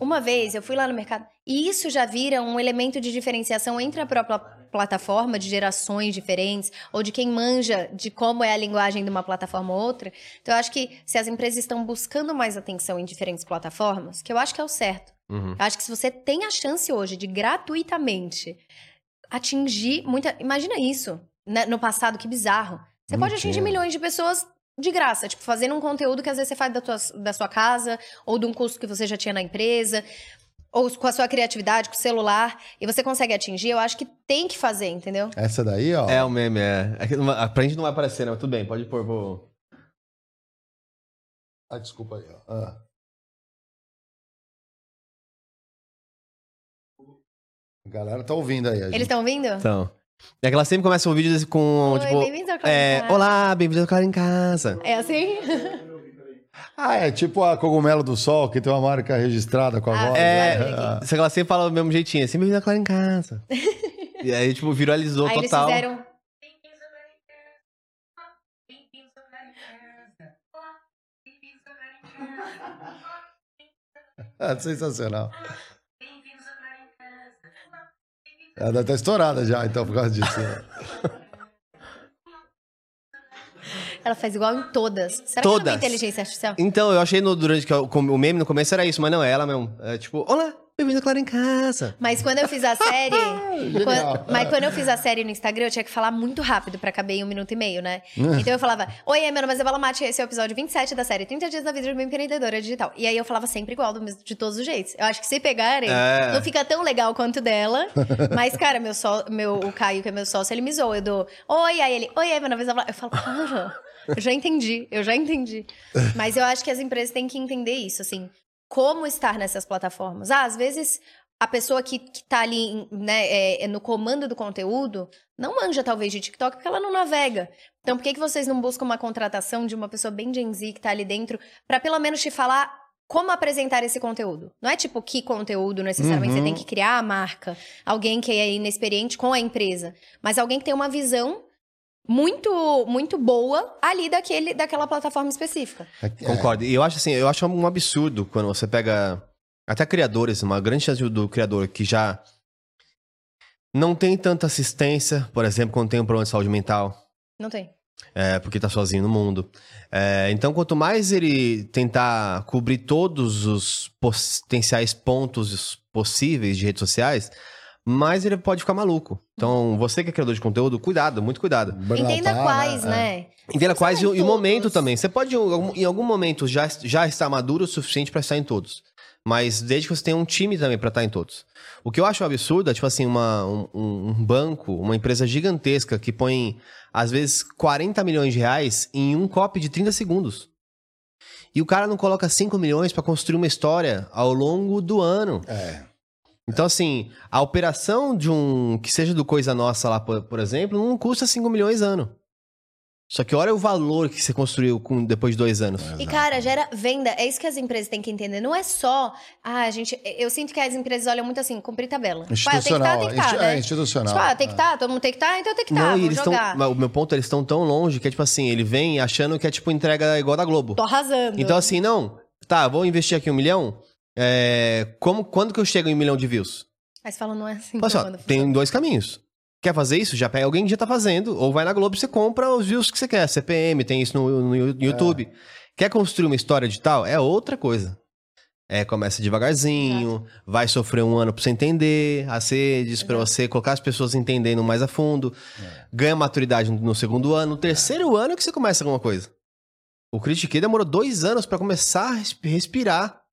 Uma vez eu fui lá no mercado e isso já vira um elemento de diferenciação entre a própria plataforma de gerações diferentes ou de quem manja de como é a linguagem de uma plataforma ou outra. Então eu acho que se as empresas estão buscando mais atenção em diferentes plataformas, que eu acho que é o certo. Uhum. Eu acho que se você tem a chance hoje de gratuitamente atingir muita, imagina isso, né? no passado que bizarro. Você pode atingir milhões de pessoas de graça, tipo, fazendo um conteúdo que às vezes você faz da, tua, da sua casa, ou de um curso que você já tinha na empresa, ou com a sua criatividade, com o celular, e você consegue atingir, eu acho que tem que fazer, entendeu? Essa daí, ó. É o meme, é. é não, pra gente não vai aparecer, né? Mas tudo bem, pode pôr. Vou... Ah, desculpa aí, ó. Ah. A galera tá ouvindo aí. Eles estão ouvindo? Então. É que ela sempre começa um vídeo com, Oi, tipo... Bem-vindo ao é, Olá, bem-vindo ao Cara em Casa. É assim? Ah, é tipo a Cogumelo do Sol, que tem uma marca registrada com a ah, voz. É, né? só que ela sempre fala do mesmo jeitinho, assim, bem-vindo ao Cara em Casa. e aí, tipo, viralizou aí total. Eles fizeram... É sensacional. Ela tá estourada já, então, por causa disso. Ela faz igual em todas. Será todas. que é inteligência artificial? Então, eu achei no, durante que o, meme no começo era isso, mas não é ela mesmo. É tipo, olá, Bem-vindo, Clara, em casa. Mas quando eu fiz a série. quando, mas quando eu fiz a série no Instagram, eu tinha que falar muito rápido pra caber em um minuto e meio, né? Hum. então eu falava: Oi, meu nome é Isabela Mate, esse é o episódio 27 da série 30 Dias da Vida de uma Empreendedora Digital. E aí eu falava sempre igual, de todos os jeitos. Eu acho que se pegarem, é. não fica tão legal quanto dela. Mas, cara, meu, só, meu o Caio, que é meu sócio, ele me zoa. Eu dou: Oi, aí ele: Oi, meu nome é Isabela. Eu falo: Cara. Eu já entendi, eu já entendi. Mas eu acho que as empresas têm que entender isso, assim como estar nessas plataformas. Ah, às vezes a pessoa que, que tá ali né, é, no comando do conteúdo não manja talvez de TikTok porque ela não navega. Então por que, que vocês não buscam uma contratação de uma pessoa bem Gen Z que tá ali dentro para pelo menos te falar como apresentar esse conteúdo? Não é tipo que conteúdo necessariamente uhum. você tem que criar a marca, alguém que é inexperiente com a empresa, mas alguém que tem uma visão muito muito boa ali daquele daquela plataforma específica. É. Concordo. E eu acho assim, eu acho um absurdo quando você pega até criadores, uma grande chance do criador que já não tem tanta assistência, por exemplo, quando tem um problema de saúde mental. Não tem. É, porque tá sozinho no mundo. É, então, quanto mais ele tentar cobrir todos os potenciais pontos possíveis de redes sociais, mais ele pode ficar maluco. Então, você que é criador de conteúdo, cuidado, muito cuidado. Entenda quais, né? né? Entenda quais e, e o momento também. Você pode, em algum momento, já, já estar maduro o suficiente para estar em todos. Mas desde que você tenha um time também para estar em todos. O que eu acho absurdo é, tipo assim, uma, um, um banco, uma empresa gigantesca que põe, às vezes, 40 milhões de reais em um copy de 30 segundos. E o cara não coloca 5 milhões para construir uma história ao longo do ano. É. Então, assim, a operação de um. que seja do Coisa Nossa lá, por, por exemplo, não custa 5 milhões ano. Só que olha o valor que você construiu com, depois de dois anos. E, cara, gera venda. É isso que as empresas têm que entender. Não é só. Ah, a gente. Eu sinto que as empresas olham muito assim, cumprir tabela. Institucional. Tipo, ah, tem que estar, tem que estar. Né? É, institucional. Tipo, ah, tem que estar, todo mundo tem que estar, então tem que estar. Não, eles jogar. Tão, o meu ponto, eles estão tão longe que é tipo assim, ele vem achando que é tipo entrega igual da Globo. Tô arrasando. Então, assim, não. Tá, vou investir aqui um milhão. É, como, quando que eu chego em um milhão de views? Mas fala, não é assim. Olha só, tem dois caminhos. Quer fazer isso? Já pega alguém que já tá fazendo. Ou vai na Globo e você compra os views que você quer. CPM, tem isso no, no YouTube. É. Quer construir uma história de tal? É outra coisa. É, começa devagarzinho, é. vai sofrer um ano pra você entender as redes, para você colocar as pessoas entendendo mais a fundo. É. Ganha maturidade no segundo ano. No terceiro ano é que você começa alguma coisa. O Critique demorou dois anos para começar a respirar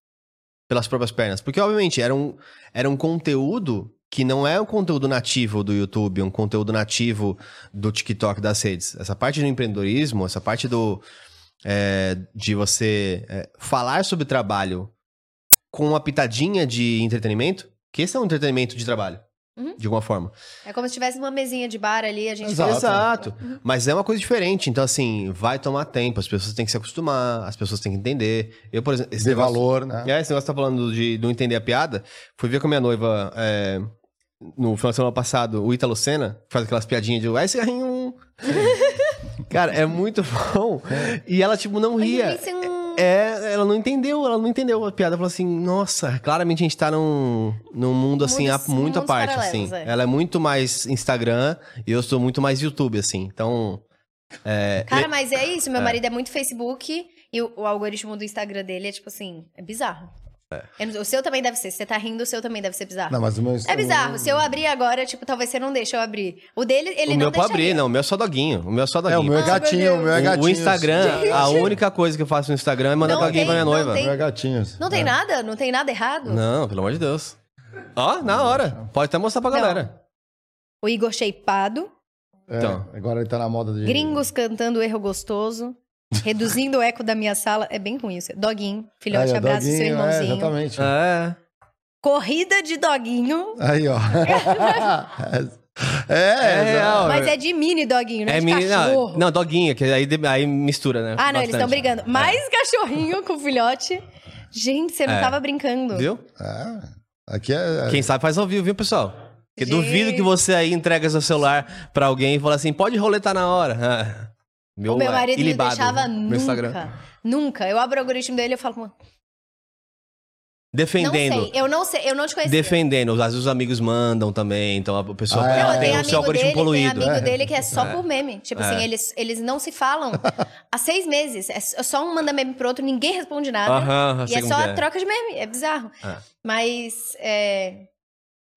pelas próprias pernas. Porque, obviamente, era um, era um conteúdo que não é um conteúdo nativo do YouTube, um conteúdo nativo do TikTok das redes. Essa parte do empreendedorismo, essa parte do é, de você é, falar sobre trabalho com uma pitadinha de entretenimento, que esse é um entretenimento de trabalho. Uhum. De alguma forma. É como se tivesse uma mesinha de bar ali, a gente Exato. Exato. Uhum. Mas é uma coisa diferente. Então, assim, vai tomar tempo, as pessoas têm que se acostumar, as pessoas têm que entender. Eu, por exemplo. Esse negócio, valor, né? É, esse negócio que tá falando de não entender a piada. Fui ver com a minha noiva é, no final de semana passado, o Ítalo Senna, faz aquelas piadinhas de vai cigarrinho. Cara, é muito bom. E ela, tipo, não ria. É, ela não entendeu, ela não entendeu a piada. Falou assim, nossa, claramente a gente tá num, num mundo, assim, mundo, muito à parte, assim. É. Ela é muito mais Instagram e eu sou muito mais YouTube, assim. Então... É... Cara, mas é isso. Meu é. marido é muito Facebook e o, o algoritmo do Instagram dele é, tipo assim, é bizarro. É. O seu também deve ser. Se você tá rindo, o seu também deve ser bizarro. Não, mas o meu... É bizarro. Se eu abrir agora, tipo, talvez você não deixe eu abrir. O dele, ele o não meu pode abrir, não. O meu é só doguinho. O meu é só doguinho. É, o meu é gatinho, ah, o meu é gatinho. O Instagram, Gente. a única coisa que eu faço no Instagram é mandar pra alguém pra minha noiva. Tem, o meu é gatinhos. Não tem é. nada? Não tem nada errado? Não, pelo amor de Deus. Ó, na hora. Pode até mostrar pra não. galera. O Igor shapeado. É, então. agora ele tá na moda de... Gringos cantando erro gostoso. Reduzindo o eco da minha sala. É bem ruim isso. Doguinho. Filhote, Aí, abraça doguinho, seu irmãozinho. É, exatamente. É. Corrida de doguinho. Aí, ó. É, é, real. Mas é de mini doguinho, não é, é de mini, cachorro. Não, não, doguinho, que aí, aí mistura, né? Ah, não, Bastante. eles estão brigando. É. Mais é. cachorrinho com filhote. Gente, você não é. tava brincando. Viu? É. Aqui é. Quem sabe faz ao vivo, viu, pessoal? Porque duvido que você aí entrega seu celular pra alguém e fala assim: pode roletar na hora. Meu, o meu marido não deixava nunca. Instagram. Nunca. Eu abro o algoritmo dele e falo, Defendendo. Não sei, eu não sei, eu não te conheço. Defendendo, às vezes os amigos mandam também, então a pessoa ah, é. tem, o seu algoritmo dele, poluído. Tem amigo é. dele que é só é. por meme. Tipo assim, é. assim, eles, eles não se falam há seis meses. É só um manda meme pro outro, ninguém responde nada. Uh -huh, e é só a é. troca de meme. É bizarro. É. Mas. É,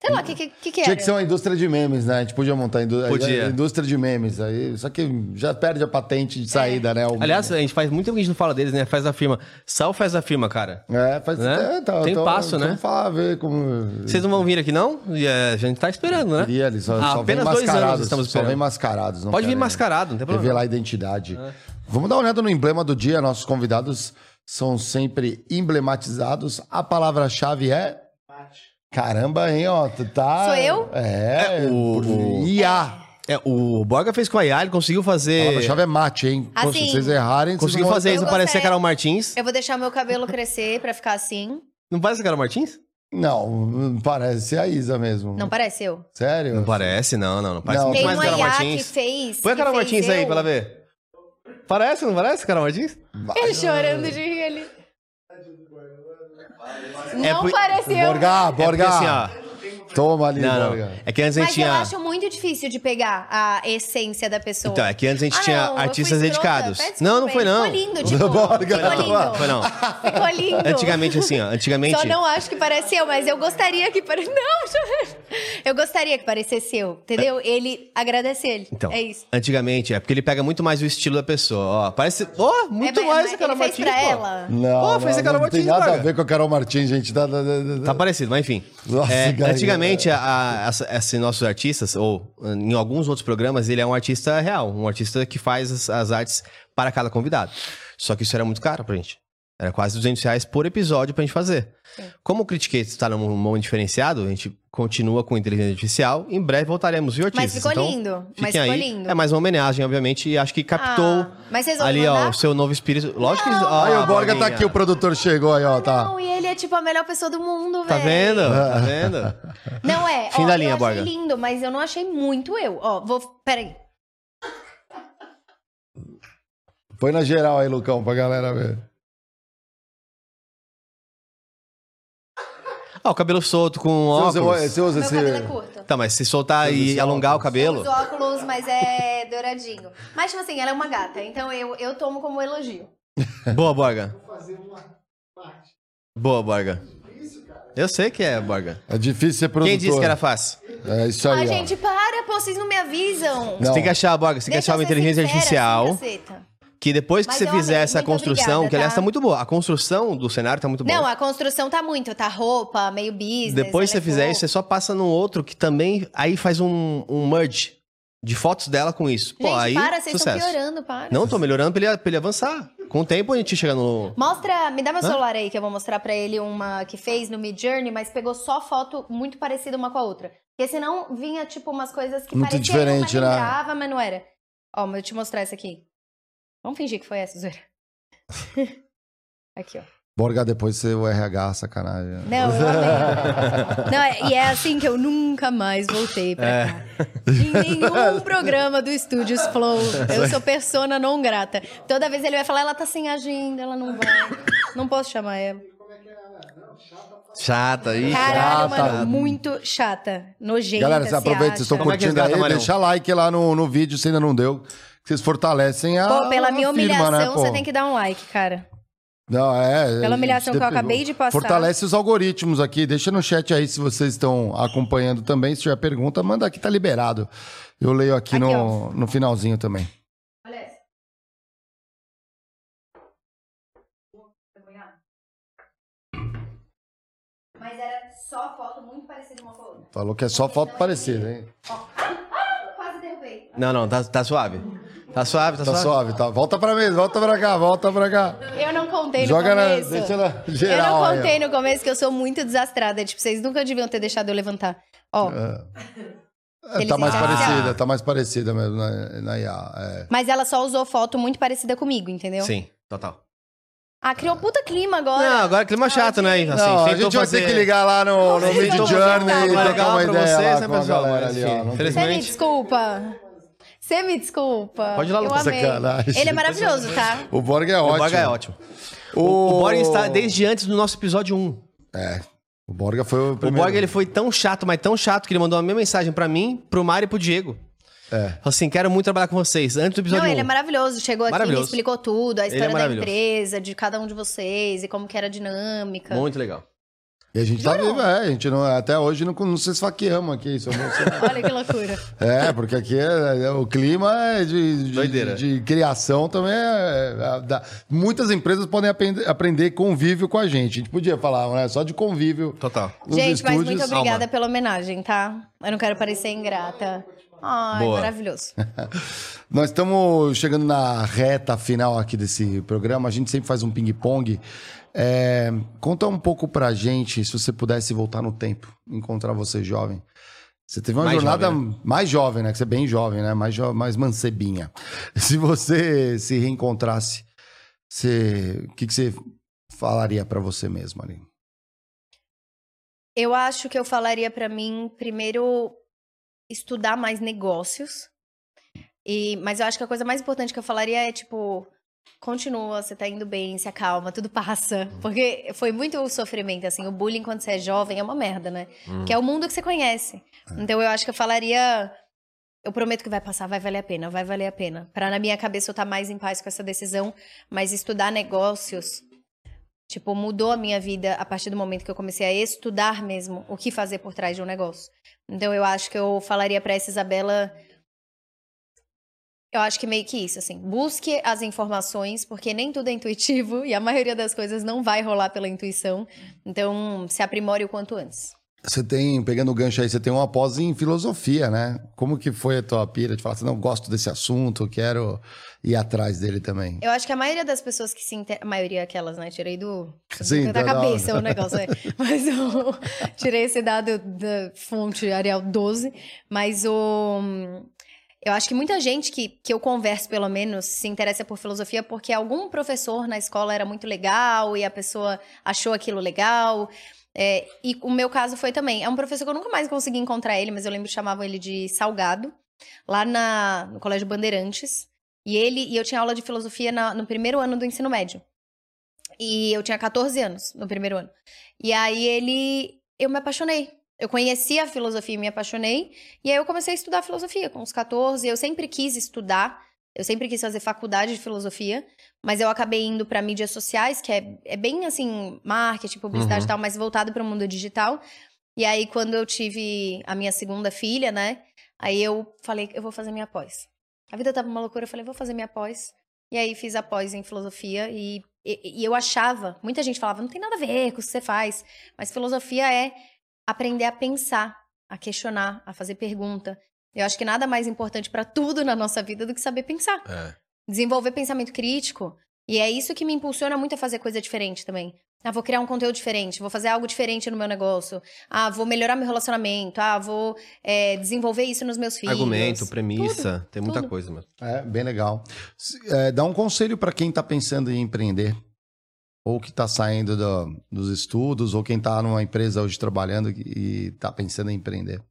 Sei lá, o que, que, que, que Tinha que ser uma indústria de memes, né? A gente podia montar indú podia. indústria de memes. Aí, só que já perde a patente de saída, é. né? O... Aliás, a gente faz muito tempo que a gente não fala deles, né? Faz a firma. Sal faz a firma, cara. É, faz. Né? É, tá, Tem tô, passo, né? Vamos falar, ver como. Vocês não vão vir aqui, não? E, é, a gente tá esperando, né? Eles só, ah, só apenas dois anos estamos esperando. Só vem mascarados. Pode vir mascarado, não tem problema. Revelar a identidade. É. Vamos dar uma olhada no emblema do dia. Nossos convidados são sempre emblematizados. A palavra-chave é. Caramba, hein, ó, tu tá... Sou eu? É, é o... Por... IA. É, o Borga fez com a IA, ele conseguiu fazer... A chave é mate, hein? Assim, Se vocês errarem... Conseguiu vocês fazer isso, não parecer Carol Martins. Eu vou deixar meu cabelo crescer pra ficar assim. Não parece a Carol Martins? Não, parece a Isa mesmo. Não parece eu? Sério? Não parece, não, não. Não parece não. muito mais Carol Martins. que fez... Põe a Carol Martins eu. aí pra ela ver. Parece, não parece, Carol Martins? Ele chorando de rir. Não é, pareceu. Borga, Borga. É porque, assim, ó, Toma ali, não, não. É que antes a gente Mas tinha. eu acho muito difícil de pegar a essência da pessoa. Então, é que antes a gente Ah, tinha não, eu artistas escrota. dedicados. Peço Não, não desculpa, foi não. Ficou lindo, tipo. Bora, ficou lindo. Foi não. Ficou lindo. Antigamente, assim, ó. Antigamente. Só não acho que parece eu, mas eu gostaria que parecesse. Não, deixa eu ver. Eu gostaria que parecesse eu, entendeu? Ele agradece ele. Então, é isso. antigamente, é porque ele pega muito mais o estilo da pessoa. Ó, parece. Ó, muito é, mais mas a Carol ele fez Martins. pra pô. ela. Não, Pô, não, fez a Carol não tem Martins, nada a Braga. ver com a Carol Martins, gente. Tá, tá, tá, Tá parecido, mas enfim. Nossa, É, cara, antigamente, a- a- esses nossos artistas, ou em alguns outros programas, ele é um artista real, um artista que faz as, as artes para cada convidado. Só que isso era muito caro pra gente. Era quase 200 reais por episódio pra gente fazer. Como o Criticate está num momento diferenciado, a gente continua com inteligência artificial. Em breve voltaremos, viu, artistas? Mas ficou Então, lindo. Mas fiquem ficou aí. lindo. É mais uma homenagem, obviamente, e acho que captou Ah, mas vocês vão ali, me ó, mandar? o seu novo espírito. Lógico que. ó, Aí o Borga tá aqui, o produtor chegou aí, ó, tá. Não, e ele é tipo a melhor pessoa do mundo, Tá velho. vendo? Tá vendo? Não é. Fim ó, da linha, eu achei Borga. lindo, mas eu não achei muito eu. Ó, vou. Peraí. Põe na geral aí, Lucão, pra galera ver. Ó, o cabelo solto com Você óculos. usa, você usa Meu esse... cabelo é curto. Tá, mas se soltar e Esse alongar o óculos. cabelo. Os óculos, mas é douradinho. Mas, tipo assim, ela é uma gata, então eu, eu tomo como elogio. Boa, Borga. Boa, Borga. Eu sei que é, Borga. É difícil ser produtor. Quem disse que era fácil? É isso aí, Ai, ó. gente, para, pô, vocês não me avisam. Não. Você tem que achar, Borga, você tem que achar uma inteligência sincera, artificial. assim, caceta. Que depois que Mas você eu fizer amei, essa muito construção, obrigada, que aliás tá? tá muito boa. A construção do cenário tá muito boa. Não, a construção tá muito, tá roupa, meio business. Depois que você é fizer isso, você só passa no outro que também aí faz um, um merge de fotos dela com isso. Pô, Gente, aí para, vocês estão sucesso. piorando, para. Não, tô melhorando pra ele, pra ele avançar. Com o tempo a gente chega no. Mostra, me dá meu celular aí que eu vou mostrar pra ele uma que fez no Mid Journey, mas pegou só foto muito parecida uma com a outra. Porque senão vinha tipo umas coisas que Muito pareciam, diferente, mas né? lembrava, mas não era. Ó, eu te mostrar essa aqui. Vamos fingir que foi essa, Zoeira. aqui, ó. Borga depois ser o RH, sacanagem. Não, eu amei. Não, é- e é assim que eu nunca mais voltei pra É. cá. Em nenhum programa do Estúdios Flow. Eu sou persona não grata. Toda vez ele vai falar, ela tá sem agenda, ela não vai. Não posso chamar ela. Chata aí. Caralho, Chata. mano, muito chata. Nojenta, Galera, você aproveita, vocês estão é que curtindo resgata, aí, deixa like lá no, no vídeo se ainda não deu. Vocês fortalecem a. Pô, pela minha firma, humilhação, né, pô? você tem que dar um like, cara. Não, é. Pela humilhação que eu acabei de passar. Fortalece os algoritmos aqui. Deixa no chat aí se vocês estão acompanhando também. Se tiver pergunta, manda aqui, tá liberado. Eu leio aqui, Aqui, no, no finalzinho também. Olha essa. Mas era só foto muito parecida uma com a outra. Falou que é só foto parecida, hein? Quase derrubei. Não, não, tá, tá suave. Tá suave, tá, Tá suave. suave, tá? Volta pra mesa, volta pra cá, volta pra cá. Eu não contei Joga no na. começo. Deixa na eu geral. não aí, ó. contei no começo que eu sou muito desastrada. Tipo, vocês nunca deviam ter deixado eu levantar. Ó, É, tá mais Ah. parecida, tá mais parecida mesmo na, na IA. É. mas ela só usou foto muito parecida comigo, entendeu? Sim, total. Ah, criou um puta clima agora. Não, agora clima chato, né? Assim, não, a gente vai fazer- ter que ligar lá no, no Mid Journey e uma trocar uma pra ideia vocês, lá né, com a pessoal? galera Mas, ali, ó. Não tem- desculpa. Você me desculpa. Pode ir lá, Lucas. Sacanagem. Ele é maravilhoso, tá? O Borg é O ótimo. Borga é ótimo. O, o Borga está desde antes do nosso episódio 1. É. O Borga foi o O primeiro. Borga ele foi tão chato, mas tão chato, que ele mandou a mesma mensagem pra mim, pro Mário e pro Diego. É. Falou assim, quero muito trabalhar com vocês. Antes do episódio Não, 1. ele é maravilhoso. Chegou aqui, Maravilhoso. explicou tudo, a é história da maravilhoso. empresa, de cada um de vocês e como que era a dinâmica. Muito legal. E a gente tá Jurou? vivo, é. A gente não, até hoje não, não se esfaqueamos aqui. Isso, Olha que loucura. é, porque aqui é- é- o clima é de, de, de criação também é. é- dá- muitas empresas podem aprender, aprender convívio com a gente. A gente podia falar, né? Só de convívio. Total. Gente, mas estúdios. muito obrigada Alma. pela homenagem, tá? Eu não quero parecer ingrata. Ai, Boa. maravilhoso. Nós estamos chegando na reta final aqui desse programa. A gente sempre faz um ping-pong. É, conta um pouco pra gente, se você pudesse voltar no tempo, encontrar você jovem. Você teve uma Mais jornada jovem, né? mais jovem, né? Que você é bem jovem, né? Mais, jo- mais mancebinha. Se você se reencontrasse, você, o que, que você falaria pra você mesmo ali? Eu acho que eu falaria pra mim, primeiro, estudar mais negócios. E, mas eu acho que a coisa mais importante que eu falaria é, tipo, continua, você tá indo bem, se acalma, tudo passa. Uhum. Porque foi muito sofrimento, assim, o bullying quando você é jovem é uma merda, né? Hum. Que é o mundo que você conhece. É. Então eu acho que eu falaria. Eu prometo que vai passar, vai valer a pena, vai valer a pena. Para na minha cabeça eu estar tá mais em paz com essa decisão, mas estudar negócios, tipo, mudou a minha vida a partir do momento que eu comecei a estudar mesmo o que fazer por trás de um negócio. Então eu acho que eu falaria para essa Isabela eu acho que meio que isso, assim, busque as informações, porque nem tudo é intuitivo e a maioria das coisas não vai rolar pela intuição. Então, se aprimore o quanto antes. Você tem, pegando o gancho aí, você tem uma pós em filosofia, né? Como que foi a tua pira de falar assim, não, gosto desse assunto, quero ir atrás dele também? Eu acho que a maioria das pessoas que se... Inter... A maioria aquelas, né? Tirei do... Sim, da cabeça o negócio, né? Mas eu tirei esse dado da fonte Arial 12, mas o... Eu acho que muita gente que, que eu converso, pelo menos, se interessa por filosofia porque algum professor na escola era muito legal e a pessoa achou aquilo legal. É, e o meu caso foi também. É um professor que eu nunca mais consegui encontrar ele, mas eu lembro que chamavam ele de Salgado, lá na, no Colégio Bandeirantes. E ele e eu tinha aula de filosofia na, no primeiro ano do ensino médio. E eu tinha 14 anos no primeiro ano. E aí ele. Eu me apaixonei eu conheci a filosofia e me apaixonei. E aí eu comecei a estudar filosofia com uns 14. Eu sempre quis estudar, eu sempre quis fazer faculdade de filosofia, mas eu acabei indo para mídias sociais, que é, é bem assim, marketing, publicidade uhum. e tal, mas voltado para o mundo digital. E aí, quando eu tive a minha segunda filha, né? Aí eu falei, eu vou fazer minha pós. A vida tava uma loucura, eu falei, vou fazer minha pós. E aí fiz a pós em filosofia e, e, e eu achava, muita gente falava, não tem nada a ver com o que você faz, mas filosofia é aprender a pensar, a questionar, a fazer pergunta. Eu acho que nada mais importante para tudo na nossa vida do que saber pensar. É. Desenvolver pensamento crítico. E é isso que me impulsiona muito a fazer coisa diferente também. Ah, vou criar um conteúdo diferente, vou fazer algo diferente no meu negócio. Ah, vou melhorar meu relacionamento. Ah, vou é, desenvolver isso nos meus filhos. Argumento, premissa, tudo, tem muita tudo. coisa mesmo. É, bem legal. É, dá um conselho para quem está pensando em empreender ou que está saindo do, dos estudos, ou quem está numa empresa hoje trabalhando e está pensando em empreender?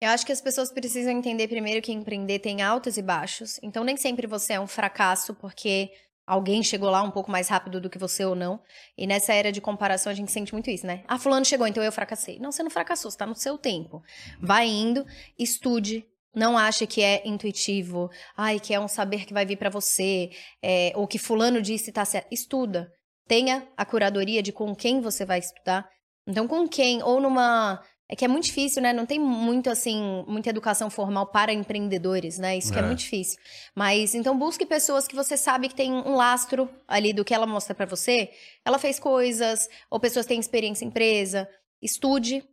Eu acho que as pessoas precisam entender primeiro que empreender tem altos e baixos. Então, nem sempre você é um fracasso porque alguém chegou lá um pouco mais rápido do que você ou não. E nessa era de comparação, a gente sente muito isso, né? Ah, fulano chegou, então eu fracassei. Não, você não fracassou, você está no seu tempo. Vai indo, estude, não acha que é intuitivo, ai, que é um saber que vai vir para você, é, ou que fulano disse tá certo. Estuda tenha a curadoria de com quem você vai estudar. Então, com quem? Ou numa. É que é muito difícil, né? Não tem muito, assim, muita educação formal para empreendedores, né? Isso que é, é muito difícil. Mas, então, busque pessoas que você sabe que tem um lastro ali do que ela mostra para você. Ela fez coisas, ou pessoas que têm experiência em empresa. Estude,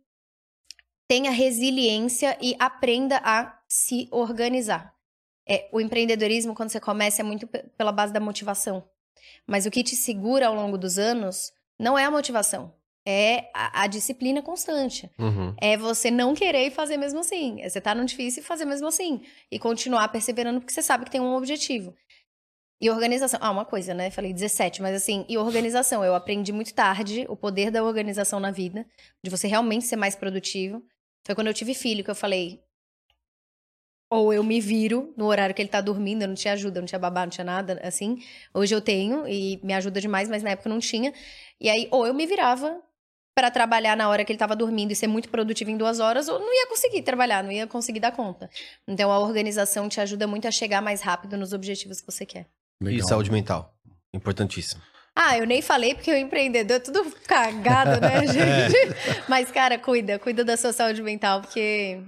tenha resiliência e aprenda a se organizar. É, o empreendedorismo, quando você começa, é muito pela base da motivação. Mas o que te segura ao longo dos anos não é a motivação. É a, a disciplina constante. Uhum. É você não querer fazer mesmo assim. É você estar tá no difícil e fazer mesmo assim. E continuar perseverando porque você sabe que tem um objetivo. E organização. Ah, uma coisa, né? Falei 17, mas assim, e organização. Eu aprendi muito tarde o poder da organização na vida, de você realmente ser mais produtivo. Foi quando eu tive filho que eu falei: ou eu me viro no horário que ele tá dormindo, eu não tinha ajuda, não tinha babá, não tinha nada, assim. Hoje eu tenho e me ajuda demais, mas na época não tinha. E aí, ou eu me virava para trabalhar na hora que ele estava dormindo e ser muito produtivo em duas horas, ou não ia conseguir trabalhar, não ia conseguir dar conta. Então a organização te ajuda muito a chegar mais rápido nos objetivos que você quer. Legal. E saúde mental, importantíssimo. Ah, eu nem falei porque o empreendedor é tudo cagado, né, gente? Mas, cara, cuida, cuida da sua saúde mental, porque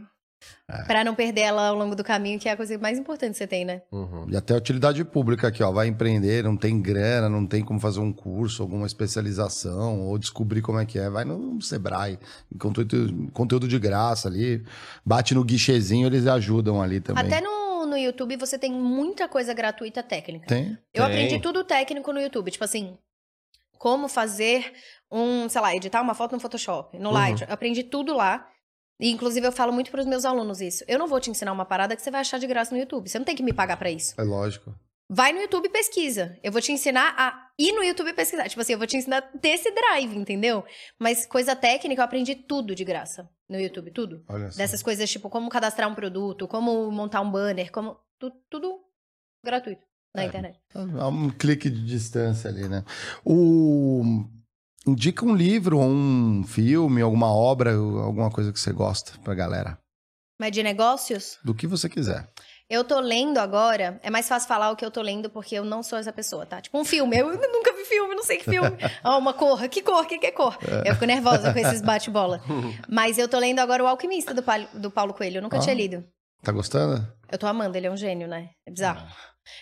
é. Pra não perder ela ao longo do caminho, que é a coisa mais importante que você tem, né? Uhum. E até a utilidade pública aqui, ó. Vai empreender, não tem grana, não tem como fazer um curso, alguma especialização, ou descobrir como é que é. Vai no Sebrae, conteúdo, conteúdo de graça ali. Bate no guichezinho, eles ajudam ali também. Até no, no YouTube você tem muita coisa gratuita técnica. Tem? Eu tem. aprendi tudo técnico no YouTube. Tipo assim, como fazer um, sei lá, editar uma foto no Photoshop, no uhum. Lightroom. Eu aprendi tudo lá. E, inclusive, eu falo muito para os meus alunos isso. Eu não vou te ensinar uma parada que você vai achar de graça no YouTube. Você não tem que me pagar para isso. É lógico. Vai no YouTube e pesquisa. Eu vou te ensinar a ir no YouTube pesquisar. Tipo assim, eu vou te ensinar a ter esse drive, entendeu? Mas coisa técnica, eu aprendi tudo de graça no YouTube, tudo. Olha Dessas coisas, tipo, como cadastrar um produto, como montar um banner, como. Tudo, tudo gratuito. na é, internet. Há um clique de distância ali, né? O... Indica um livro, um filme, alguma obra, alguma coisa que você gosta pra galera. Mas de negócios? Do que você quiser. Eu tô lendo agora, é mais fácil falar o que eu tô lendo porque eu não sou essa pessoa, tá? Tipo um filme, eu nunca vi filme, não sei que filme. Ah, uma cor, que cor, que que é cor? É. Eu fico nervosa com esses bate-bola. Mas eu tô lendo agora O Alquimista do, Paulo, do Paulo Coelho, eu nunca ah, tinha lido. Tá gostando? Eu tô amando, ele é um gênio, né? É bizarro.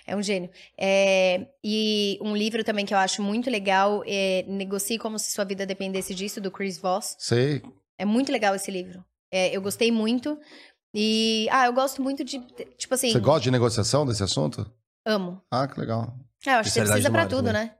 É um gênio. É, e um livro também que eu acho muito legal é Negocie como se sua vida dependesse disso, do Chris Voss. Sei. É muito legal esse livro. É, eu gostei muito. E, ah, eu gosto muito de, tipo assim... Você gosta de negociação desse assunto? Amo. Ah, que legal. É, eu acho que você precisa pra tudo, também. né?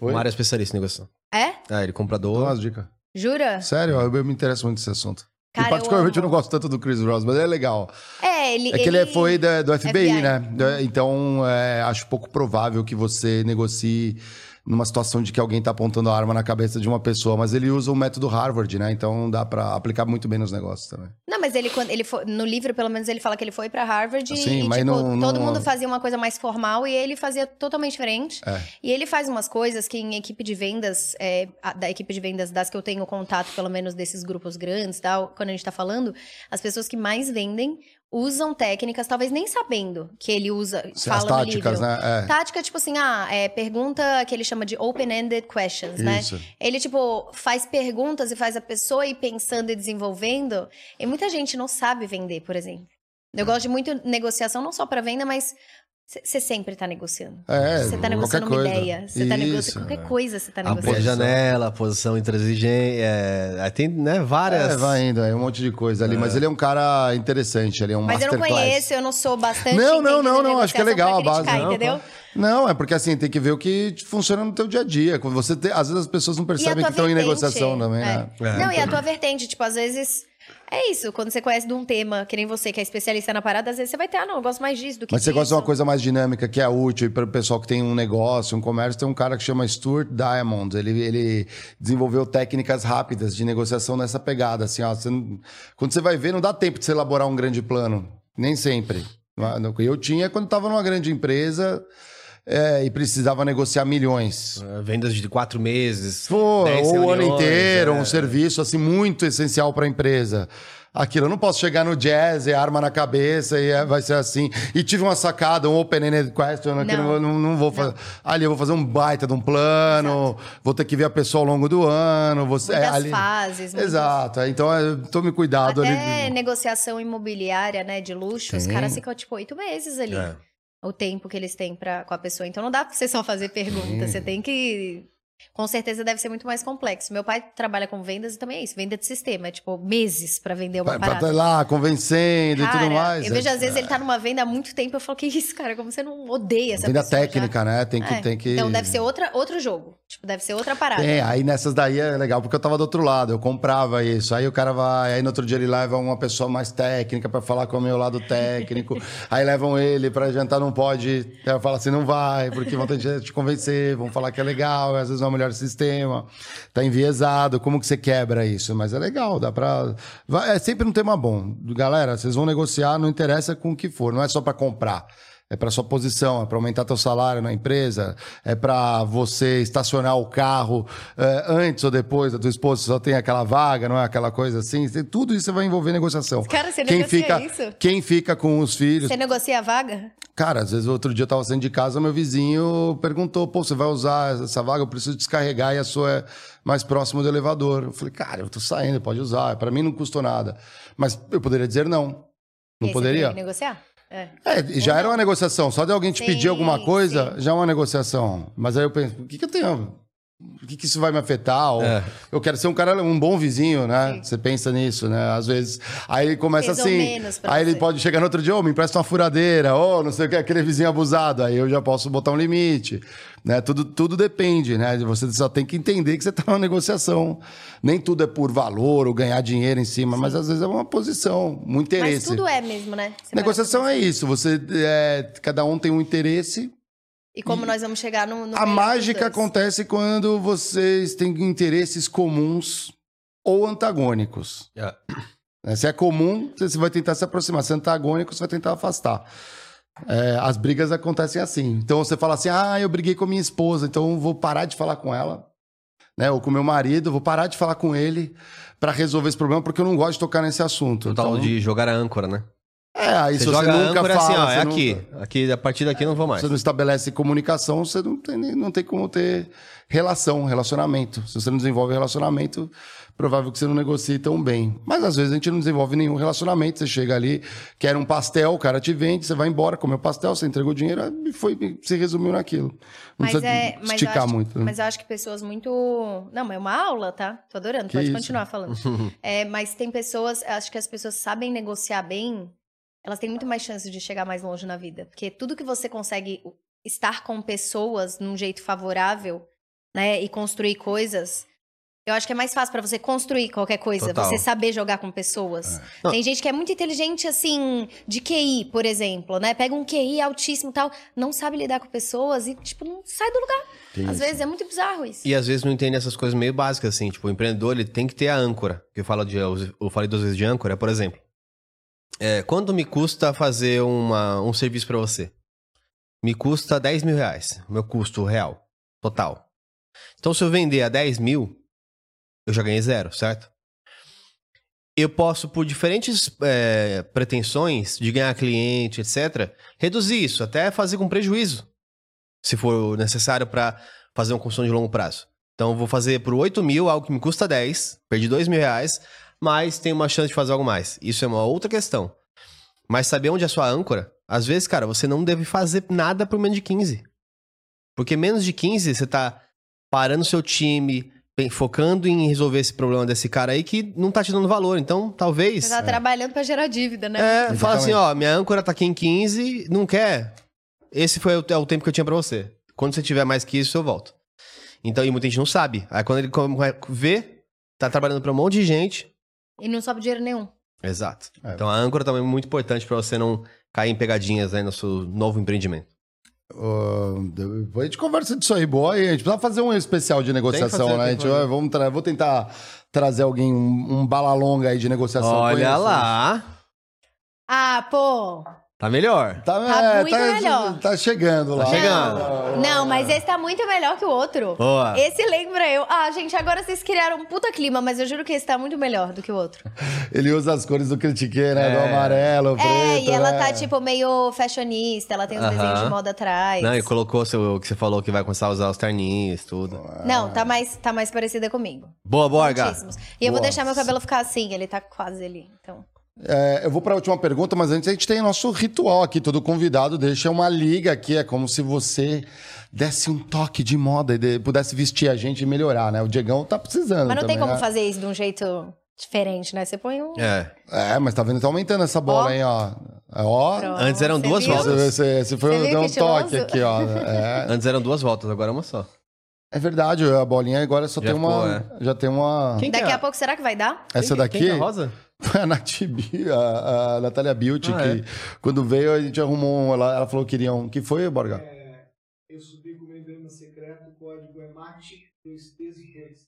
Oi? O Mário é especialista em negociação. É? Ah, ele é comprador. Dá umas dicas. Jura? Sério, eu, eu me interesso muito nesse assunto. Cara, e particularmente eu, eu, não gosto tanto do Chris Ross, mas é legal. É, ele. É que ele, ele foi da, do FBI, FBI, né? Então, é, acho pouco provável que você negocie numa situação de que alguém está apontando a arma na cabeça de uma pessoa, mas ele usa o método Harvard, né? Então dá para aplicar muito bem nos negócios também. Não, mas ele quando ele foi, no livro pelo menos ele fala que ele foi para Harvard e mas tipo, não, todo mundo fazia uma coisa mais formal e ele fazia totalmente diferente. É. E ele faz umas coisas que em equipe de vendas, é, da equipe de vendas das que eu tenho contato, pelo menos desses grupos grandes, tal, quando a gente está falando, as pessoas que mais vendem usam técnicas, talvez nem sabendo que ele usa, Sim, fala as táticas, no livro. né? É. Tática, tipo assim, ah, é, pergunta que ele chama de open-ended questions, né? Isso. né? Ele, tipo, faz perguntas e faz a pessoa ir pensando e desenvolvendo. E muita gente não sabe vender, por exemplo. Eu gosto de muito negociação, não só para venda, mas você sempre está negociando. É, você está negociando uma ideia. Você está negociando qualquer coisa, você está negociando. A janela, a posição intransigente. É, tem né, várias. É, vai indo, é um monte de coisa ali. É. Mas ele é um cara interessante, ele é um Mas eu não conheço, eu não sou bastante. Não, não, não, não. Acho que é legal a base. Não, entendeu? Não, é porque assim, tem que ver o que funciona no teu dia a dia. Você tem, às vezes as pessoas não percebem que estão em negociação também, é. né? É. Não, e a tua vertente, tipo, às vezes é isso, quando você conhece de um tema, que nem você, que é especialista na parada, às vezes você vai ter, ah, não, eu gosto mais disso do que Mas você disso. gosta de uma coisa mais dinâmica, que é útil, para o pessoal que tem um negócio, um comércio, tem um cara que chama Stuart Diamond. Ele, ele desenvolveu técnicas rápidas de negociação nessa pegada, assim, ó. Você não... quando você vai ver, não dá tempo de você elaborar um grande plano. Nem sempre. Eu tinha quando estava numa grande empresa é, e precisava negociar milhões. É, vendas de quatro meses. Pô, ou o ano inteiro, é. um serviço assim muito essencial para a empresa. Aquilo, eu não posso chegar no jazz e arma na cabeça e é, vai ser assim. E tive uma sacada, um open-ended question, não. não, não, não vou fazer. Ali eu vou fazer um baita de um plano, Exato. vou ter que ver a pessoa ao longo do ano. Você, é, ali... fases. Exato, então é, tome cuidado Até ali. negociação imobiliária, né, de luxo, Sim. os caras ficam tipo oito meses ali. É o tempo que eles têm pra, com a pessoa. Então não dá pra você só fazer pergunta, você tem que com certeza deve ser muito mais complexo. Meu pai trabalha com vendas e também é isso, venda de sistema, é tipo meses para vender uma pra, parada. Pra estar lá convencendo cara, e tudo mais. Eu vejo às vezes é. ele tá numa venda há muito tempo, eu falo que isso, cara, como você não odeia essa venda pessoa técnica, já? né? Tem que, é. tem que Então deve ser outra, outro jogo. Tipo, deve ser outra parada. É, aí nessas daí é legal porque eu tava do outro lado, eu comprava isso. Aí o cara vai, aí no outro dia ele leva uma pessoa mais técnica para falar com o meu lado técnico. aí levam ele para jantar não pode. Aí eu falo assim, não vai, porque vão tentar te convencer, vão falar que é legal, às vezes é o melhor sistema tema, tá enviesado, como que você quebra isso? Mas é legal, dá pra. É sempre um tema bom. Galera, vocês vão negociar, não interessa com o que for, não é só para comprar é para sua posição, é para aumentar teu salário na empresa, é para você estacionar o carro é, antes ou depois da tua esposa, só tem aquela vaga, não é aquela coisa assim. Tudo isso vai envolver negociação. Cara, você quem negocia fica, isso? Quem fica com os filhos... Você negocia a vaga? Cara, às vezes outro dia eu tava saindo de casa, meu vizinho perguntou, pô, você vai usar essa vaga? Eu preciso descarregar e a sua é mais próximo do elevador. Eu falei, cara, eu tô saindo, pode usar, para mim não custou nada. Mas eu poderia dizer não. Não poderia? negociar? É, é já era uma negociação. Só de alguém te sim, pedir alguma coisa, sim. já é uma negociação. Mas aí eu penso, o que, que eu tenho? O que, que isso vai me afetar? É. Eu quero ser um cara, um bom vizinho, né? Sim. Você pensa nisso, né? Às vezes. Aí ele começa assim. Aí você. ele pode chegar no outro dia, ô, oh, me empresta uma furadeira, ô, oh, não sei o que, aquele vizinho abusado. Aí eu já posso botar um limite. Né? Tudo, tudo depende, né? Você só tem que entender que você está numa negociação. Nem tudo é por valor ou ganhar dinheiro em cima, Sim. mas às vezes é uma posição, um interesse. Mas tudo é mesmo, né? Você negociação é isso. Você, é, cada um tem um interesse. E como e nós vamos chegar no. no a mágica acontece quando vocês têm interesses comuns ou antagônicos. Yeah. Se é comum, você vai tentar se aproximar. Se é antagônico, você vai tentar afastar. É, as brigas acontecem assim. Então você fala assim: ah, eu briguei com minha esposa, então vou parar de falar com ela, né? Ou com meu marido, vou parar de falar com ele para resolver esse problema, porque eu não gosto de tocar nesse assunto. O tal então, de jogar a âncora, né? É, aí você joga você nunca âncora fala, assim, ó, é aqui. Aqui, a partir daqui não vou mais. Você não estabelece comunicação, você não tem, não tem como ter relação, relacionamento. Se você não desenvolve relacionamento, provável que você não negocie tão bem. Mas às vezes a gente não desenvolve nenhum relacionamento. Você chega ali, quer um pastel, o cara te vende, você vai embora, comeu pastel, você entregou dinheiro e foi, se resumiu naquilo. Não mas precisa é, esticar mas muito. Né? Mas eu acho que pessoas muito. Não, mas é uma aula, tá? Tô adorando, que pode isso? continuar falando. é, mas tem pessoas, acho que as pessoas sabem negociar bem elas têm muito mais chance de chegar mais longe na vida. Porque tudo que você consegue estar com pessoas num jeito favorável, né, e construir coisas, eu acho que é mais fácil para você construir qualquer coisa, Total. você saber jogar com pessoas. É. Tem gente que é muito inteligente, assim, de QI, por exemplo, né? Pega um QI altíssimo e tal, não sabe lidar com pessoas e, tipo, não sai do lugar. Tem às isso. vezes é muito bizarro isso. E às vezes não entende essas coisas meio básicas, assim. Tipo, o empreendedor, ele tem que ter a âncora. Que eu falo de, eu falei duas vezes de âncora, por exemplo. É, quanto me custa fazer uma, um serviço para você? Me custa 10 mil reais, meu custo real, total. Então, se eu vender a 10 mil, eu já ganhei zero, certo? Eu posso, por diferentes é, pretensões de ganhar cliente, etc., reduzir isso, até fazer com prejuízo, se for necessário para fazer uma construção de longo prazo. Então, eu vou fazer por 8 mil algo que me custa 10, perdi 2 mil reais, mas tem uma chance de fazer algo mais. Isso é uma outra questão. Mas saber onde é a sua âncora, às vezes, cara, você não deve fazer nada por menos de 15. Porque menos de 15, você tá parando seu time, focando em resolver esse problema desse cara aí que não tá te dando valor. Então, talvez. Você tá é. trabalhando para gerar dívida, né? É, Exatamente. fala assim, ó, minha âncora tá aqui em 15, não quer? Esse foi o, é o tempo que eu tinha para você. Quando você tiver mais que isso, eu volto. Então, e muita gente não sabe. Aí quando ele vê, tá trabalhando para um monte de gente, e não sobe dinheiro nenhum. Exato. É. Então a âncora também é muito importante para você não cair em pegadinhas aí no seu novo empreendimento. Uh, depois a gente conversa disso aí, boa. E a gente precisa fazer um especial de negociação, fazer, né? A gente vai, vamos tra vou tentar trazer alguém, um, um bala longa aí de negociação. Olha lá. Ah, pô. Tá melhor. Tá, tá é, muito tá, melhor. Tá chegando lá. Tá chegando. Não, não, mas esse tá muito melhor que o outro. Boa. Esse lembra eu. Ah, gente, agora vocês criaram um puta clima, mas eu juro que esse tá muito melhor do que o outro. Ele usa as cores do critiquei, né? É. Do amarelo, preto. É, e ela né? tá, tipo, meio fashionista. Ela tem uns uh -huh. desenhos de moda atrás. Não, e colocou o que você falou que vai começar a usar os terninhos, tudo. Não, tá mais, tá mais parecida comigo. Boa, Borga. E eu vou deixar meu cabelo ficar assim, ele tá quase ali, então... É, eu vou para a última pergunta, mas antes a gente tem nosso ritual aqui. Todo convidado deixa uma liga aqui. É como se você desse um toque de moda e de, pudesse vestir a gente e melhorar, né? O Diegão tá precisando. Mas não também, tem como né? fazer isso de um jeito diferente, né? Você põe um. É. É, mas tá vendo? Tá aumentando essa bola, ó. hein, ó. É, ó. Pronto. Antes eram você duas viu? voltas. Você, você foi deu um toque aqui, ó. É. Antes eram duas voltas, agora é uma só. É verdade, a bolinha agora só já tem uma. é. Já tem uma. Quem Daqui é? a pouco será que vai dar? Essa quem, daqui. Quem é a rosa? a Nath, a, a Natália Beauty, ah, que é? quando veio a gente arrumou, um, ela, ela falou que queriam. que foi, Borga? É, eu subi com o emblema secreto, o código é mate, dois T's e reis.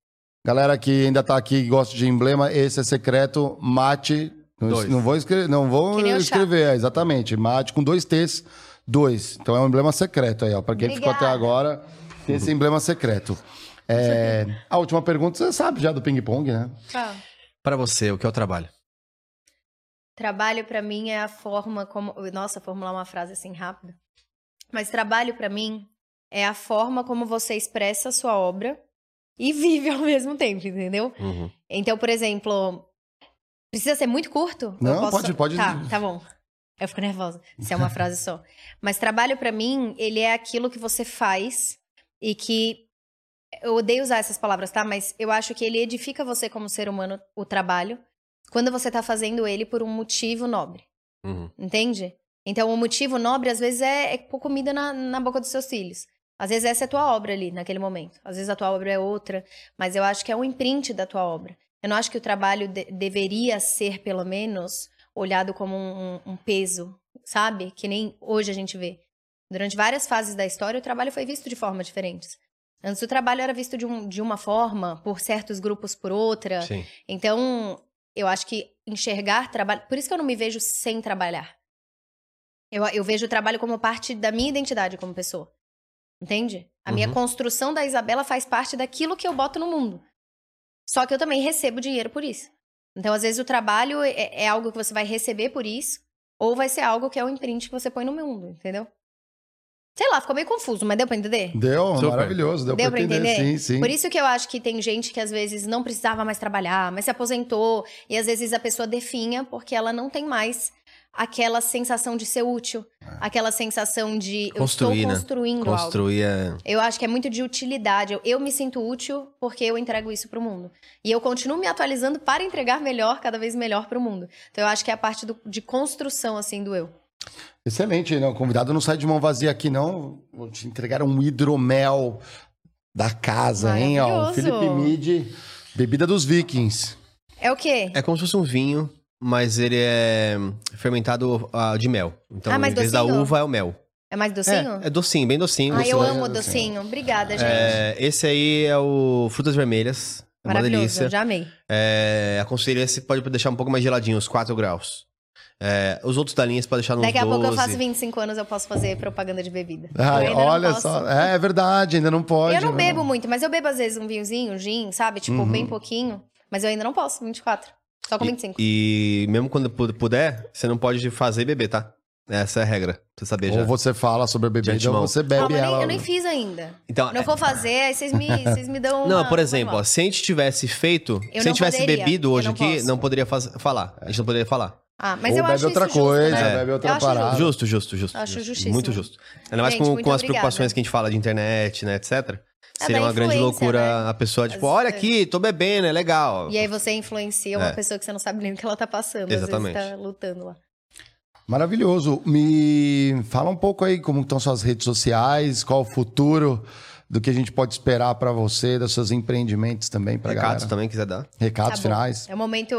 Galera que ainda tá aqui e gosta de emblema, esse é secreto, mate. Dois. Não vou escrever, não vou escrever, é, exatamente. Mate com dois T's, dois. Então é um emblema secreto aí, ó. Pra quem Obrigada. ficou até agora, tem esse emblema secreto. É, a última pergunta você sabe já do ping-pong, né? Ah. Para você, o que é o trabalho? Trabalho para mim é a forma como. Nossa, formular uma frase assim rápida. Mas trabalho para mim é a forma como você expressa a sua obra e vive ao mesmo tempo, entendeu? Uhum. Então, por exemplo, precisa ser muito curto? Não, posso... pode, pode. Tá, tá bom. Eu fico nervosa se é uma frase só. Mas trabalho para mim, ele é aquilo que você faz e que eu odeio usar essas palavras, tá? Mas eu acho que ele edifica você como ser humano, o trabalho, quando você tá fazendo ele por um motivo nobre. Uhum. Entende? Então, o motivo nobre, às vezes, é, é pôr comida na, na boca dos seus filhos. Às vezes, essa é a tua obra ali, naquele momento. Às vezes, a tua obra é outra. Mas eu acho que é um imprint da tua obra. Eu não acho que o trabalho de deveria ser, pelo menos, olhado como um, um peso, sabe? Que nem hoje a gente vê. Durante várias fases da história, o trabalho foi visto de formas diferentes. Antes o trabalho era visto de, um, de uma forma, por certos grupos por outra. Sim. Então, eu acho que enxergar trabalho. Por isso que eu não me vejo sem trabalhar. Eu, eu vejo o trabalho como parte da minha identidade como pessoa. Entende? A uhum. minha construção da Isabela faz parte daquilo que eu boto no mundo. Só que eu também recebo dinheiro por isso. Então, às vezes, o trabalho é, é algo que você vai receber por isso, ou vai ser algo que é um imprint que você põe no mundo, entendeu? Sei lá, ficou meio confuso, mas deu pra entender? Deu, Super. maravilhoso, deu, deu pra, entender. entender. Sim, sim. Por isso que eu acho que tem gente que às vezes não precisava mais trabalhar, mas se aposentou, e às vezes a pessoa definha porque ela não tem mais aquela sensação de ser útil, é. aquela sensação de Construir, eu estou né? construindo né? Construir algo. É... Eu acho que é muito de utilidade. Eu, eu me sinto útil porque eu entrego isso para o mundo. E eu continuo me atualizando para entregar melhor, cada vez melhor para o mundo. Então eu acho que é a parte do, de construção assim do eu. Excelente, né? O convidado não sai de mão vazia aqui, não. Vou te entregar um hidromel da casa, hein? Ó, o Felipe Mid, bebida dos vikings. É o quê? É como se fosse um vinho, mas ele é fermentado uh, de mel. Então, ah, em vez docinho? da uva, é o mel. É mais docinho? É, é docinho, bem docinho. Ah, eu amo docinho. Obrigada, gente. É, esse aí é o Frutas Vermelhas. É uma delícia. já amei. É, aconselho esse pode deixar um pouco mais geladinho, uns 4 graus. É, os outros da linha você pode deixar nos Daqui a 12. pouco eu faço 25 anos, eu posso fazer propaganda de bebida. olha só. É, é, verdade, ainda não pode. Eu não, não, bebo muito, mas eu bebo às vezes um vinhozinho, um gin, sabe? Tipo, uhum. bem pouquinho. Mas eu ainda não posso, 24. Só com 25. E, e mesmo quando puder, você não pode fazer beber, tá? Essa é a regra, pra você saber já. Ou você fala sobre a bebida ou você bebe ela. Nem, eu nem fiz ainda. Então, não é... vou fazer, aí vocês me, vocês me dão Não, por exemplo, ó, se a gente tivesse feito... Eu se a gente tivesse poderia, bebido hoje não aqui, posso. não poderia faz, falar. A gente não poderia falar. Ah, mas Ou eu bebe acho outra coisa, justo, né? bebe outra parada. Justo, justo, justo. Acho justíssimo. Muito justo. Ainda mais gente, com, com as preocupações que a gente fala de internet, né, etc. É Seria uma grande loucura né? a pessoa, tipo, olha aqui, tô bebendo, é legal. E aí você influencia uma é. pessoa que você não sabe nem o que ela tá passando. Exatamente. Às vezes tá lutando lá. Maravilhoso. Me fala um pouco aí como estão suas redes sociais, qual o futuro do que a gente pode esperar para você, dos seus empreendimentos também para Recados galera. também quiser dar. Recados tá finais. É o momento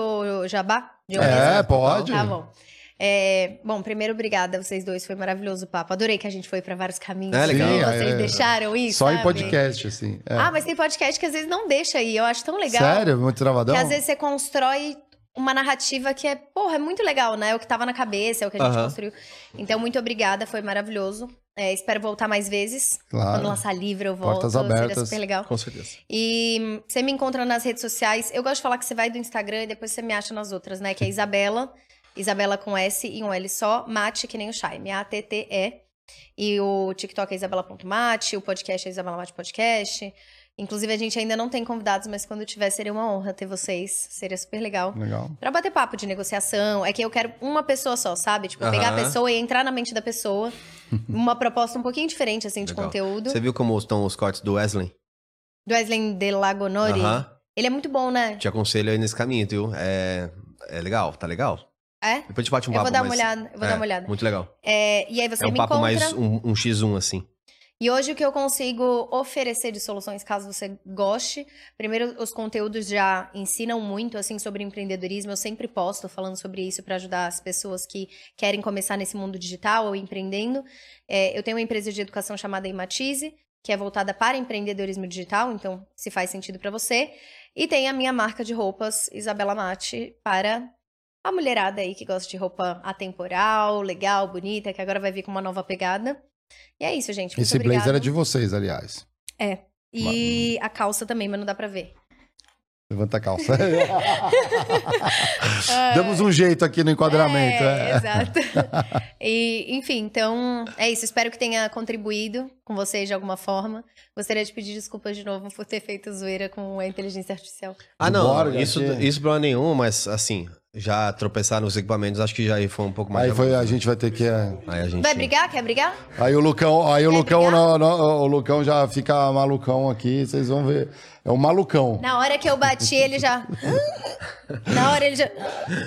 jabá? De é, pode. Tá bom. É, bom, primeiro, obrigada a vocês dois, foi maravilhoso o papo. Adorei que a gente foi para vários caminhos. É legal. Sim, vocês é, deixaram isso. Só sabe? em podcast, assim. É. Ah, mas tem podcast que às vezes não deixa aí. Eu acho tão legal. Sério? Muito travadão? Que às vezes você constrói uma narrativa que é, porra, é muito legal, né? É o que tava na cabeça, é o que a gente construiu. Então, muito obrigada, foi maravilhoso. É, espero voltar mais vezes. Claro. Quando lançar livro, eu volto. Portas abertas. Seria super legal. Com certeza. E você me encontra nas redes sociais. Eu gosto de falar que você vai do Instagram e depois você me acha nas outras, né? Que é Isabela. Isabela com S e um L só. Mate, que nem o Shai. M-A-T-T-E. E o TikTok é isabela.mate. O podcast é Isabela Mate Podcast. Inclusive, a gente ainda não tem convidados, mas quando tiver, seria uma honra ter vocês. Seria super legal. Legal. Pra bater papo de negociação. É que eu quero uma pessoa só, sabe? Tipo, pegar a pessoa e entrar na mente da pessoa. uma proposta um pouquinho diferente, assim, de legal. conteúdo. Você viu como estão os cortes do Wesley? Do Wesley de Lagonori? Ele é muito bom, né? Te aconselho aí nesse caminho, viu? É, é legal, tá legal? É? Depois a gente bate um papo Eu vou dar uma olhada, eu vou é, dar uma olhada. Muito legal. É, e aí você é um me papo encontra... mais um, um X1, assim. E hoje o que eu consigo oferecer de soluções, caso você goste, primeiro os conteúdos já ensinam muito assim sobre empreendedorismo. Eu sempre posto falando sobre isso para ajudar as pessoas que querem começar nesse mundo digital ou empreendendo. É, eu tenho uma empresa de educação chamada Imatize, que é voltada para empreendedorismo digital, então se faz sentido para você. E tem a minha marca de roupas, Isabela Mate, para a mulherada aí que gosta de roupa atemporal, legal, bonita, que agora vai vir com uma nova pegada. E é isso, gente. Muito Esse obrigado. blazer é de vocês, aliás. É. E a calça também, mas não dá pra ver. Levanta a calça. Damos um jeito aqui no enquadramento. É, é. Exato. E, enfim, então é isso. Espero que tenha contribuído com vocês de alguma forma. Gostaria de pedir desculpas de novo por ter feito zoeira com a inteligência artificial. Ah, não. Bora, isso, isso problema nenhum, mas assim, já tropeçar nos equipamentos, acho que já foi um pouco mais. Aí foi, a gente vai ter que. É... Aí a gente... Vai brigar? Quer brigar? Aí o Lucão, aí o Lucão, no, no, o Lucão já fica malucão aqui, vocês vão ver. É um malucão. Na hora que eu bati, ele já. na hora ele já.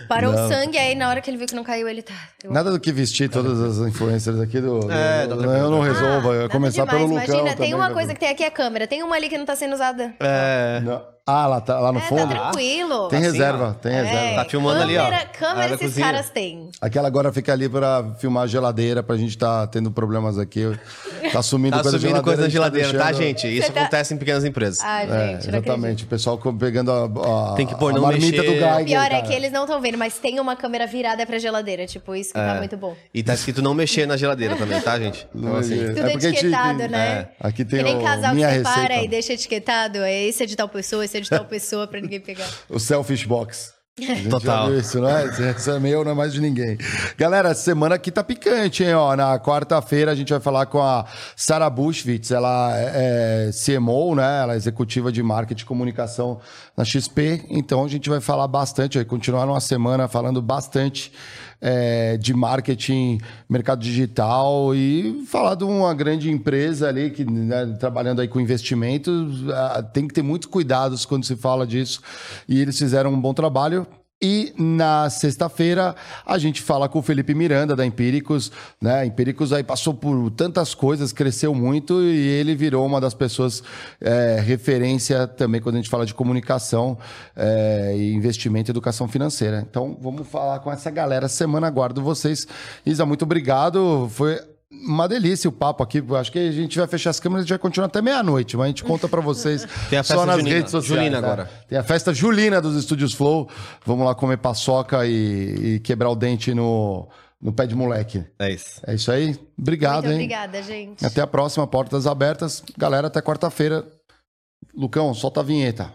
Parou não. o sangue, aí na hora que ele viu que não caiu, ele tá. Eu... Nada do que vestir todas as influências aqui do. do é, do, eu não resolvo. Ah, começar demais. pelo Lucão. Imagina, tem uma coisa que tem aqui a câmera, tem uma ali que não tá sendo usada. É. Não. Ah, lá, tá, lá no é, fundo? Tá tranquilo. Tem assim, reserva, tem é, reserva. Tá filmando câmera, ali, ó. Câmera esses cozinha. caras têm. Aquela agora fica ali pra filmar a geladeira, pra gente tá tendo problemas aqui. Tá sumindo tá coisa sumindo geladeira. coisa na geladeira, tá, gente? Isso tá... acontece em pequenas empresas. Ah, gente, é, Exatamente. O pessoal pegando a, a, Tem que pôr, a não marmita mexer. do Geiger, O pior cara. é que eles não estão vendo, mas tem uma câmera virada pra geladeira. Tipo, isso que tá É. muito bom. E tá escrito não mexer na geladeira também, tá, gente? Então, assim, É Tudo gente etiquetado, tem- né? é, aqui tem que nem o casal que minha separa receita. e deixa etiquetado. É esse é de tal pessoa, esse é de tal pessoa, pra ninguém pegar. O Selfish Box. Total. Isso, não é? Isso é meu, não é mais de ninguém. Galera, semana aqui tá picante, hein? Ó, na quarta-feira a gente vai falar com a Sarah Bushwitz. Ela é, é CMO, né? Ela é executiva de marketing e comunicação na XP. Então a gente vai falar bastante, vai continuar numa semana falando bastante é, de marketing, mercado digital e falar de uma grande empresa ali que né, trabalhando aí com investimentos tem que ter muitos cuidados quando se fala disso e eles fizeram um bom trabalho. E na sexta-feira a gente fala com o Felipe Miranda da Empíricos, né? Empíricos aí passou por tantas coisas, cresceu muito e ele virou uma das pessoas é, referência também quando a gente fala de comunicação é, e investimento e educação financeira. Então vamos falar com essa galera. Semana aguardo vocês. Isa, muito obrigado. Foi uma delícia o papo aqui. Acho que a gente vai fechar as câmeras e vai continuar até meia-noite, mas a gente conta pra vocês Tem a só festa nas junina. redes sociais. Julina né? agora. Tem a festa julina dos Estúdios Flow. Vamos lá comer paçoca e, e quebrar o dente no, no pé de moleque. é isso. É isso aí? Obrigado, Muito hein? obrigada, gente. Até a próxima, portas abertas. Galera, até quarta-feira. Lucão, solta a vinheta.